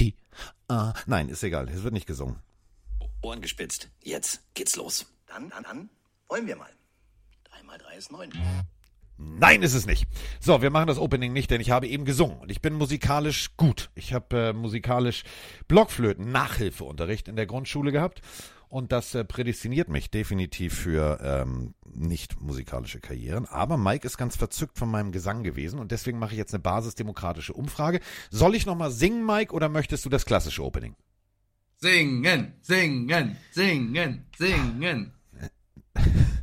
T. Uh, nein, ist egal, es wird nicht gesungen. Ohren gespitzt. Jetzt geht's los. Dann, dann, dann wollen wir mal. Drei mal drei ist neun. Nein, ist es nicht. So, wir machen das Opening nicht, denn ich habe eben gesungen und ich bin musikalisch gut. Ich habe äh, musikalisch Blockflöten, Nachhilfeunterricht in der Grundschule gehabt und das äh, prädestiniert mich definitiv für ähm, nicht musikalische Karrieren. Aber Mike ist ganz verzückt von meinem Gesang gewesen und deswegen mache ich jetzt eine basisdemokratische Umfrage. Soll ich nochmal singen, Mike, oder möchtest du das klassische Opening? Singen, singen, singen, singen.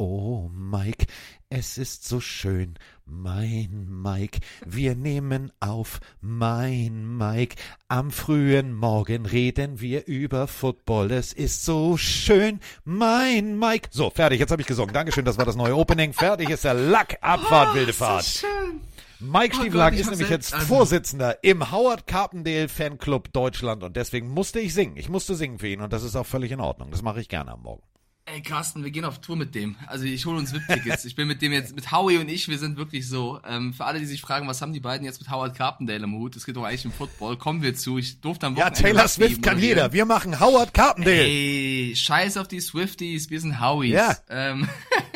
Oh, Mike, es ist so schön, mein Mike. Wir nehmen auf, mein Mike. Am frühen Morgen reden wir über Football. Es ist so schön, mein Mike. So, fertig, jetzt habe ich gesungen. Dankeschön, das war das neue Opening. Fertig ist der Lack, Abfahrt, Oh, wilde so Fahrt. schön. Mike Oh ich ist nämlich jetzt also- Vorsitzender im Howard Carpendale Fanclub Deutschland und deswegen musste ich singen. Ich musste singen für ihn und das ist auch völlig in Ordnung. Das mache ich gerne am Morgen. Ey, Carsten, wir gehen auf Tour mit dem. Also ich hole uns VIP-Tickets. Ich bin mit dem jetzt, mit Howie und ich, wir sind wirklich so. Ähm, für alle, die sich fragen, was haben die beiden jetzt mit Howard Carpendale im Hut? Es geht doch eigentlich um Football. Kommen wir zu. Ich durfte am Ja, Wochenende Taylor Rugby Swift kann jeder. Wir machen Howard Carpendale. Ey, scheiß auf die Swifties, wir sind Howies. Ja. Ähm,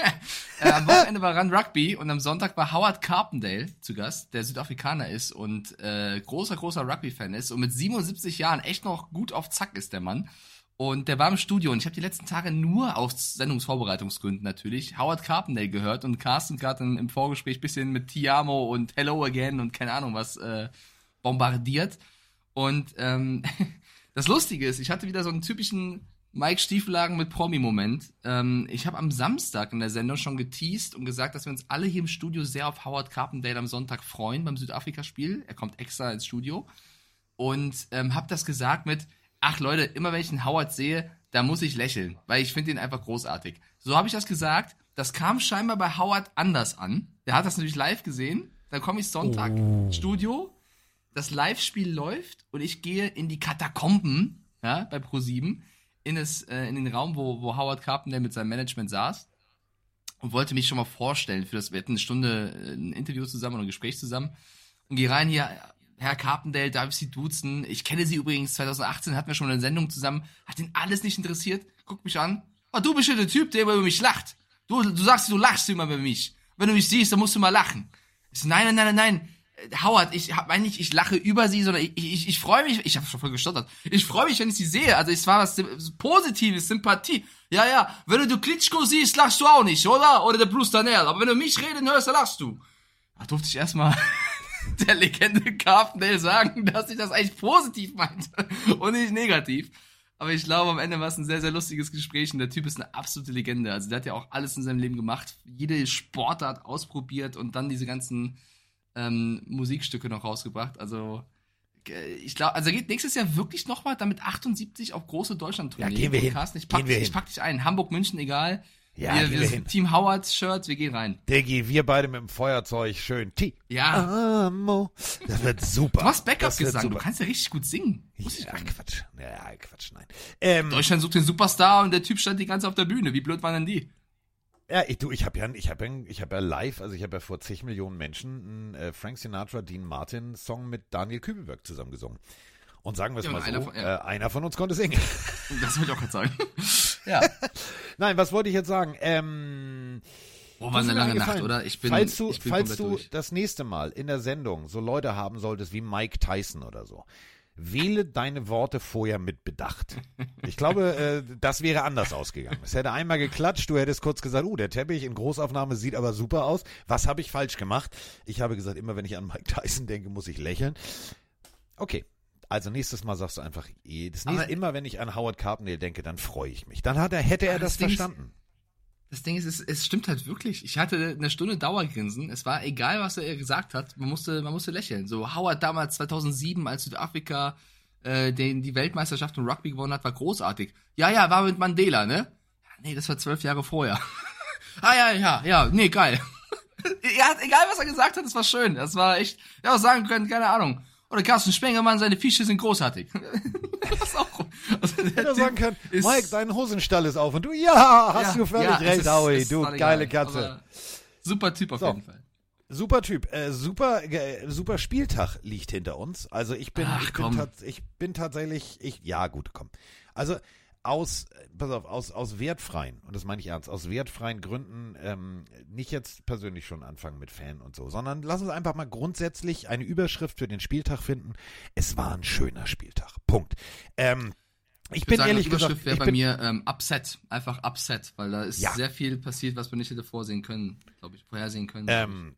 äh, am Wochenende war Run Rugby und am Sonntag war Howard Carpendale zu Gast, der Südafrikaner ist und äh, großer, großer Rugby-Fan ist und mit 77 Jahren echt noch gut auf Zack ist der Mann. Und der war im Studio und ich habe die letzten Tage nur aus Sendungsvorbereitungsgründen natürlich Howard Carpendale gehört und Carsten gerade im, Vorgespräch bisschen mit Tiamo und Hello Again und keine Ahnung was äh, bombardiert. Und ähm, das Lustige ist, ich hatte wieder so einen typischen Mike Stieflagen mit Promi-Moment. Ähm, ich habe am Samstag in der Sendung schon geteased und gesagt, dass wir uns alle hier im Studio sehr auf Howard Carpendale am Sonntag freuen beim Südafrika-Spiel. Er kommt extra ins Studio. Und ähm, habe das gesagt mit, ach Leute, immer wenn ich einen Howard sehe, da muss ich lächeln, weil ich finde ihn einfach großartig. So habe ich das gesagt. Das kam scheinbar bei Howard anders an. Der hat das natürlich live gesehen. Dann komme ich Sonntag Studio, das Live-Spiel läuft und ich gehe in die Katakomben, ja, bei Pro7, in, äh, in den Raum, wo, wo Howard Carpenter mit seinem Management saß und wollte mich schon mal vorstellen für das, wir hatten eine Stunde äh, ein Interview zusammen oder ein Gespräch zusammen und gehe rein hier, Herr Carpendale, darf ich Sie duzen? Ich kenne Sie übrigens, 2018 hatten wir schon eine Sendung zusammen, hat ihn alles nicht interessiert, guckt mich an, oh, du bist ja der Typ, der über mich lacht. Du, du sagst, du lachst immer über mich. Wenn du mich siehst, dann musst du mal lachen. Ich so, nein, nein, nein, nein, nein. Äh, Howard, ich meine nicht, ich lache über sie, sondern ich, ich, ich freue mich, ich habe schon voll gestottert. Ich freue mich, wenn ich sie sehe. Also es war was Positives, Sympathie. Ja, ja, wenn du, du Klitschko siehst, lachst du auch nicht, oder? Oder der Bruce Danell. Aber wenn du mich reden hörst, dann lachst du. Da durfte ich erstmal der Legende Carpendale sagen, dass ich das eigentlich positiv meinte und nicht negativ. Aber ich glaube, am Ende war es ein sehr, sehr lustiges Gespräch und der Typ ist eine absolute Legende. Also der hat ja auch alles in seinem Leben gemacht, jede Sportart ausprobiert und dann diese ganzen ähm, Musikstücke noch rausgebracht. Also äh, ich glaube, also er geht nächstes Jahr wirklich nochmal damit 78 auf große Deutschland-Tournee. Ja, gehen wir Und hin. Ich pack, Gehen wir ich pack dich ein. Hamburg, München, egal. Ja, wir, wir sind. Team Howards Shirts, wir gehen rein. Diggi, wir beide mit dem Feuerzeug, schön. Ti. Ja. Amo. Das wird super. Du hast Das wird Backup-Gesang, du kannst ja richtig gut singen. Ja, Quatsch. Ja, Quatsch, nein. Ähm, Deutschland sucht den Superstar und der Typ stand die ganze auf der Bühne. Wie blöd waren denn die? Ja, ich, du, ich habe ja, ich habe ja, ich habe ja live, also ich habe ja vor zig Millionen Menschen einen äh, Frank Sinatra, Dean Martin Song mit Daniel Kübelberg zusammen gesungen. Und sagen wir es Ja, mal so, einer von- ja. äh, einer von uns konnte singen. Das wollte ich auch gerade sagen. ja. Nein, was wollte ich jetzt sagen? Ähm, Oh, war eine lange Nacht, oder? Ich bin, falls du, ich bin falls du durch. das nächste Mal in der Sendung so Leute haben solltest wie Mike Tyson oder so, wähle deine Worte vorher mit Bedacht. Ich glaube, äh, das wäre anders ausgegangen. Es hätte einmal geklatscht, du hättest kurz gesagt, uh, der Teppich in Großaufnahme sieht aber super aus. Was habe ich falsch gemacht? Ich habe gesagt, immer wenn ich an Mike Tyson denke, muss ich lächeln. Okay. Also nächstes Mal sagst du einfach, eh, das nächste, immer wenn ich an Howard Carpendale denke, dann freue ich mich. Dann hat er, hätte er das das ist- verstanden. Das Ding ist, es, es stimmt halt wirklich. Ich hatte eine Stunde Dauergrinsen. Es war egal, was er gesagt hat. Man musste, man musste lächeln. So Howard damals 2007, als Südafrika äh, den, die Weltmeisterschaft im Rugby gewonnen hat, war großartig. Ja, ja, war mit Mandela, ne? Ja, nee, das war zwölf Jahre vorher. ah ja, ja, ja, nee, geil. hat, egal was er gesagt hat, das war schön. Das war echt, ja, auch sagen können, keine Ahnung. Oder Carsten Spengemann, seine Fische sind großartig. das ist auch, also der Hätte er Typ sagen können, ist- Mike, dein Hosenstall ist auf und du, ja, hast Ja, du völlig ja, recht, Howie, du geile egal. Katze. Super Typ auf So. jeden Fall. Super Typ, äh, super, äh, super Spieltag liegt hinter uns. Also ich bin, Ach, ich, bin ich bin tatsächlich, ich, ja gut, komm. Also aus, äh, pass auf, aus, aus wertfreien, und das meine ich ernst, aus wertfreien Gründen, ähm, nicht jetzt persönlich schon anfangen mit Fan und so, sondern lass uns einfach mal grundsätzlich eine Überschrift für den Spieltag finden. Es war ein schöner Spieltag. Punkt. Ähm, ich, Ich bin sagen, ehrlich gesagt, Überschrift wäre ich bei bin, mir ähm, Upset. Einfach Upset, weil da ist Ja. sehr viel passiert, was wir nicht hätte vorsehen können, glaube ich, vorhersehen können. Ähm,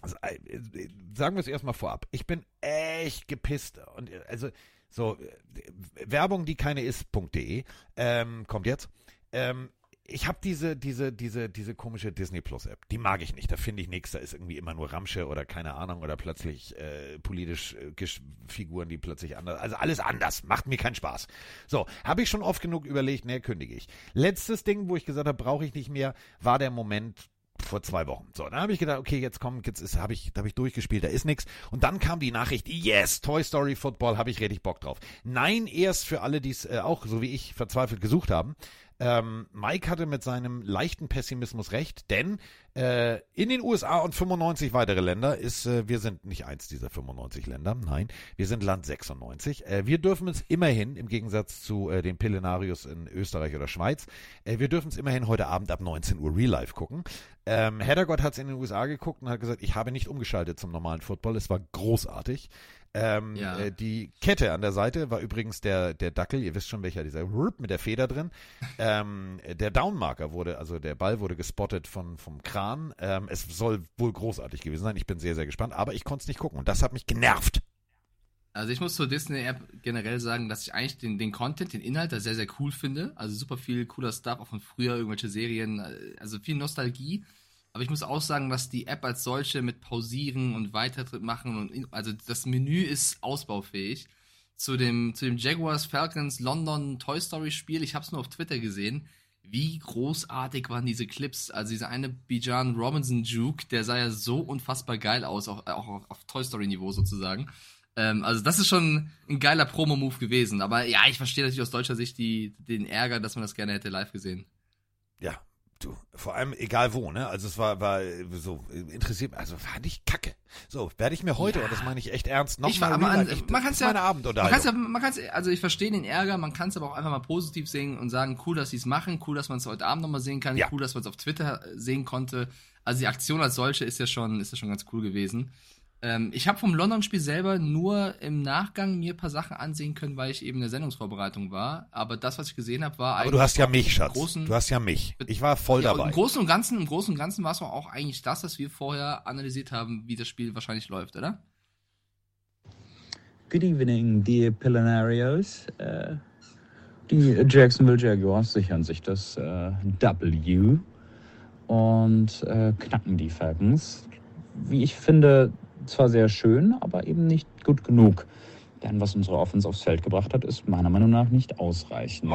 also, äh, äh, sagen wir es erstmal vorab. Ich bin echt gepisst. Und äh, also, so, äh, Werbung, die keine ist.de, ähm, kommt jetzt. Ähm, ich habe diese, diese, diese, diese komische Disney Plus App. Die mag ich nicht. Da finde ich nichts. Da ist irgendwie immer nur Ramsche oder keine Ahnung oder plötzlich äh, politisch äh, Figuren, die plötzlich anders. Also alles anders. Macht mir keinen Spaß. So, habe ich schon oft genug überlegt, ne, kündige ich. Letztes Ding, wo ich gesagt habe, brauche ich nicht mehr, war der Moment vor zwei Wochen. So, dann habe ich gedacht, okay, jetzt komm, jetzt ist, habe ich, habe ich durchgespielt, da ist nichts. Und dann kam die Nachricht, yes, Toy Story Football, habe ich richtig Bock drauf. Nein, erst für alle, die es äh, auch, so wie ich, verzweifelt gesucht haben. Ähm, Mike hatte mit seinem leichten Pessimismus recht, denn äh, in den USA und 95 weitere Länder ist, äh, wir sind nicht eins dieser 95 Länder, nein, wir sind Land 96. Äh, wir dürfen es immerhin, im Gegensatz zu äh, den Pillenarius in Österreich oder Schweiz, äh, wir dürfen es immerhin heute Abend ab 19 Uhr Real Life gucken. Ähm, Heddergott hat es in den USA geguckt und hat gesagt, ich habe nicht umgeschaltet zum normalen Football, es war großartig. Ähm, Ja. äh, die Kette an der Seite war übrigens der, der Dackel, ihr wisst schon welcher, dieser Rup mit der Feder drin. Ähm, der Downmarker wurde, also der Ball wurde gespottet von, vom Kran. Ähm, es soll wohl großartig gewesen sein. Ich bin sehr, sehr gespannt, aber ich konnte es nicht gucken und das hat mich genervt. Also ich muss zur Disney-App generell sagen, dass ich eigentlich den, den Content, den Inhalt da sehr, sehr cool finde. Also super viel cooler Stuff, auch von früher, irgendwelche Serien, äh, also viel Nostalgie. Aber ich muss auch sagen, dass die App als solche mit Pausieren und Weitertritt machen und also das Menü ist ausbaufähig. Zu dem, zu dem Jaguars Falcons London Toy Story Spiel, ich habe es nur auf Twitter gesehen. Wie großartig waren diese Clips? Also dieser eine Bijan Robinson Juke, der sah ja so unfassbar geil aus, auch, auch auf, auf Toy Story Niveau sozusagen. Ähm, also das ist schon ein geiler Promo-Move gewesen. Aber ja, ich verstehe natürlich aus deutscher Sicht die, den Ärger, dass man das gerne hätte live gesehen. Ja, du, vor allem egal wo, ne? Also es war, war so interessiert, also fand ich kacke. So, werde ich mir heute, Ja. und das meine ich echt ernst, noch Ich mal war- aber real an- life- ich, man kann's ist ja- Man kann's ja, man kann's, also ich verstehe den Ärger, man kann es aber auch einfach mal positiv sehen und sagen, cool, dass sie es machen, cool, dass man es heute Abend nochmal sehen kann, Ja. cool, dass man es auf Twitter äh, sehen konnte. Also die Aktion als solche ist ja schon, ist ja schon ganz cool gewesen. Ähm, ich habe vom London-Spiel selber nur im Nachgang mir ein paar Sachen ansehen können, weil ich eben in der Sendungsvorbereitung war. Aber das, was ich gesehen habe, war aber du hast ja mich, Schatz. großen- du hast ja mich. Ich war voll ja, dabei. Im Großen und Ganzen, im Großen und Ganzen war es auch eigentlich das, was wir vorher analysiert haben, wie das Spiel wahrscheinlich läuft, oder? Good evening, dear Pillenarios. Äh, die Jacksonville Jaguars sichern sich das äh, W und äh, knacken die Falcons. Wie ich finde, zwar sehr schön, aber eben nicht gut genug. Denn was unsere Offense aufs Feld gebracht hat, ist meiner Meinung nach nicht ausreichend.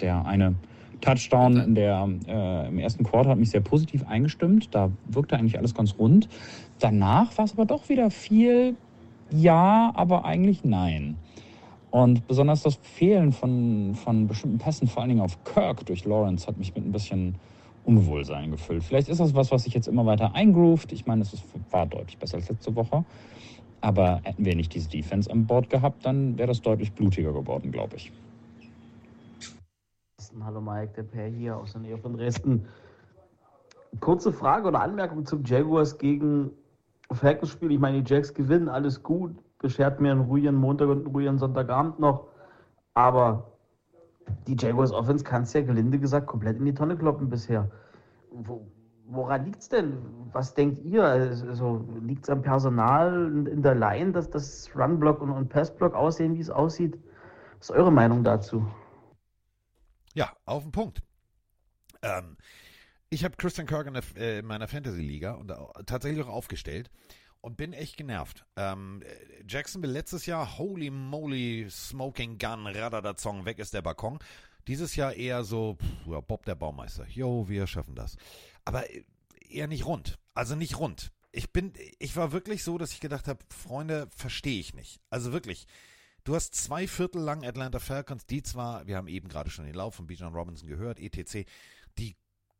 Der eine Touchdown in der, äh, im ersten Quarter hat mich sehr positiv eingestimmt. Da wirkte eigentlich alles ganz rund. Danach war es aber doch wieder viel ja, aber eigentlich nein. Und besonders das Fehlen von, von bestimmten Pässen, vor allen Dingen auf Kirk durch Lawrence, hat mich mit ein bisschen Unwohlsein gefüllt. Vielleicht ist das was, was sich jetzt immer weiter eingroovt. Ich meine, es war deutlich besser als letzte Woche. Aber hätten wir nicht diese Defense an Bord gehabt, dann wäre das deutlich blutiger geworden, glaube ich. Hallo Mike, der Per hier aus der Nähe von Dresden. Kurze Frage oder Anmerkung zum Jaguars gegen Falcons-Spiel. Ich meine, die Jacks gewinnen, alles gut. Beschert mir einen ruhigen Montag und einen ruhigen Sonntagabend noch. Aber die Jaguars Offense kann es ja gelinde gesagt komplett in die Tonne kloppen bisher. Wo, woran liegt es denn? Was denkt ihr? Also, liegt es am Personal in, in der Line, dass das Run-Block und, und Pass-Block aussehen, wie es aussieht? Was ist eure Meinung dazu? Ja, auf den Punkt. Ähm, ich habe Christian Kirk in, der, äh, in meiner Fantasy-Liga und auch, tatsächlich auch aufgestellt und bin echt genervt. Ähm, äh, Jacksonville letztes Jahr, holy moly, smoking gun, Radadazong, weg ist der Balkon. Dieses Jahr eher so, pff, ja, Bob der Baumeister. Jo, wir schaffen das. Aber äh, eher nicht rund. Also nicht rund. Ich bin, ich war wirklich so, dass ich gedacht habe, Freunde, verstehe ich nicht. Also wirklich. Du hast zwei Viertel lang Atlanta Falcons, die zwar, wir haben eben gerade schon den Lauf von Bijan Robinson gehört, etc., die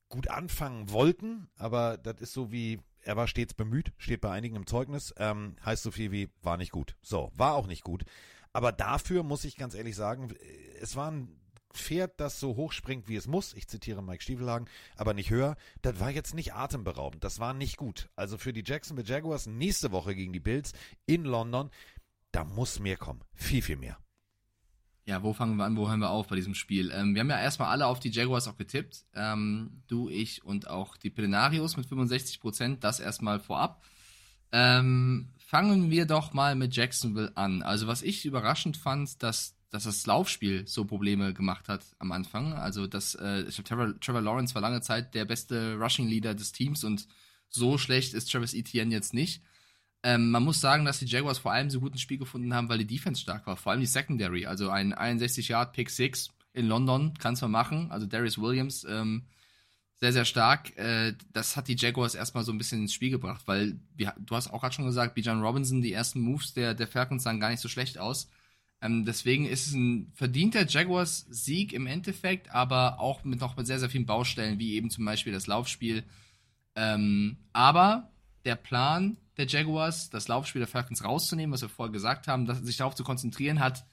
gut anfangen wollten, aber das ist so wie er war stets bemüht, steht bei einigen im Zeugnis, ähm, heißt so viel wie war nicht gut. So, war auch nicht gut. Aber dafür muss ich ganz ehrlich sagen, es war ein Pferd, das so hoch springt, wie es muss. Ich zitiere Mike Stiefelhagen, aber nicht höher. Das war jetzt nicht atemberaubend. Das war nicht gut. Also für die Jacksonville Jaguars nächste Woche gegen die Bills in London, da muss mehr kommen. Viel, viel mehr. Ja, wo fangen wir an, wo hören wir auf bei diesem Spiel? Ähm, wir haben ja erstmal alle auf die Jaguars auch getippt. Ähm, du, ich und auch die Plenarios mit 65 Prozent. Das erstmal vorab. Ähm, fangen wir doch mal mit Jacksonville an. Also was ich überraschend fand, dass, dass das Laufspiel so Probleme gemacht hat am Anfang. Also dass äh, ich glaube, Trevor, Trevor Lawrence war lange Zeit der beste Rushing Leader des Teams und so schlecht ist Travis Etienne jetzt nicht. Ähm, man muss sagen, dass die Jaguars vor allem so gut ein Spiel gefunden haben, weil die Defense stark war. Vor allem die Secondary. Also ein 61 Yard Pick 6 in London kannst du machen. Also Darius Williams ähm, sehr, sehr stark. Äh, das hat die Jaguars erstmal so ein bisschen ins Spiel gebracht, weil wir, du hast auch gerade schon gesagt, Bijan Robinson, die ersten Moves der, der Falcons sahen gar nicht so schlecht aus. Ähm, deswegen ist es ein verdienter Jaguars-Sieg im Endeffekt, aber auch mit noch mit sehr, sehr vielen Baustellen, wie eben zum Beispiel das Laufspiel. Ähm, aber der Plan der Jaguars, das Laufspiel der Falcons rauszunehmen, was wir vorher gesagt haben, dass, sich darauf zu konzentrieren, hat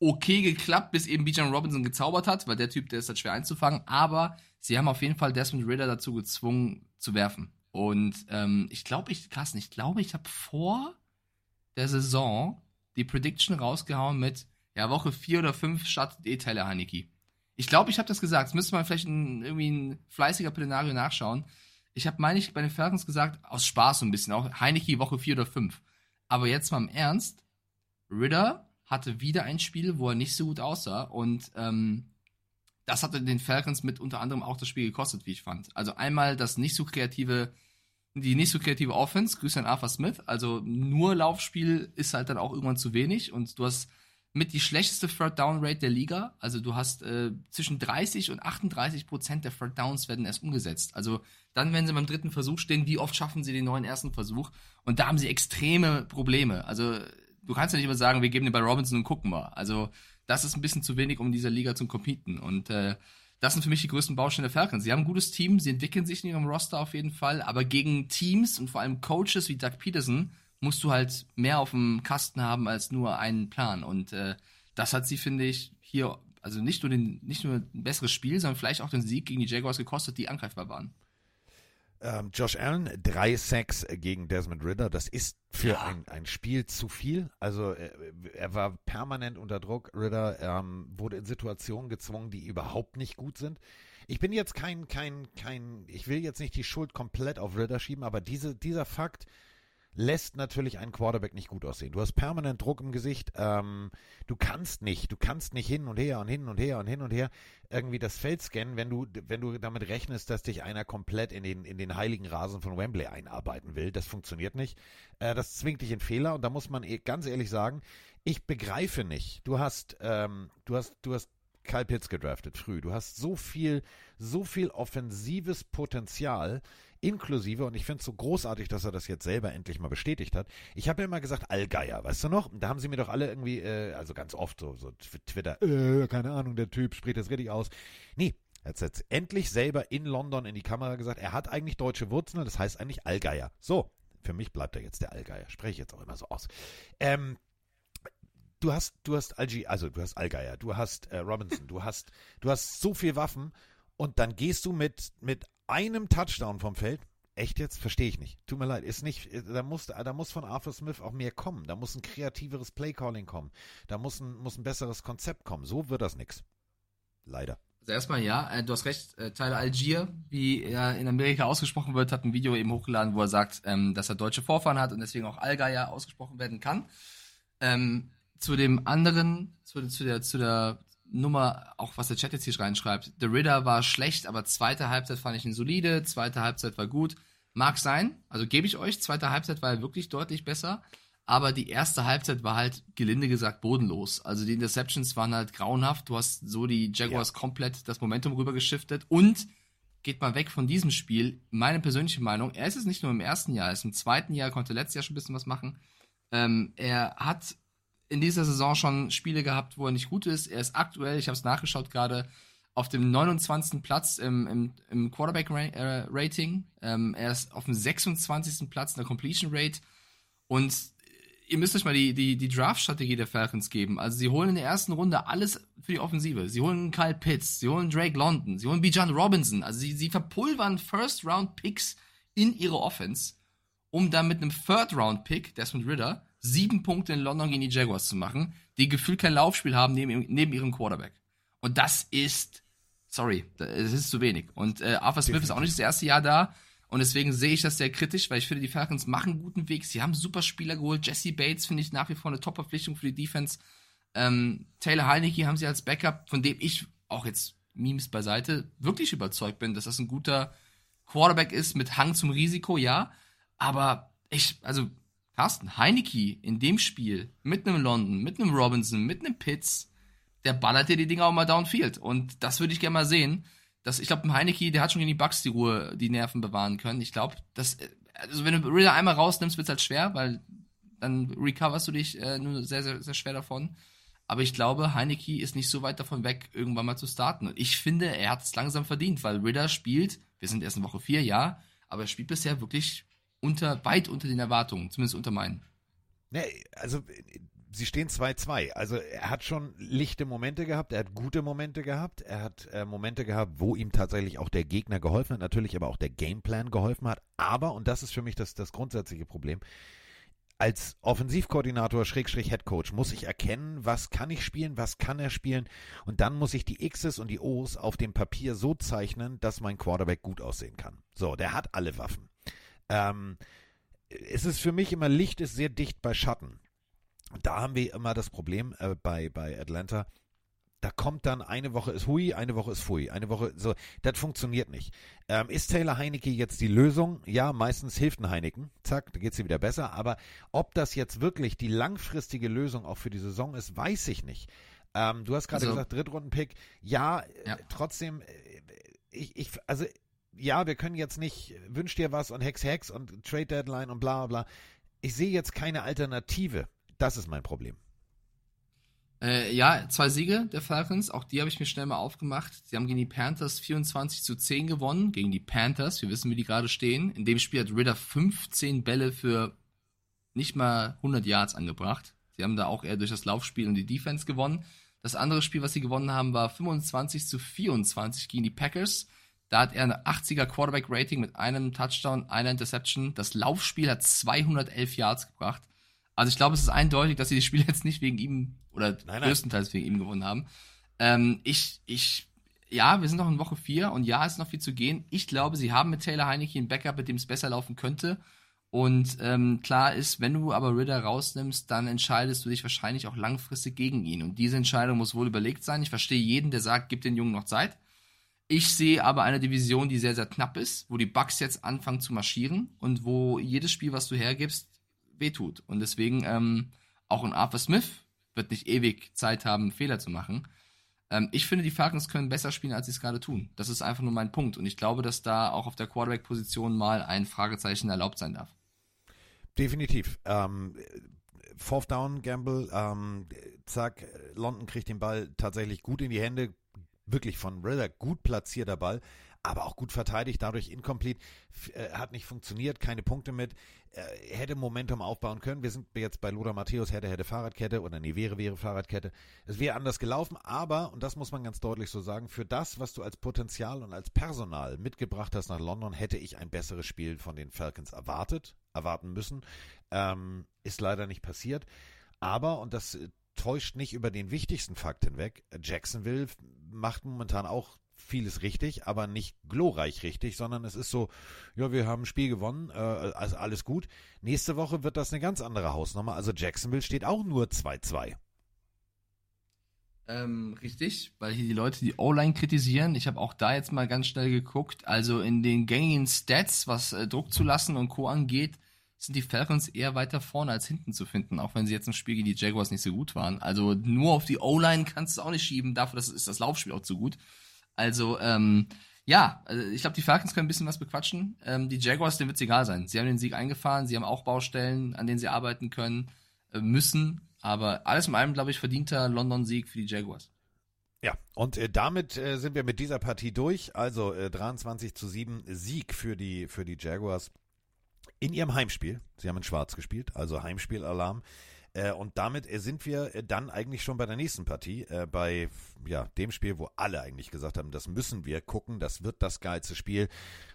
okay geklappt, bis eben Bijan Robinson gezaubert hat, weil der Typ, der ist halt schwer einzufangen, aber sie haben auf jeden Fall Desmond Ritter dazu gezwungen zu werfen. Und ähm, ich glaube, ich, krass, ich glaube, ich habe vor der Saison die Prediction rausgehauen mit, ja, Woche 4 oder 5 startet eh Tyler Heineke. Ich glaube, ich habe das gesagt. Das müsste man vielleicht ein, irgendwie ein fleißiger Plenario nachschauen. Ich habe, meine ich, bei den Falcons gesagt, aus Spaß so ein bisschen, auch Heineke Woche 4 oder 5. Aber jetzt mal im Ernst, Ritter hatte wieder ein Spiel, wo er nicht so gut aussah und ähm, das hatte den Falcons mit unter anderem auch das Spiel gekostet, wie ich fand. Also einmal das nicht so kreative, die nicht so kreative Offense, Grüße an Arthur Smith, also nur Laufspiel ist halt dann auch irgendwann zu wenig und du hast mit die schlechteste Third Down Rate der Liga. Also du hast äh, zwischen 30 und 38 Prozent der Third Downs werden erst umgesetzt. Also dann, wenn sie beim dritten Versuch stehen, wie oft schaffen sie den neuen ersten Versuch? Und da haben sie extreme Probleme. Also du kannst ja nicht immer sagen, wir geben den bei Robinson und gucken mal. Also das ist ein bisschen zu wenig, um in dieser Liga zu competen. Und äh, das sind für mich die größten Baustellen der Falcons. Sie haben ein gutes Team, sie entwickeln sich in ihrem Roster auf jeden Fall, aber gegen Teams und vor allem Coaches wie Doug Peterson musst du halt mehr auf dem Kasten haben als nur einen Plan. Und äh, das hat sie, finde ich, hier, also nicht nur, den, nicht nur ein besseres Spiel, sondern vielleicht auch den Sieg gegen die Jaguars gekostet, die angreifbar waren. Ähm, Josh Allen, drei Sacks gegen Desmond Ritter. Das ist für ja. ein, ein Spiel zu viel. Also er, äh, er war permanent unter Druck. Ritter ähm, wurde in Situationen gezwungen, die überhaupt nicht gut sind. Ich bin jetzt kein, kein, kein, ich will jetzt nicht die Schuld komplett auf Ritter schieben, aber diese, dieser Fakt, lässt natürlich einen Quarterback nicht gut aussehen. Du hast permanent Druck im Gesicht. Ähm, du kannst nicht, du kannst nicht hin und her und hin und her und hin und her irgendwie das Feld scannen, wenn du, wenn du damit rechnest, dass dich einer komplett in den, in den heiligen Rasen von Wembley einarbeiten will. Das funktioniert nicht. Äh, das zwingt dich in Fehler und da muss man eh ganz ehrlich sagen, ich begreife nicht. Du hast, ähm, du hast, du hast Kyle Pitts gedraftet früh. Du hast so viel, so viel offensives Potenzial inklusive, und ich finde es so großartig, dass er das jetzt selber endlich mal bestätigt hat. Ich habe ja immer gesagt, Allgeier, weißt du noch? Da haben sie mir doch alle irgendwie, äh, also ganz oft so, so Twitter, äh, keine Ahnung, der Typ spricht das richtig aus. Nee, er hat jetzt endlich selber in London in die Kamera gesagt, er hat eigentlich deutsche Wurzeln, das heißt eigentlich Allgeier. So, für mich bleibt er jetzt der Allgeier. Spreche ich jetzt auch immer so aus. Ähm, du hast, du hast Algi, also du hast Allgeier, du hast äh, Robinson, du hast, du hast so viel Waffen und dann gehst du mit, mit einem Touchdown vom Feld. Echt jetzt? Verstehe ich nicht. Tut mir leid, ist nicht, da muss, da muss von Arthur Smith auch mehr kommen. Da muss ein kreativeres Playcalling kommen. Da muss ein, muss ein besseres Konzept kommen. So wird das nix. Leider. Also erstmal ja, äh, du hast recht, äh, Tyler Algier, wie er in Amerika ausgesprochen wird, hat ein Video eben hochgeladen, wo er sagt, ähm, dass er deutsche Vorfahren hat und deswegen auch Allgeier ausgesprochen werden kann. Ähm, zu dem anderen, zu, zu, der, zu der Nummer, auch was der Chat jetzt hier reinschreibt. The Ritter war schlecht, aber zweite Halbzeit fand ich ihn solide, zweite Halbzeit war gut. Mag sein, also gebe ich euch, zweite Halbzeit war er wirklich deutlich besser, aber die erste Halbzeit war halt, gelinde gesagt, bodenlos. Also die Interceptions waren halt grauenhaft, du hast so die Jaguars ja. komplett das Momentum rübergeschiftet und geht mal weg von diesem Spiel, meine persönliche Meinung, er ist es nicht nur im ersten Jahr, er ist im zweiten Jahr, konnte letztes Jahr schon ein bisschen was machen. Ähm, er hat in dieser Saison schon Spiele gehabt, wo er nicht gut ist. Er ist aktuell, ich habe es nachgeschaut gerade, auf dem 29. Platz im, im, im Quarterback-Rating. Ähm, er ist auf dem 26. Platz in der Completion Rate. Und ihr müsst euch mal die, die, die Draft-Strategie der Falcons geben. Also sie holen in der ersten Runde alles für die Offensive. Sie holen Kyle Pitts, sie holen Drake London, sie holen Bijan Robinson. Also sie, sie verpulvern First-Round-Picks in ihre Offense, um dann mit einem Third-Round-Pick, Desmond Ritter, sieben Punkte in London gegen die Jaguars zu machen, die gefühlt kein Laufspiel haben neben, neben ihrem Quarterback. Und das ist, sorry, es ist zu wenig. Und äh, Arthur Smith ist auch nicht das erste Jahr da. Und deswegen sehe ich das sehr kritisch, weil ich finde, die Falcons machen einen guten Weg. Sie haben super Spieler geholt. Jesse Bates finde ich nach wie vor eine Top-Verpflichtung für die Defense. Ähm, Taylor Heineke haben sie als Backup, von dem ich auch jetzt Memes beiseite wirklich überzeugt bin, dass das ein guter Quarterback ist mit Hang zum Risiko, ja. Aber ich, also Carsten, Heineke in dem Spiel mit einem London, mit einem Robinson, mit einem Pitts, der ballert dir die Dinger auch mal downfield. Und das würde ich gerne mal sehen. Das, ich glaube, ein Heineke, der hat schon gegen die Bugs die Ruhe, die Nerven bewahren können. Ich glaube, dass, also wenn du Ritter einmal rausnimmst, wird es halt schwer, weil dann recoverst du dich äh, nur sehr, sehr, sehr schwer davon. Aber ich glaube, Heineke ist nicht so weit davon weg, irgendwann mal zu starten. Und ich finde, er hat es langsam verdient, weil Ritter spielt, wir sind erst in Woche 4, ja, aber er spielt bisher wirklich unter, weit unter den Erwartungen, zumindest unter meinen. Nee, also sie stehen 2-2. Also er hat schon lichte Momente gehabt, er hat gute Momente gehabt, er hat äh, Momente gehabt, wo ihm tatsächlich auch der Gegner geholfen hat, natürlich aber auch der Gameplan geholfen hat. Aber, und das ist für mich das, das grundsätzliche Problem, als Offensivkoordinator, Schrägstrich Headcoach, muss ich erkennen, was kann ich spielen, was kann er spielen und dann muss ich die X's und die O's auf dem Papier so zeichnen, dass mein Quarterback gut aussehen kann. So, der hat alle Waffen. Ähm, es ist für mich immer Licht ist sehr dicht bei Schatten da haben wir immer das Problem äh, bei, bei Atlanta. Da kommt dann eine Woche ist Hui, eine Woche ist Fui, eine Woche so. Das funktioniert nicht. Ähm, ist Taylor Heinecke jetzt die Lösung? Ja, meistens hilft ein Heineken. Zack, da geht es wieder besser. Aber ob das jetzt wirklich die langfristige Lösung auch für die Saison ist, weiß ich nicht. Ähm, du hast gerade also, gesagt, Drittrunden-Pick. Ja, ja. Trotzdem, äh, ich, ich, also ja, wir können jetzt nicht, wünsch dir was und Hex Hex und Trade Deadline und bla bla. Ich sehe jetzt keine Alternative. Das ist mein Problem. Äh, ja, zwei Siege der Falcons, auch die habe ich mir schnell mal aufgemacht. Sie haben gegen die Panthers 24 zu 10 gewonnen, gegen die Panthers, wir wissen, wie die gerade stehen. In dem Spiel hat Ritter 15 Bälle für nicht mal 100 Yards angebracht. Sie haben da auch eher durch das Laufspiel und die Defense gewonnen. Das andere Spiel, was sie gewonnen haben, war 25 zu 24 gegen die Packers. Da hat er eine 80er Quarterback Rating mit einem Touchdown, einer Interception. Das Laufspiel hat 211 Yards gebracht. Also ich glaube, es ist eindeutig, dass sie das Spiel jetzt nicht wegen ihm oder nein, größtenteils wegen ihm gewonnen haben. Ähm, ich, ich, ja, wir sind noch in Woche 4 und ja, es ist noch viel zu gehen. Ich glaube, sie haben mit Taylor Heineke einen Backup, mit dem es besser laufen könnte. Und ähm, klar ist, wenn du aber Ritter rausnimmst, dann entscheidest du dich wahrscheinlich auch langfristig gegen ihn. Und diese Entscheidung muss wohl überlegt sein. Ich verstehe jeden, der sagt, gib den Jungen noch Zeit. Ich sehe aber eine Division, die sehr, sehr knapp ist, wo die Bucks jetzt anfangen zu marschieren und wo jedes Spiel, was du hergibst, wehtut. Und deswegen ähm, auch ein Arthur Smith wird nicht ewig Zeit haben, Fehler zu machen. Ähm, ich finde, die Falcons können besser spielen, als sie es gerade tun. Das ist einfach nur mein Punkt. Und ich glaube, dass da auch auf der Quarterback-Position mal ein Fragezeichen erlaubt sein darf. Definitiv. Ähm, Fourth Down Gamble, ähm, zack, London kriegt den Ball tatsächlich gut in die Hände, wirklich von Ritter gut platzierter Ball, aber auch gut verteidigt, dadurch incomplete, äh, hat nicht funktioniert, keine Punkte mit, äh, hätte Momentum aufbauen können. Wir sind jetzt bei Lothar Matthäus, hätte, hätte Fahrradkette oder nee, wäre, wäre Fahrradkette. Es wäre anders gelaufen, aber, und das muss man ganz deutlich so sagen, für das, was du als Potenzial und als Personal mitgebracht hast nach London, hätte ich ein besseres Spiel von den Falcons erwartet, erwarten müssen. Ähm, ist leider nicht passiert. Aber, und das äh, täuscht nicht über den wichtigsten Fakt hinweg, Jacksonville macht momentan auch vieles richtig, aber nicht glorreich richtig, sondern es ist so, ja, wir haben ein Spiel gewonnen, äh, also alles gut. Nächste Woche wird das eine ganz andere Hausnummer. Also Jacksonville steht auch nur 2-2. Ähm, richtig, weil hier die Leute die O-Line kritisieren. Ich habe auch da jetzt mal ganz schnell geguckt. Also in den gängigen Stats, was äh, Druck zu lassen und Co. angeht, sind die Falcons eher weiter vorne als hinten zu finden, auch wenn sie jetzt im Spiel gegen die Jaguars nicht so gut waren. Also nur auf die O-Line kannst du auch nicht schieben, dafür ist das Laufspiel auch zu gut. Also, ähm, ja, also ich glaube, die Falcons können ein bisschen was bequatschen. Ähm, die Jaguars, denen wird es egal sein. Sie haben den Sieg eingefahren, sie haben auch Baustellen, an denen sie arbeiten können, äh, müssen. Aber alles in allem, glaube ich, verdienter London-Sieg für die Jaguars. Ja, und äh, damit äh, sind wir mit dieser Partie durch. Also äh, 23 zu 7 Sieg für die, für die Jaguars in ihrem Heimspiel. Sie haben in Schwarz gespielt, also Heimspielalarm. Äh, und damit äh, sind wir äh, dann eigentlich schon bei der nächsten Partie, bei ja, dem Spiel, wo alle eigentlich gesagt haben, das müssen wir gucken, das wird das geilste Spiel.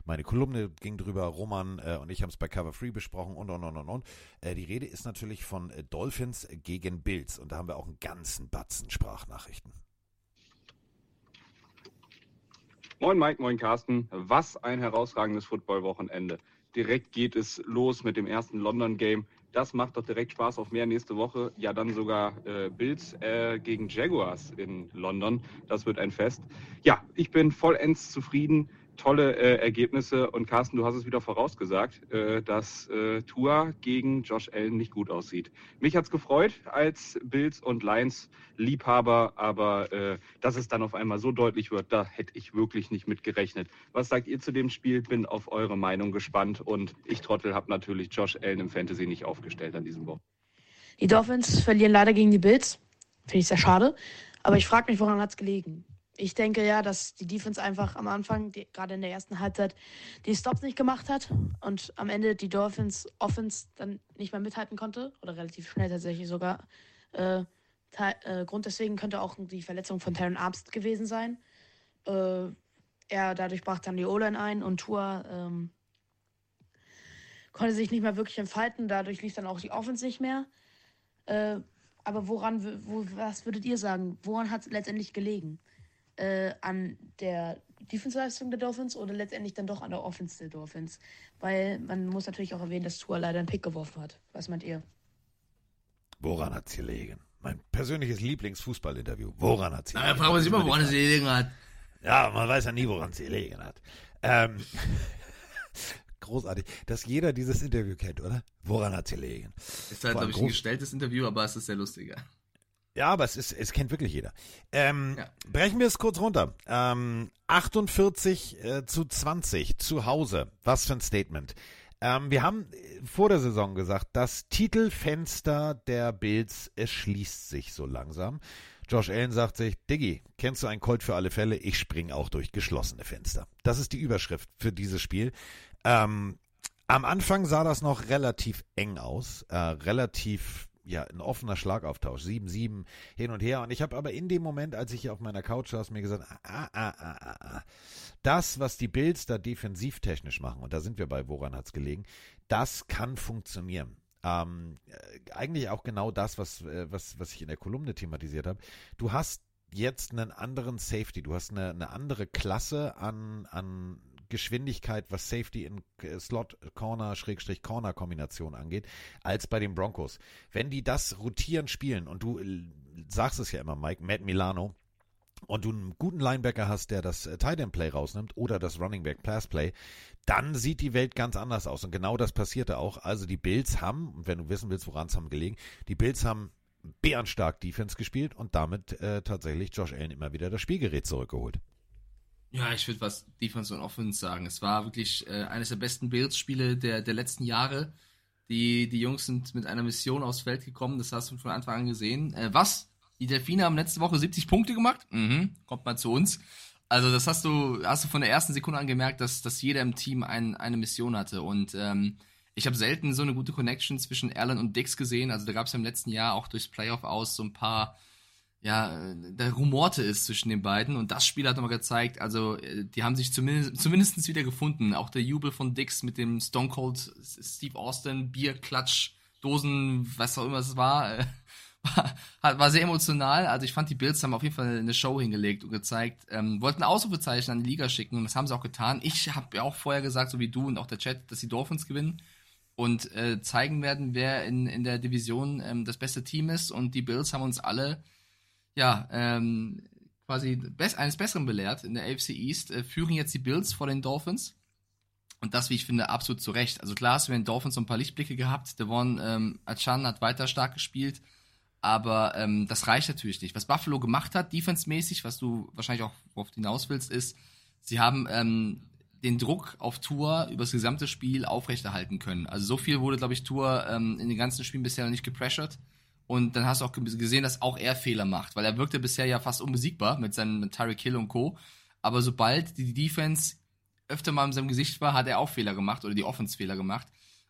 Meine Kolumne ging drüber, Roman und ich haben es bei Cover Free besprochen und und und und und. Die Rede ist natürlich von Dolphins gegen Bills und da haben wir auch einen ganzen Batzen Sprachnachrichten. Moin Mike, moin Carsten. Was ein herausragendes Football-Wochenende. Direkt geht es los mit dem ersten London-Game. Das macht doch direkt Spaß auf mehr nächste Woche. Ja, dann sogar äh, Bills äh, gegen Jaguars in London. Das wird ein Fest. Ja, ich bin vollends zufrieden. Tolle äh, Ergebnisse. Und Carsten, du hast es wieder vorausgesagt, äh, dass äh, Tua gegen Josh Allen nicht gut aussieht. Mich hat's gefreut als Bills und Lions Liebhaber, aber äh, dass es dann auf einmal so deutlich wird, da hätte ich wirklich nicht mit gerechnet. Was sagt ihr zu dem Spiel? Bin auf eure Meinung gespannt und ich Trottel habe natürlich Josh Allen im Fantasy nicht aufgestellt an diesem Wochen. Die Dolphins verlieren leider gegen die Bills. Finde ich sehr schade. Aber ich frage mich, woran hat es gelegen? Ich denke ja, dass die Defense einfach am Anfang, die, gerade in der ersten Halbzeit, die Stops nicht gemacht hat und am Ende die Dolphins Offense dann nicht mehr mithalten konnte oder relativ schnell tatsächlich sogar. Äh, äh, Grund deswegen könnte auch die Verletzung von Terran Armstead gewesen sein. Äh, er dadurch brach dann die O-Line ein und Tour ähm, konnte sich nicht mehr wirklich entfalten. Dadurch lief dann auch die Offense nicht mehr. Äh, aber woran, wo, was würdet ihr sagen? Woran hat es letztendlich gelegen? Äh, an der Defense-Leistung der Dolphins oder letztendlich dann doch an der Offense der Dolphins? Weil man muss natürlich auch erwähnen, dass Tua leider einen Pick geworfen hat. Was meint ihr? Woran hat's gelegen? Mein persönliches Lieblingsfußballinterview. Woran hat's Da gelegen? fragen wir uns immer, woran es gelegen hat. Ja, man weiß ja nie, woran es gelegen hat. Ähm, großartig, dass jeder dieses Interview kennt, oder? Woran hat's gelegen? Ist halt, glaube ich, ein gestelltes Interview, aber es ist sehr lustig. Ja. Aber es ist, es kennt wirklich jeder. Ähm, Ja. Brechen wir es kurz runter. Ähm, 48 äh, zu 20 zu Hause. Was für ein Statement. Ähm, wir haben äh, vor der Saison gesagt, das Titelfenster der Bills, es schließt sich so langsam. Josh Allen sagt sich, Diggi, kennst du einen Colt für alle Fälle? Ich spring auch durch geschlossene Fenster. Das ist die Überschrift für dieses Spiel. Ähm, am Anfang sah das noch relativ eng aus, äh, relativ ja, ein offener Schlagauftausch, 7-7 hin und her. Und ich habe aber in dem Moment, als ich hier auf meiner Couch saß, mir gesagt, ah, ah, ah, ah, ah. das, was die Bills da defensivtechnisch machen, und da sind wir bei, woran hat's gelegen, das kann funktionieren. Ähm, äh, eigentlich auch genau das, was, äh, was, was ich in der Kolumne thematisiert habe. Du hast jetzt einen anderen Safety, du hast eine, eine andere Klasse an, an Geschwindigkeit, was Safety in äh, Slot Corner Schrägstrich Corner Kombination angeht, als bei den Broncos. Wenn die das rotieren spielen und du äh, sagst es ja immer, Mike, Matt Milano, und du einen guten Linebacker hast, der das äh, Tight End Play rausnimmt oder das Running Back Pass Play, dann sieht die Welt ganz anders aus. Und genau das passierte auch. Also die Bills haben, und wenn du wissen willst, woran es haben gelegen, die Bills haben bärenstark Defense gespielt und damit äh, tatsächlich Josh Allen immer wieder das Spielgerät zurückgeholt. Ja, ich würde was Defense und Offense sagen. Es war wirklich äh, eines der besten Bills-Spiele der, der letzten Jahre. Die, die Jungs sind mit einer Mission aufs Feld gekommen, das hast du von Anfang an gesehen. Äh, was? Die Delfine haben letzte Woche 70 Punkte gemacht? Mhm, kommt mal zu uns. Also das hast du, hast du von der ersten Sekunde an gemerkt, dass, dass jeder im Team ein, eine Mission hatte. Und ähm, ich habe selten so eine gute Connection zwischen Allen und Dix gesehen. Also da gab es ja im letzten Jahr auch durchs Playoff aus so ein paar ja, da rumorte ist zwischen den beiden und das Spiel hat nochmal gezeigt, also äh, die haben sich zumindest, zumindest wieder gefunden. Auch der Jubel von Dix mit dem Stone Cold Steve Austin, Bierklatsch, Dosen, was auch immer es war, äh, war, war sehr emotional. Also ich fand, die Bills haben auf jeden Fall eine Show hingelegt und gezeigt, ähm, wollten Ausrufezeichen an die Liga schicken und das haben sie auch getan. Ich habe ja auch vorher gesagt, so wie du und auch der Chat, dass die Dolphins gewinnen und äh, zeigen werden, wer in, in der Division ähm, das beste Team ist und die Bills haben uns alle ja, ähm, quasi eines Besseren belehrt in der AFC East, äh, führen jetzt die Bills vor den Dolphins. Und das, wie ich finde, absolut zu Recht. Also klar hast du mit den Dolphins so ein paar Lichtblicke gehabt. Devon ähm, Achan hat weiter stark gespielt. Aber ähm, das reicht natürlich nicht. Was Buffalo gemacht hat, defensemäßig, was du wahrscheinlich auch worauf hinaus willst, ist, sie haben ähm, den Druck auf Tour über das gesamte Spiel aufrechterhalten können. Also so viel wurde, glaube ich, Tour ähm, in den ganzen Spielen bisher noch nicht gepressured. Und dann hast du auch gesehen, dass auch er Fehler macht, weil er wirkte bisher ja fast unbesiegbar mit seinem Tyreek Hill und Co. Aber sobald die Defense öfter mal in seinem Gesicht war, hat er auch Fehler gemacht oder die Offense Fehler gemacht.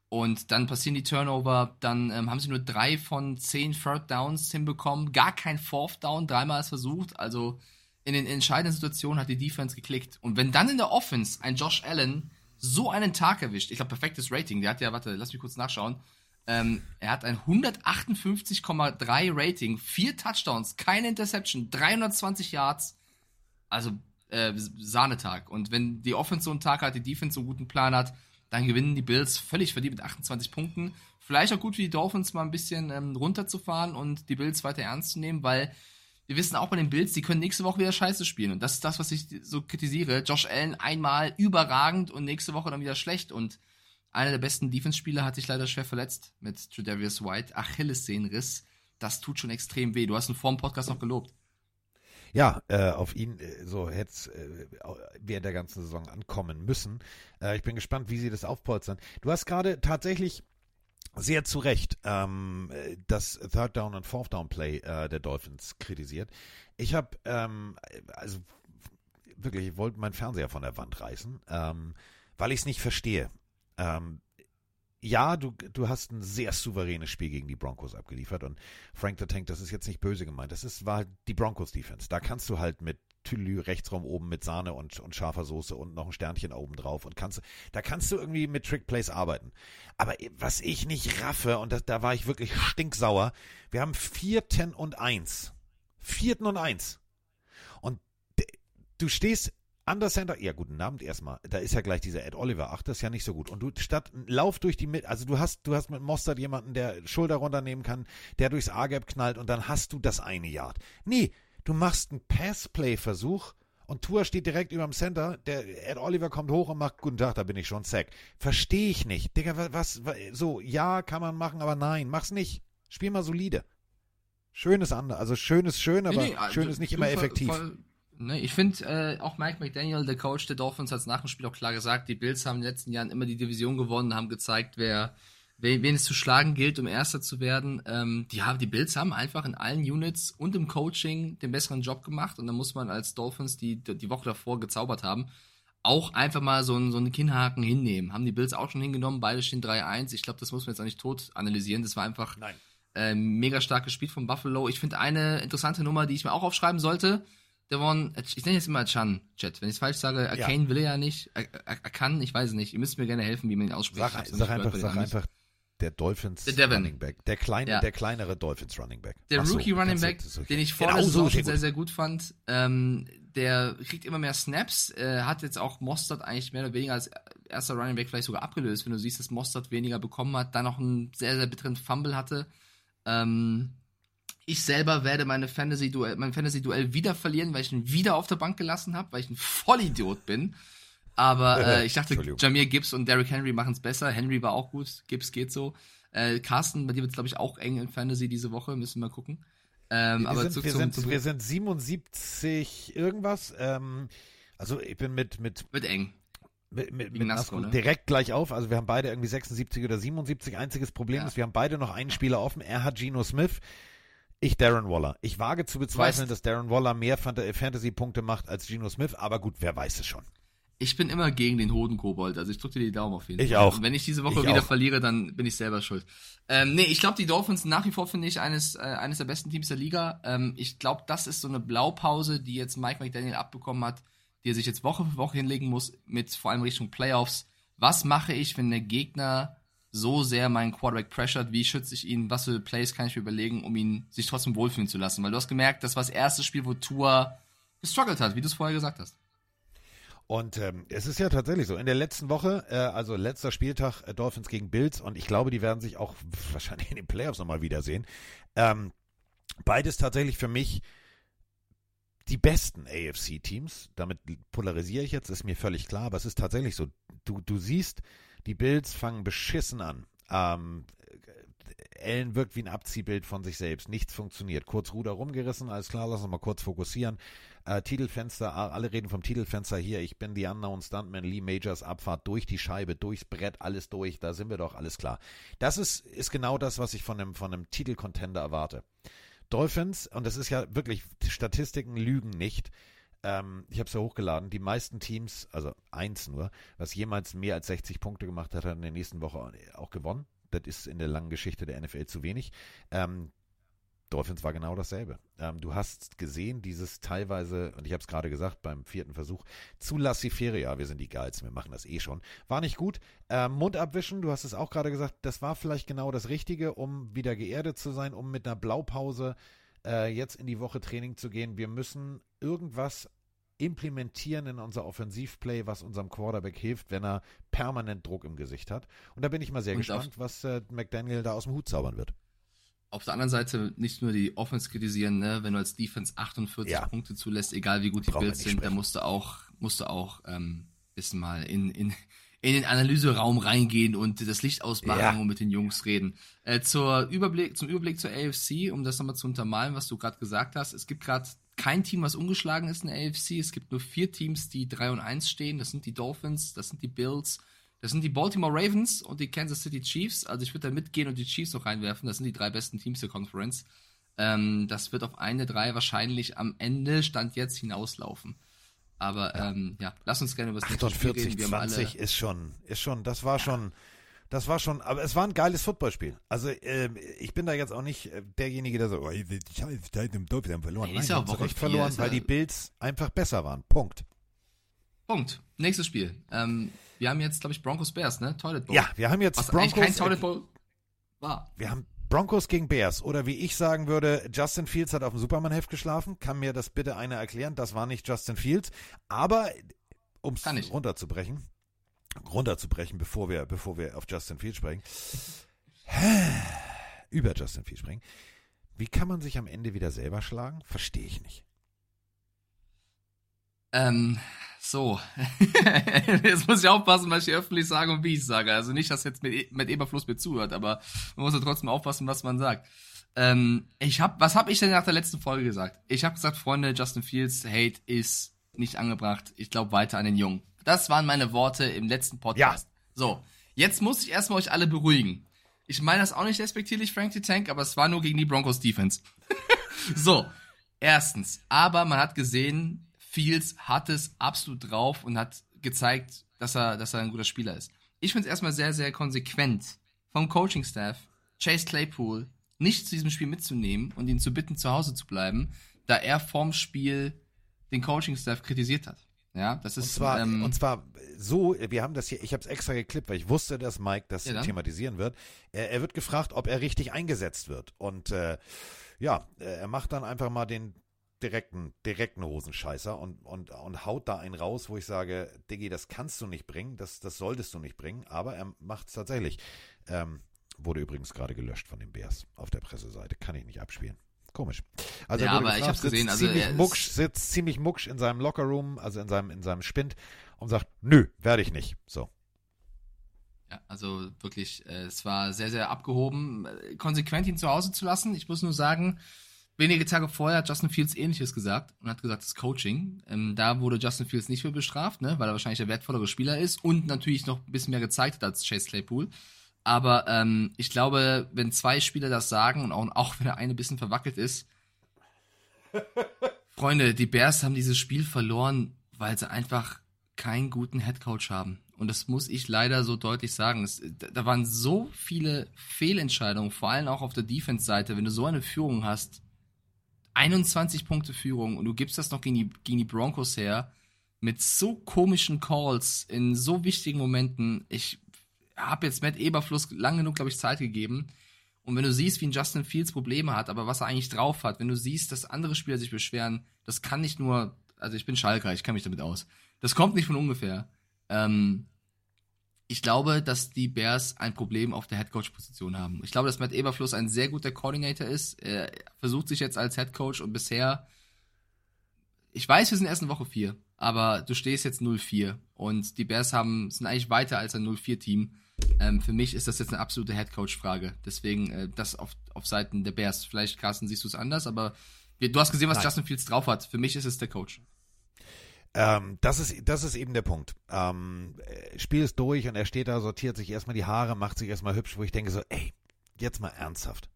Und dann passieren die Turnover, dann ähm, haben sie nur drei von zehn Third Downs hinbekommen, gar kein Fourth Down, dreimal es versucht. Also in den entscheidenden Situationen hat die Defense geklickt. Und wenn dann in der Offense ein Josh Allen so einen Tag erwischt, ich glaube, perfektes Rating, der hat ja, warte, lass mich kurz nachschauen. Ähm, er hat ein 158,3 Rating, vier Touchdowns, keine Interception, 320 Yards. Also äh, Sahnetag. Und wenn die Offense so einen Tag hat, die Defense so einen guten Plan hat, dann gewinnen die Bills völlig verdient mit 28 Punkten. Vielleicht auch gut für die Dolphins mal ein bisschen ähm, runterzufahren und die Bills weiter ernst zu nehmen, weil wir wissen auch bei den Bills, die können nächste Woche wieder scheiße spielen. Und das ist das, was ich so kritisiere. Josh Allen einmal überragend und nächste Woche dann wieder schlecht. Und einer der besten Defense-Spieler hat sich leider schwer verletzt mit Tredavious White. Achillessehnenriss. Das tut schon extrem weh. Du hast ihn vor dem Podcast noch gelobt. Ja, äh, auf ihn äh, so hätte es äh, während der ganzen Saison ankommen müssen. Äh, ich bin gespannt, wie sie das aufpolstern. Du hast gerade tatsächlich sehr zu Recht ähm, das Third Down und Fourth Down Play äh, der Dolphins kritisiert. Ich habe ähm, also wirklich, ich wollte meinen Fernseher von der Wand reißen, ähm, weil ich es nicht verstehe. Ähm, ja, du, du hast ein sehr souveränes Spiel gegen die Broncos abgeliefert und Frank the Tank, das ist jetzt nicht böse gemeint, das ist, war die Broncos Defense. Da kannst du halt mit Tülü Rechtsraum oben mit Sahne und, und scharfer Soße und noch ein Sternchen oben drauf und kannst, da kannst du irgendwie mit Trickplays arbeiten. Aber was ich nicht raffe, und das, da war ich wirklich stinksauer, wir haben vierten und eins. Vierten und eins. Und du stehst Under Center, ja guten Abend erstmal. Da ist ja gleich dieser Ed Oliver. Ach, das ist ja nicht so gut. Und du statt Lauf durch die Mitte, also du hast, du hast mit Mostert jemanden, der Schulter runternehmen kann, der durchs A-Gap knallt und dann hast du das eine Yard. Nee, du machst einen Passplay-Versuch und Tour steht direkt über dem Center. Der Ed Oliver kommt hoch und macht, guten Tag, da bin ich schon Sack. Verstehe ich nicht. Digga, was, was, so, ja, kann man machen, aber nein, mach's nicht. Spiel mal solide. Schönes andere, also schön ist schön, aber nee, nee, also schön ist nicht immer effektiv. Voll, Ne, ich finde, äh, auch Mike McDaniel, der Coach der Dolphins, hat es nach dem Spiel auch klar gesagt, die Bills haben in den letzten Jahren immer die Division gewonnen, haben gezeigt, wer, wen, wen es zu schlagen gilt, um Erster zu werden. Ähm, die, haben, die Bills haben einfach in allen Units und im Coaching den besseren Job gemacht und da muss man als Dolphins, die die Woche davor gezaubert haben, auch einfach mal so, einen, so einen Kinnhaken hinnehmen. Haben die Bills auch schon hingenommen, beide stehen 3-1. Ich glaube, das muss man jetzt auch nicht tot analysieren. Das war einfach äh, mega starkes Spiel von Buffalo. Ich finde eine interessante Nummer, die ich mir auch aufschreiben sollte Devon, ich nenne jetzt immer Chan, Chat. Wenn ich es falsch sage, Arcane ja. will er ja nicht. Kann, ich weiß es nicht. Ihr müsst mir gerne helfen, wie man ihn ausspricht. Sag, sag einfach, sag einfach der Dolphins der Running Back. Der kleine, ja. der kleinere Dolphins Running Back. Der Ach Rookie so, Running Back, so, den ich vorher genau so sehr, sehr, sehr gut fand. Ähm, der kriegt immer mehr Snaps, äh, hat jetzt auch Mostert eigentlich mehr oder weniger als erster Running Back vielleicht sogar abgelöst, wenn du siehst, dass Mostert weniger bekommen hat, dann noch einen sehr, sehr bitteren Fumble hatte. Ähm, ich selber werde meine Fantasy-Duell, mein Fantasy-Duell wieder verlieren, weil ich ihn wieder auf der Bank gelassen habe, weil ich ein Vollidiot bin. Aber äh, ich dachte, Jamir Gibbs und Derrick Henry machen es besser. Henry war auch gut, Gibbs geht so. Äh, Carsten, bei dir wird es, glaube ich, auch eng in Fantasy diese Woche, müssen wir mal gucken. Ähm, wir, aber sind, wir, zum, sind, zum, wir sind 77 irgendwas. Ähm, also ich bin mit mit mit eng. Mit, mit, mit Nasco, ne? direkt gleich auf. Also wir haben beide irgendwie 76 oder 77. Einziges Problem ja. ist, wir haben beide noch einen Spieler offen. Er hat Geno Smith. Ich Darren Waller. Ich wage zu bezweifeln, weißt, dass Darren Waller mehr Fantasy-Punkte macht als Geno Smith, aber gut, wer weiß es schon. Ich bin immer gegen den Hodenkobold, also ich drücke dir die Daumen auf jeden ich Fall. Ich auch. Und wenn ich diese Woche ich wieder auch. verliere, dann bin ich selber schuld. Ähm, nee, ich glaube, die Dolphins nach wie vor finde ich eines, äh, eines der besten Teams der Liga. Ähm, ich glaube, das ist so eine Blaupause, die jetzt Mike McDaniel abbekommen hat, die er sich jetzt Woche für Woche hinlegen muss, mit vor allem Richtung Playoffs. Was mache ich, wenn der Gegner so sehr meinen Quarterback pressured, wie schütze ich ihn, was für Plays kann ich mir überlegen, um ihn sich trotzdem wohlfühlen zu lassen. Weil du hast gemerkt, das war das erste Spiel, wo Tua gestruggelt hat, wie du es vorher gesagt hast. Und ähm, es ist ja tatsächlich so. In der letzten Woche, äh, also letzter Spieltag äh, Dolphins gegen Bills, und ich glaube, die werden sich auch wahrscheinlich in den Playoffs nochmal wiedersehen. Ähm, beides tatsächlich für mich die besten AFC-Teams. Damit polarisiere ich jetzt, ist mir völlig klar, aber es ist tatsächlich so. Du, du siehst, die Bills fangen beschissen an. Ähm, Allen wirkt wie ein Abziehbild von sich selbst. Nichts funktioniert. Kurz Ruder rumgerissen, alles klar, lass uns mal kurz fokussieren. Äh, Titelfenster, alle reden vom Titelfenster hier. Ich bin die Unknown Stuntman, Lee Majors Abfahrt durch die Scheibe, durchs Brett, alles durch. Da sind wir doch, alles klar. Das ist, ist genau das, was ich von einem, von einem Titelcontender erwarte. Dolphins, und das ist ja wirklich, Statistiken lügen nicht. Ähm, ich habe es ja hochgeladen. Die meisten Teams, also eins nur, was jemals mehr als 60 Punkte gemacht hat, hat in der nächsten Woche auch gewonnen. Das ist in der langen Geschichte der NFL zu wenig. Ähm, Dolphins war genau dasselbe. Ähm, du hast gesehen, dieses teilweise, und ich habe es gerade gesagt, beim vierten Versuch, zu lassifere, ja, wir sind die Geilsten, wir machen das eh schon. War nicht gut. Ähm, Mund abwischen, du hast es auch gerade gesagt, das war vielleicht genau das Richtige, um wieder geerdet zu sein, um mit einer Blaupause äh, jetzt in die Woche Training zu gehen. Wir müssen irgendwas implementieren in unser Offensivplay, was unserem Quarterback hilft, wenn er permanent Druck im Gesicht hat. Und da bin ich mal sehr und gespannt, was äh, McDaniel da aus dem Hut zaubern wird. Auf der anderen Seite nicht nur die Offense kritisieren, ne? wenn du als Defense 48 ja. Punkte zulässt, egal wie gut die Bills sind, da musst du auch, musst du auch ähm, bisschen mal in, in, in den Analyseraum reingehen und das Licht ausmachen ja. und mit den Jungs reden. Äh, zur Überblick, zum Überblick zur AFC, um das nochmal zu untermalen, was du gerade gesagt hast. Es gibt gerade kein Team, was ungeschlagen ist in der AFC. Es gibt nur vier Teams, die 3 und 1 stehen. Das sind die Dolphins, das sind die Bills, das sind die Baltimore Ravens und die Kansas City Chiefs. Also ich würde da mitgehen und die Chiefs noch reinwerfen. Das sind die drei besten Teams der Conference. Ähm, das wird auf eine, drei wahrscheinlich am Ende, Stand jetzt, hinauslaufen. Aber ja, ähm, ja lass uns gerne über das nächste Spiel reden. Wir 20 ist schon, ist schon, das war schon das war schon, aber es war ein geiles Footballspiel. Also äh, ich bin da jetzt auch nicht äh, derjenige, der so, oh, die haben verloren. Nein, ist ja auch recht verloren, weil die Bills einfach besser waren. Punkt. Punkt. Nächstes Spiel. Ähm, wir haben jetzt, glaube ich, Broncos Bears, ne? Toilet Bowl. Ja, wir haben jetzt Was Broncos. kein Toilet Bowl war. Wir haben Broncos gegen Bears. Oder wie ich sagen würde, Justin Fields hat auf dem Superman-Heft geschlafen. Kann mir das bitte einer erklären? Das war nicht Justin Fields. Aber um es runterzubrechen, runterzubrechen, bevor wir, bevor wir auf Justin Fields sprechen, über Justin Fields sprechen. Wie kann man sich am Ende wieder selber schlagen? Verstehe ich nicht. Ähm, so. jetzt muss ich aufpassen, was ich öffentlich sage und wie ich sage. Also nicht, dass jetzt mit, e mit Eberfluss mir zuhört, aber man muss ja trotzdem aufpassen, was man sagt. Ähm, ich hab, was habe ich denn nach der letzten Folge gesagt? Ich habe gesagt, Freunde, Justin Fields Hate ist nicht angebracht. Ich glaube weiter an den Jungen. Das waren meine Worte im letzten Podcast. Ja. So, jetzt muss ich erstmal euch alle beruhigen. Ich meine das auch nicht respektierlich, Frankie Tank, aber es war nur gegen die Broncos Defense. so, erstens. Aber man hat gesehen, Fields hat es absolut drauf und hat gezeigt, dass er, dass er ein guter Spieler ist. Ich finde es erstmal sehr, sehr konsequent vom Coaching-Staff, Chase Claypool, nicht zu diesem Spiel mitzunehmen und ihn zu bitten, zu Hause zu bleiben, da er vorm Spiel den Coaching-Staff kritisiert hat. Ja, das ist und zwar, ähm, und zwar so, wir haben das hier, ich habe es extra geklippt, weil ich wusste, dass Mike das ja, thematisieren wird. Er, er, wird gefragt, ob er richtig eingesetzt wird. Und äh, ja, er macht dann einfach mal den direkten, direkten Hosenscheißer und, und, und haut da einen raus, wo ich sage, Diggi, das kannst du nicht bringen, das, das solltest du nicht bringen, aber er macht es tatsächlich. Ähm, wurde übrigens gerade gelöscht von den Bears auf der Presseseite. Kann ich nicht abspielen. Komisch. Also ja, aber gefragt, ich hab's gesehen. Also ziemlich mucksch, sitzt ziemlich mucksch in seinem Lockerroom, also in seinem, in seinem Spind und sagt, nö, werde ich nicht. So. Ja, also wirklich, äh, es war sehr, sehr abgehoben, konsequent ihn zu Hause zu lassen. Ich muss nur sagen, wenige Tage vorher hat Justin Fields ähnliches gesagt und hat gesagt, das Coaching. Ähm, da wurde Justin Fields nicht für bestraft, ne, weil er wahrscheinlich der wertvollere Spieler ist und natürlich noch ein bisschen mehr gezeigt hat als Chase Claypool. Aber ähm, ich glaube, wenn zwei Spieler das sagen und auch, auch wenn der eine ein bisschen verwackelt ist, Freunde, die Bears haben dieses Spiel verloren, weil sie einfach keinen guten Headcoach haben. Und das muss ich leider so deutlich sagen. Es, da waren so viele Fehlentscheidungen, vor allem auch auf der Defense-Seite. Wenn du so eine Führung hast, 21 Punkte Führung und du gibst das noch gegen die, gegen die Broncos her, mit so komischen Calls in so wichtigen Momenten. Ich habe jetzt Matt Eberfluss lang genug, glaube ich, Zeit gegeben. Und wenn du siehst, wie ein Justin Fields Probleme hat, aber was er eigentlich drauf hat, wenn du siehst, dass andere Spieler sich beschweren, das kann nicht nur, also ich bin Schalker, ich kenne mich damit aus. Das kommt nicht von ungefähr. Ähm, ich glaube, dass die Bears ein Problem auf der Headcoach-Position haben. Ich glaube, dass Matt Eberfluss ein sehr guter Coordinator ist. Er versucht sich jetzt als Headcoach und bisher ich weiß, wir sind erst in Woche 4, aber du stehst jetzt 0-4 und die Bears haben, sind eigentlich weiter als ein 0-4-Team. Ähm, für mich ist das jetzt eine absolute Headcoach-Frage. Deswegen äh, das auf, auf Seiten der Bears. Vielleicht, Carsten, siehst du es anders, aber du hast gesehen, was Nein. Justin Fields drauf hat. Für mich ist es der Coach. Ähm, das, ist, das ist eben der Punkt. Ähm, äh, Spiel ist durch und er steht da, sortiert sich erstmal die Haare, macht sich erstmal hübsch, wo ich denke so, ey, jetzt mal ernsthaft.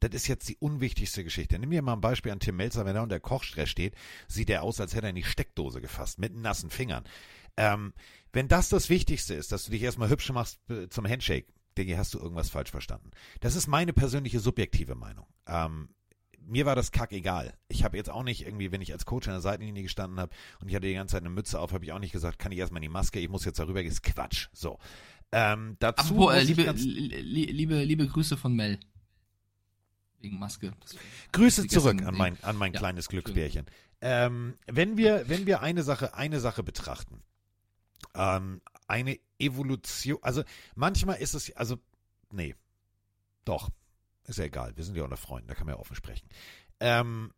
Das ist jetzt die unwichtigste Geschichte. Nimm mir mal ein Beispiel an Tim Melzer, wenn er unter Kochstress steht, sieht er aus, als hätte er in die Steckdose gefasst, mit nassen Fingern. Ähm, wenn das das Wichtigste ist, dass du dich erstmal hübsch machst äh, zum Handshake, Diggi, hast du irgendwas falsch verstanden. Das ist meine persönliche subjektive Meinung. Ähm, mir war das kack egal. Ich habe jetzt auch nicht irgendwie, wenn ich als Coach an der Seitenlinie gestanden habe und ich hatte die ganze Zeit eine Mütze auf, habe ich auch nicht gesagt, kann ich erstmal in die Maske, ich muss jetzt darüber gehen, ist Quatsch. So. Ähm, dazu Apropos, äh, liebe, liebe, liebe Grüße von Mel. Wegen Maske. Grüße zurück an mein, an mein Ja, kleines. Glücksbärchen. Ähm, wenn wir, wenn wir eine Sache, eine Sache betrachten, ähm, eine Evolution, also manchmal ist es, also, nee, doch, ist ja egal, wir sind ja unter Freunden, da kann man ja offen sprechen. Ähm,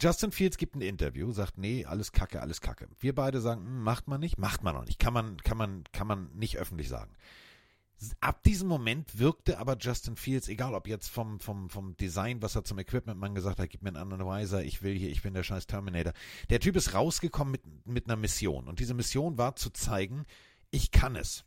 Justin Fields gibt ein Interview, sagt, nee, alles Kacke, alles Kacke. Wir beide sagen, hm, macht man nicht, macht man noch nicht, kann man, kann man, kann man nicht öffentlich sagen. Ab diesem Moment wirkte aber Justin Fields, egal ob jetzt vom, vom, vom Design, was er zum Equipment-Mann gesagt hat, gib mir einen anderen Weiser, ich will hier, ich bin der scheiß Terminator. Der Typ ist rausgekommen mit, mit einer Mission. Und diese Mission war zu zeigen, ich kann es.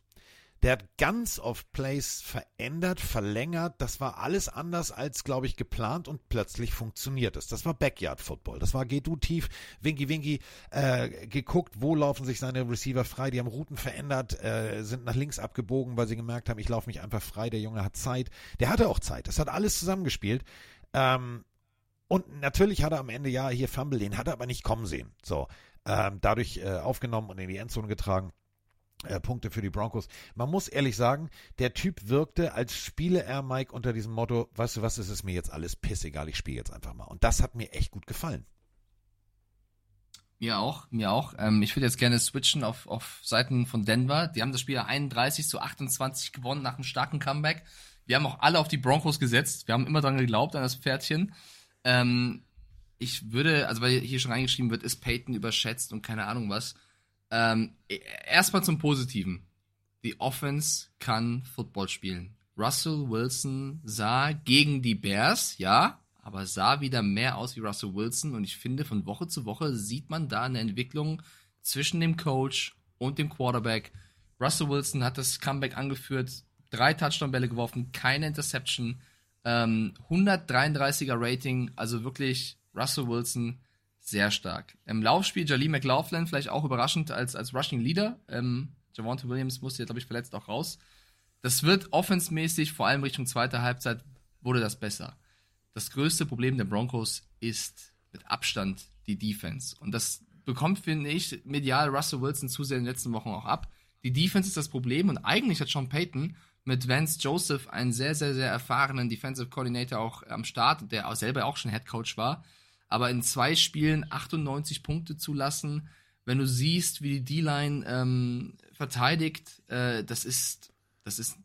Der hat ganz oft Plays verändert, verlängert. Das war alles anders als, glaube ich, geplant und plötzlich funktioniert es. Das war Backyard Football. Das war geh du tief, Winky Winky, äh, geguckt, wo laufen sich seine Receiver frei. Die haben Routen verändert, äh, sind nach links abgebogen, weil sie gemerkt haben, ich laufe mich einfach frei. Der Junge hat Zeit. Der hatte auch Zeit. Das hat alles zusammengespielt. Ähm, und natürlich hat er am Ende ja hier Fumble, den hat er aber nicht kommen sehen. So, ähm, dadurch äh, aufgenommen und in die Endzone getragen. Äh, Punkte für die Broncos. Man muss ehrlich sagen, der Typ wirkte, als spiele er Mike unter diesem Motto, weißt du was, es ist mir jetzt alles pissegal, ich spiele jetzt einfach mal. Und das hat mir echt gut gefallen. Mir auch, mir auch. Ähm, ich würde jetzt gerne switchen auf, auf Seiten von Denver. Die haben das Spiel 31 zu 28 gewonnen nach einem starken Comeback. Wir haben auch alle auf die Broncos gesetzt. Wir haben immer dran geglaubt, an das Pferdchen. Ähm, ich würde, also weil hier schon reingeschrieben wird, ist Peyton überschätzt und keine Ahnung was. Ähm, erstmal zum Positiven. Die Offense kann Football spielen. Russell Wilson sah gegen die Bears, ja, aber sah wieder mehr aus wie Russell Wilson und ich finde, von Woche zu Woche sieht man da eine Entwicklung zwischen dem Coach und dem Quarterback. Russell Wilson hat das Comeback angeführt, drei Touchdown-Bälle geworfen, keine Interception, ähm, 133er Rating, also wirklich Russell Wilson sehr stark. Im Laufspiel Jali McLaughlin vielleicht auch überraschend als, als Rushing Leader. Ähm, Javante Williams musste, glaube ich, verletzt auch raus. Das wird offensmäßig, vor allem Richtung zweiter Halbzeit, wurde das besser. Das größte Problem der Broncos ist mit Abstand die Defense. Und das bekommt, finde ich, medial Russell Wilson zu sehr in den letzten Wochen auch ab. Die Defense ist das Problem und eigentlich hat Sean Payton mit Vance Joseph einen sehr, sehr, sehr erfahrenen Defensive Coordinator auch am Start, der auch selber auch schon Head Coach war. Aber in zwei Spielen 98 Punkte zu lassen, wenn du siehst, wie die D-Line ähm, verteidigt, äh, das ist, das ist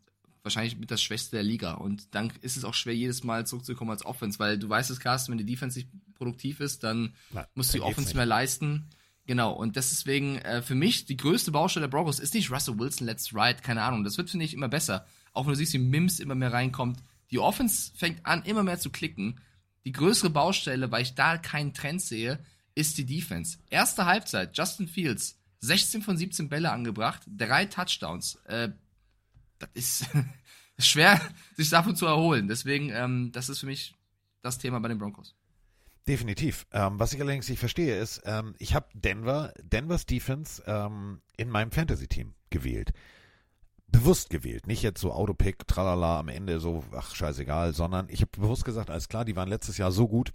wahrscheinlich mit das Schwächste der Liga. Und dann ist es auch schwer, jedes Mal zurückzukommen als Offense, weil du weißt es, Carsten, wenn die Defense nicht produktiv ist, dann Na, muss die Offense nicht. mehr leisten. Genau, und deswegen äh, für mich die größte Baustelle der Broncos ist nicht Russell Wilson, let's ride, keine Ahnung. Das wird, finde ich, immer besser. Auch wenn du siehst, wie Mims immer mehr reinkommt. Die Offense fängt an, immer mehr zu klicken. Die größere Baustelle, weil ich da keinen Trend sehe, ist die Defense. Erste Halbzeit, Justin Fields, 16 von 17 Bälle angebracht, drei Touchdowns. Äh, das ist schwer, sich davon zu erholen. Deswegen, ähm, das ist für mich das Thema bei den Broncos. Definitiv. Ähm, was ich allerdings nicht verstehe, ist, ähm, ich habe Denver, Denvers Defense ähm, in meinem Fantasy-Team gewählt. Bewusst gewählt. Nicht jetzt so Autopick, tralala, am Ende so, ach, scheißegal, sondern ich habe bewusst gesagt, alles klar, die waren letztes Jahr so gut,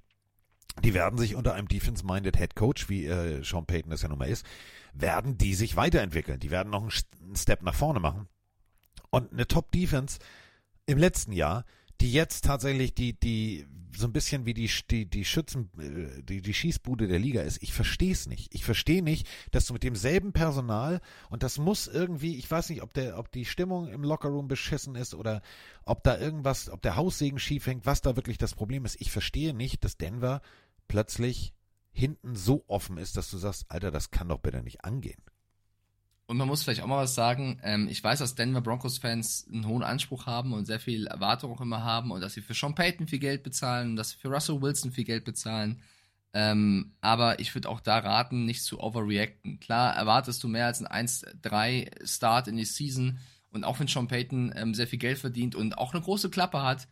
die werden sich unter einem Defense-Minded Head Coach, wie äh, Sean Payton das ja nun mal ist, werden die sich weiterentwickeln. Die werden noch einen, einen Step nach vorne machen. Und eine Top-Defense im letzten Jahr, die jetzt tatsächlich die, die, so ein bisschen wie die, die, die Schützen, äh, die, die Schießbude der Liga ist. Ich verstehe es nicht. Ich verstehe nicht, dass du mit demselben Personal und das muss irgendwie, ich weiß nicht, ob der, ob die Stimmung im Lockerroom beschissen ist oder ob da irgendwas, ob der Haussegen schief hängt, was da wirklich das Problem ist. Ich verstehe nicht, dass Denver plötzlich hinten so offen ist, dass du sagst, Alter, das kann doch bitte nicht angehen. Und man muss vielleicht auch mal was sagen. Ähm, ich weiß, dass Denver Broncos-Fans einen hohen Anspruch haben und sehr viel Erwartung auch immer haben und dass sie für Sean Payton viel Geld bezahlen und dass sie für Russell Wilson viel Geld bezahlen. Ähm, aber ich würde auch da raten, nicht zu overreacten. Klar, erwartest du mehr als ein 1-3-Start in die Season und auch wenn Sean Payton ähm, sehr viel Geld verdient und auch eine große Klappe hat,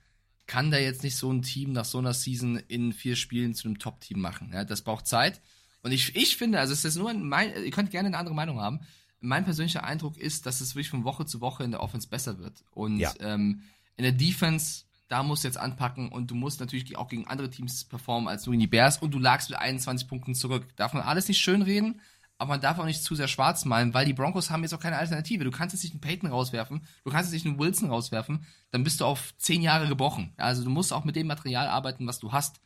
kann der jetzt nicht so ein Team nach so einer Season in vier Spielen zu einem Top-Team machen. Ja, das braucht Zeit. Und ich, ich finde, also es ist nur mein, ihr könnt gerne eine andere Meinung haben. Mein persönlicher Eindruck ist, dass es wirklich von Woche zu Woche in der Offense besser wird. Und Ja. ähm, in der Defense, da musst du jetzt anpacken und du musst natürlich auch gegen andere Teams performen als nur in die Bears und du lagst mit 21 Punkten zurück. Darf man alles nicht schön reden, aber man darf auch nicht zu sehr schwarz malen, weil die Broncos haben jetzt auch keine Alternative. Du kannst jetzt nicht einen Peyton rauswerfen, du kannst jetzt nicht einen Wilson rauswerfen, dann bist du auf zehn Jahre gebrochen. Also du musst auch mit dem Material arbeiten, was du hast.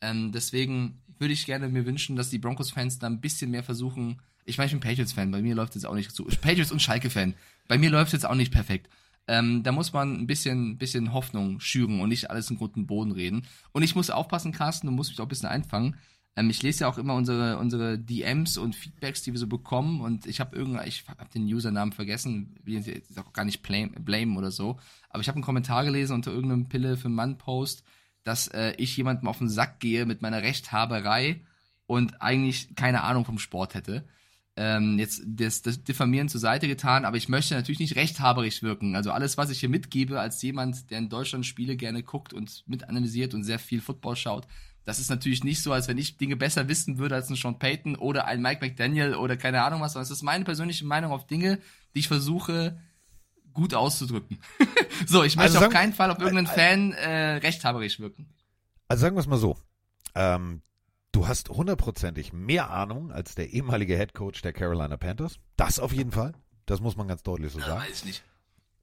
Ähm, deswegen würde ich gerne mir wünschen, dass die Broncos-Fans da ein bisschen mehr versuchen. Ich meine, ich bin Patriots-Fan, bei mir läuft es auch nicht so. Patriots und Schalke-Fan, bei mir läuft es jetzt auch nicht perfekt. Ähm, da muss man ein bisschen, bisschen Hoffnung schüren und nicht alles in und Boden reden. Und ich muss aufpassen, Carsten, du musst mich auch ein bisschen einfangen. Ähm, ich lese ja auch immer unsere, unsere DMs und Feedbacks, die wir so bekommen. Und ich habe ich habe den Usernamen vergessen, will jetzt auch gar nicht blame, oder so. Aber ich habe einen Kommentar gelesen unter irgendeinem Pille für Mann-Post, dass äh, ich jemandem auf den Sack gehe mit meiner Rechthaberei und eigentlich keine Ahnung vom Sport hätte. Ähm, jetzt das, das Diffamieren zur Seite getan, aber ich möchte natürlich nicht rechthaberisch wirken. Also alles, was ich hier mitgebe als jemand, der in Deutschland Spiele gerne guckt und mitanalysiert und sehr viel Football schaut, das ist natürlich nicht so, als wenn ich Dinge besser wissen würde als ein Sean Payton oder ein Mike McDaniel oder keine Ahnung was, sondern es ist meine persönliche Meinung auf Dinge, die ich versuche gut auszudrücken. so, ich möchte Also auf keinen Fall auf irgendeinen Fan äh, rechthaberisch wirken. Also sagen wir es mal so. Ähm, du hast hundertprozentig mehr Ahnung als der ehemalige Head Coach der Carolina Panthers. Das auf jeden Fall. Das muss man ganz deutlich so Ja, sagen. weiß ich nicht.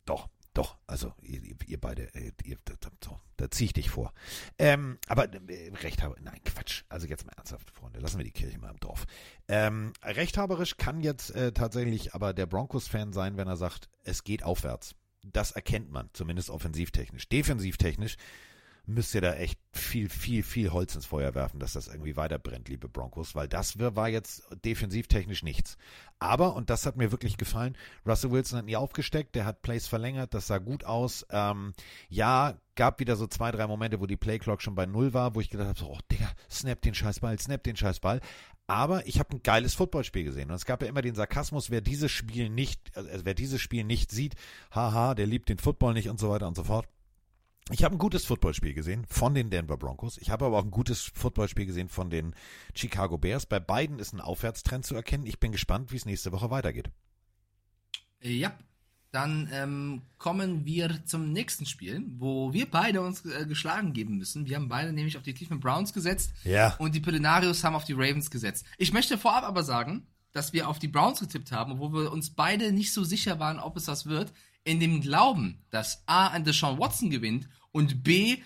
Doch, doch. Also ihr, ihr- beide, äh, ihr, so, da zieh ich dich vor. Ähm, aber äh, Rechthaber, nein, Quatsch. Also jetzt mal ernsthaft, Freunde. Lassen wir die Kirche mal im Dorf. Ähm, rechthaberisch kann jetzt äh, tatsächlich aber der Broncos-Fan sein, wenn er sagt, es geht aufwärts. Das erkennt man, zumindest offensivtechnisch. Defensivtechnisch müsst ihr da echt viel, viel, viel Holz ins Feuer werfen, dass das irgendwie weiter brennt, liebe Broncos, weil das war jetzt defensivtechnisch nichts. Aber, und das hat mir wirklich gefallen, Russell Wilson hat nie aufgesteckt, der hat Plays verlängert, das sah gut aus. Ähm, ja, gab wieder so zwei, drei Momente, wo die Playclock schon bei Null war, wo ich gedacht habe, so, oh Digga, snap den Scheißball, snap den Scheißball. Aber ich habe ein geiles Footballspiel gesehen. Und es gab ja immer den Sarkasmus, wer dieses Spiel nicht, also wer dieses Spiel nicht sieht, haha, der liebt den Football nicht und so weiter und so fort. Ich habe ein gutes Footballspiel gesehen von den Denver Broncos. Ich habe aber auch ein gutes Footballspiel gesehen von den Chicago Bears. Bei beiden ist ein Aufwärtstrend zu erkennen. Ich bin gespannt, wie es nächste Woche weitergeht. Ja, dann ähm, kommen wir zum nächsten Spiel, wo wir beide uns äh, geschlagen geben müssen. Wir haben beide nämlich auf die Cleveland Browns gesetzt Ja. und die Pelinarios haben auf die Ravens gesetzt. Ich möchte vorab aber sagen, dass wir auf die Browns getippt haben, wo wir uns beide nicht so sicher waren, ob es das wird, in dem Glauben, dass A, ein Deshaun Watson gewinnt und B,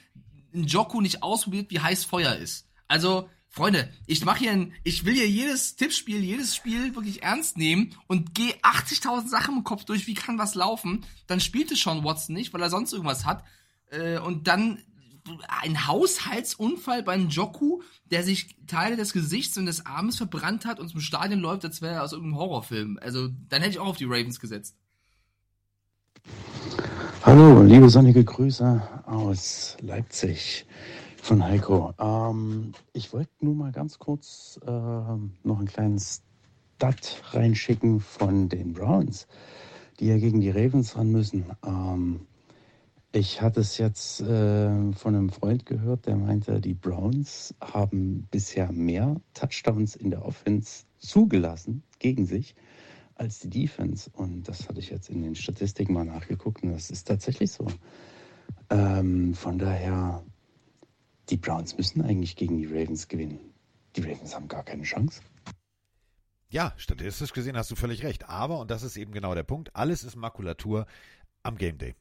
ein Joku nicht ausprobiert, wie heiß Feuer ist. Also, Freunde, ich mache hier ein, ich will hier jedes Tippspiel, jedes Spiel wirklich ernst nehmen und gehe 80.000 Sachen im Kopf durch, wie kann was laufen. Dann spielte Sean Watson nicht, weil er sonst irgendwas hat. Äh, und dann ein Haushaltsunfall beim Joku, der sich Teile des Gesichts und des Armes verbrannt hat und zum Stadion läuft, als wäre er aus irgendeinem Horrorfilm. Also, dann hätte ich auch auf die Ravens gesetzt. Hallo, liebe sonnige Grüße aus Leipzig von Heiko. Ähm, ich wollte nur mal ganz kurz ähm, noch einen kleinen Stat reinschicken von den Browns, die ja gegen die Ravens ran müssen. Ähm, ich hatte es jetzt äh, von einem Freund gehört, der meinte, die Browns haben bisher mehr Touchdowns in der Offense zugelassen gegen sich als die Defense. Und das hatte ich jetzt in den Statistiken mal nachgeguckt und das ist tatsächlich so. Ähm, von daher, die Browns müssen eigentlich gegen die Ravens gewinnen. Die Ravens haben gar keine Chance. Ja, statistisch gesehen hast du völlig recht. Aber, und das ist eben genau der Punkt, alles ist Makulatur am Game Day.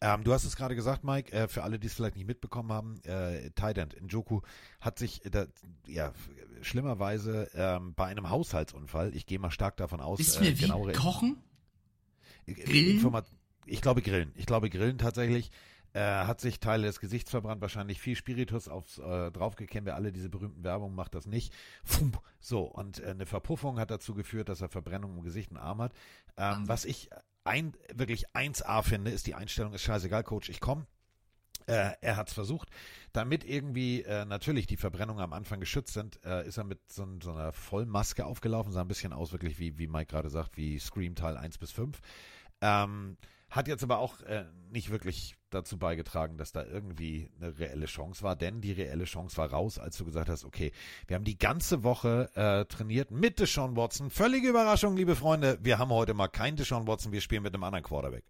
Ähm, du hast es gerade gesagt, Mike, äh, für alle, die es vielleicht nicht mitbekommen haben, äh, Tident Njoku hat sich, äh, ja, schlimmerweise ähm, bei einem Haushaltsunfall, ich gehe mal stark davon aus, Wissen wir, äh, wie genauere kochen? Äh, Grillen? Informa- Ich glaube Grillen. Ich glaube Grillen tatsächlich. Er hat sich Teile des Gesichts verbrannt, wahrscheinlich viel Spiritus aufs äh, draufgekämmt. Wer alle diese berühmten Werbungen macht das nicht. Fump. So, und äh, eine Verpuffung hat dazu geführt, dass er Verbrennung im Gesicht und Arm hat. Ähm, was ich ein, wirklich 1A finde, ist die Einstellung, ist scheißegal, Coach, ich komme. Äh, er hat es versucht. Damit irgendwie äh, natürlich die Verbrennungen am Anfang geschützt sind, äh, ist er mit so, so, einer Vollmaske aufgelaufen. Sah ein bisschen aus, wirklich wie, wie Mike gerade sagt, wie Scream Teil 1 bis 5. Ähm, hat jetzt aber auch äh, nicht wirklich dazu beigetragen, dass da irgendwie eine reelle Chance war, denn die reelle Chance war raus, als du gesagt hast, okay, wir haben die ganze Woche äh, trainiert mit Deshaun Watson. Völlige Überraschung, liebe Freunde, wir haben heute mal keinen Deshaun Watson, wir spielen mit einem anderen Quarterback.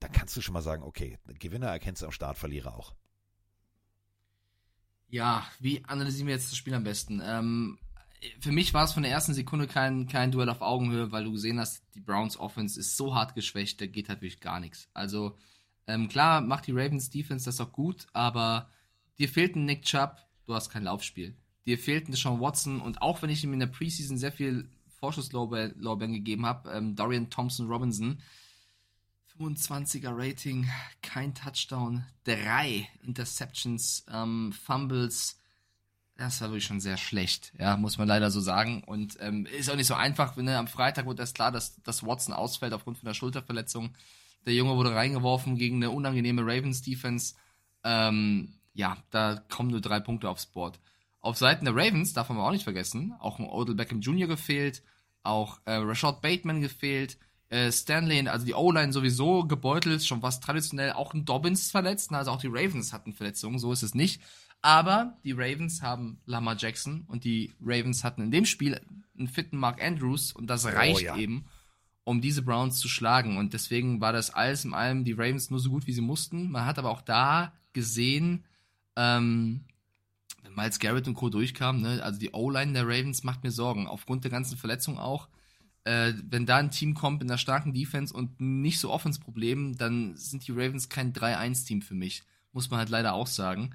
Da kannst du schon mal sagen, okay, Gewinner erkennst du am Start, Verlierer auch. Ja, wie analysieren wir jetzt das Spiel am besten? Ähm, für mich war es von der ersten Sekunde kein, kein Duell auf Augenhöhe, weil du gesehen hast, die Browns Offense ist so hart geschwächt, da geht halt wirklich gar nichts. Also, ähm, klar macht die Ravens Defense das auch gut, aber dir fehlt ein Nick Chubb, du hast kein Laufspiel. Dir fehlt ein Deshaun Watson und auch wenn ich ihm in der Preseason sehr viel Vorschusslorbeeren gegeben habe, ähm, Dorian Thompson Robinson, 25er Rating, kein Touchdown, drei Interceptions, ähm, Fumbles, das war wirklich schon sehr schlecht, ja, muss man leider so sagen. Und ähm, ist auch nicht so einfach, ne? am Freitag wurde erst klar, dass, dass Watson ausfällt aufgrund von der Schulterverletzung. Der Junge wurde reingeworfen gegen eine unangenehme Ravens-Defense. Ähm, ja, da kommen nur drei Punkte aufs Board. Auf Seiten der Ravens darf man auch nicht vergessen, auch ein Odell Beckham Jr. gefehlt, auch äh, Rashad Bateman gefehlt, äh, Stanley, also die O-Line sowieso gebeutelt, schon was traditionell, auch ein Dobbins verletzt, also auch die Ravens hatten Verletzungen, so ist es nicht. Aber die Ravens haben Lamar Jackson und die Ravens hatten in dem Spiel einen fitten Mark Andrews und das reicht oh, ja. eben, um diese Browns zu schlagen. Und deswegen war das alles in allem die Ravens nur so gut, wie sie mussten. Man hat aber auch da gesehen, ähm, wenn Miles Garrett und Co. durchkamen, ne, also die O-Line der Ravens macht mir Sorgen, aufgrund der ganzen Verletzungen auch. Äh, wenn da ein Team kommt mit einer starken Defense und nicht so Offense-Problemen, dann sind die Ravens kein 3-1-Team für mich. Muss man halt leider auch sagen.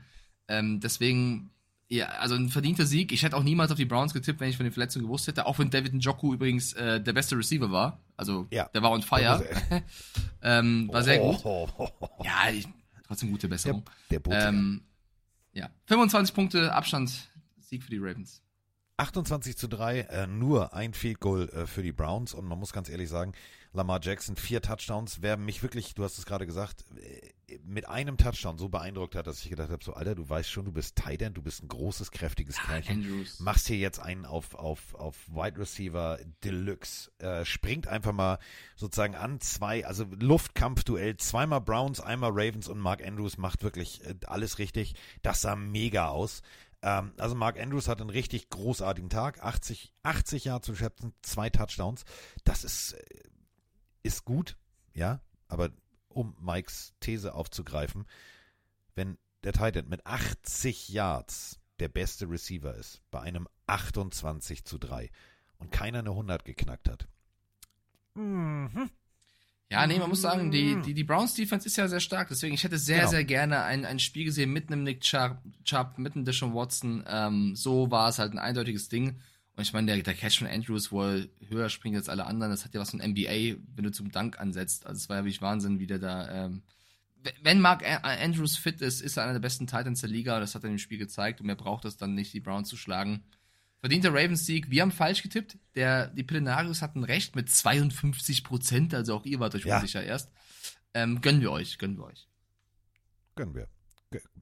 Ähm, deswegen, ja, also ein verdienter Sieg. Ich hätte auch niemals auf die Browns getippt, wenn ich von den Verletzungen gewusst hätte. Auch wenn David Njoku übrigens äh, der beste Receiver war. Also ja. der war on fire. ähm, war sehr gut. Ja, ich, trotzdem gute Besserung. Der, der ähm, ja, 25 Punkte Abstand, Sieg für die Ravens. 28 zu 3, äh, nur ein Field Goal äh, für die Browns und man muss ganz ehrlich sagen, Lamar Jackson, vier Touchdowns, wer mich wirklich, du hast es gerade gesagt, äh, mit einem Touchdown so beeindruckt hat, dass ich gedacht habe, so Alter, du weißt schon, du bist Tight End, du bist ein großes, kräftiges ja, Kerlchen, machst hier jetzt einen auf, auf, auf Wide Receiver Deluxe, äh, springt einfach mal sozusagen an, zwei, also Luftkampfduell, zweimal Browns, einmal Ravens und Mark Andrews macht wirklich äh, alles richtig, das sah mega aus. Ähm, also Mark Andrews hat einen richtig großartigen Tag, 80, 80 Jahre zu schätzen, zwei Touchdowns, das ist äh, ist gut, ja, aber um Mikes These aufzugreifen, wenn der Titan mit 80 Yards der beste Receiver ist, bei einem 28 zu 3 und keiner eine 100 geknackt hat. Mhm. Ja, nee, man muss sagen, die, die, die Browns Defense ist ja sehr stark, deswegen ich hätte sehr, genau. sehr gerne ein, ein Spiel gesehen mit einem Nick Chubb, Chubb mit einem Deshaun Watson. Ähm, so war es halt ein eindeutiges Ding. Und ich meine, der, der Catch von Andrews, wo er höher springt als alle anderen, das hat ja was von NBA, wenn du zum Dank ansetzt. Also es war ja wirklich Wahnsinn, wie der da. Ähm, wenn Mark Andrews fit ist, ist er einer der besten Titans der Liga. Das hat er im Spiel gezeigt und mehr braucht es dann nicht, die Browns zu schlagen. Verdienter Ravens-Sieg. Wir haben falsch getippt. Der, die Pillenarius hatten recht mit 52 Prozent. Also auch ihr wart euch ja. unsicher erst. Ähm, gönnen wir euch, gönnen wir euch. Gönnen wir.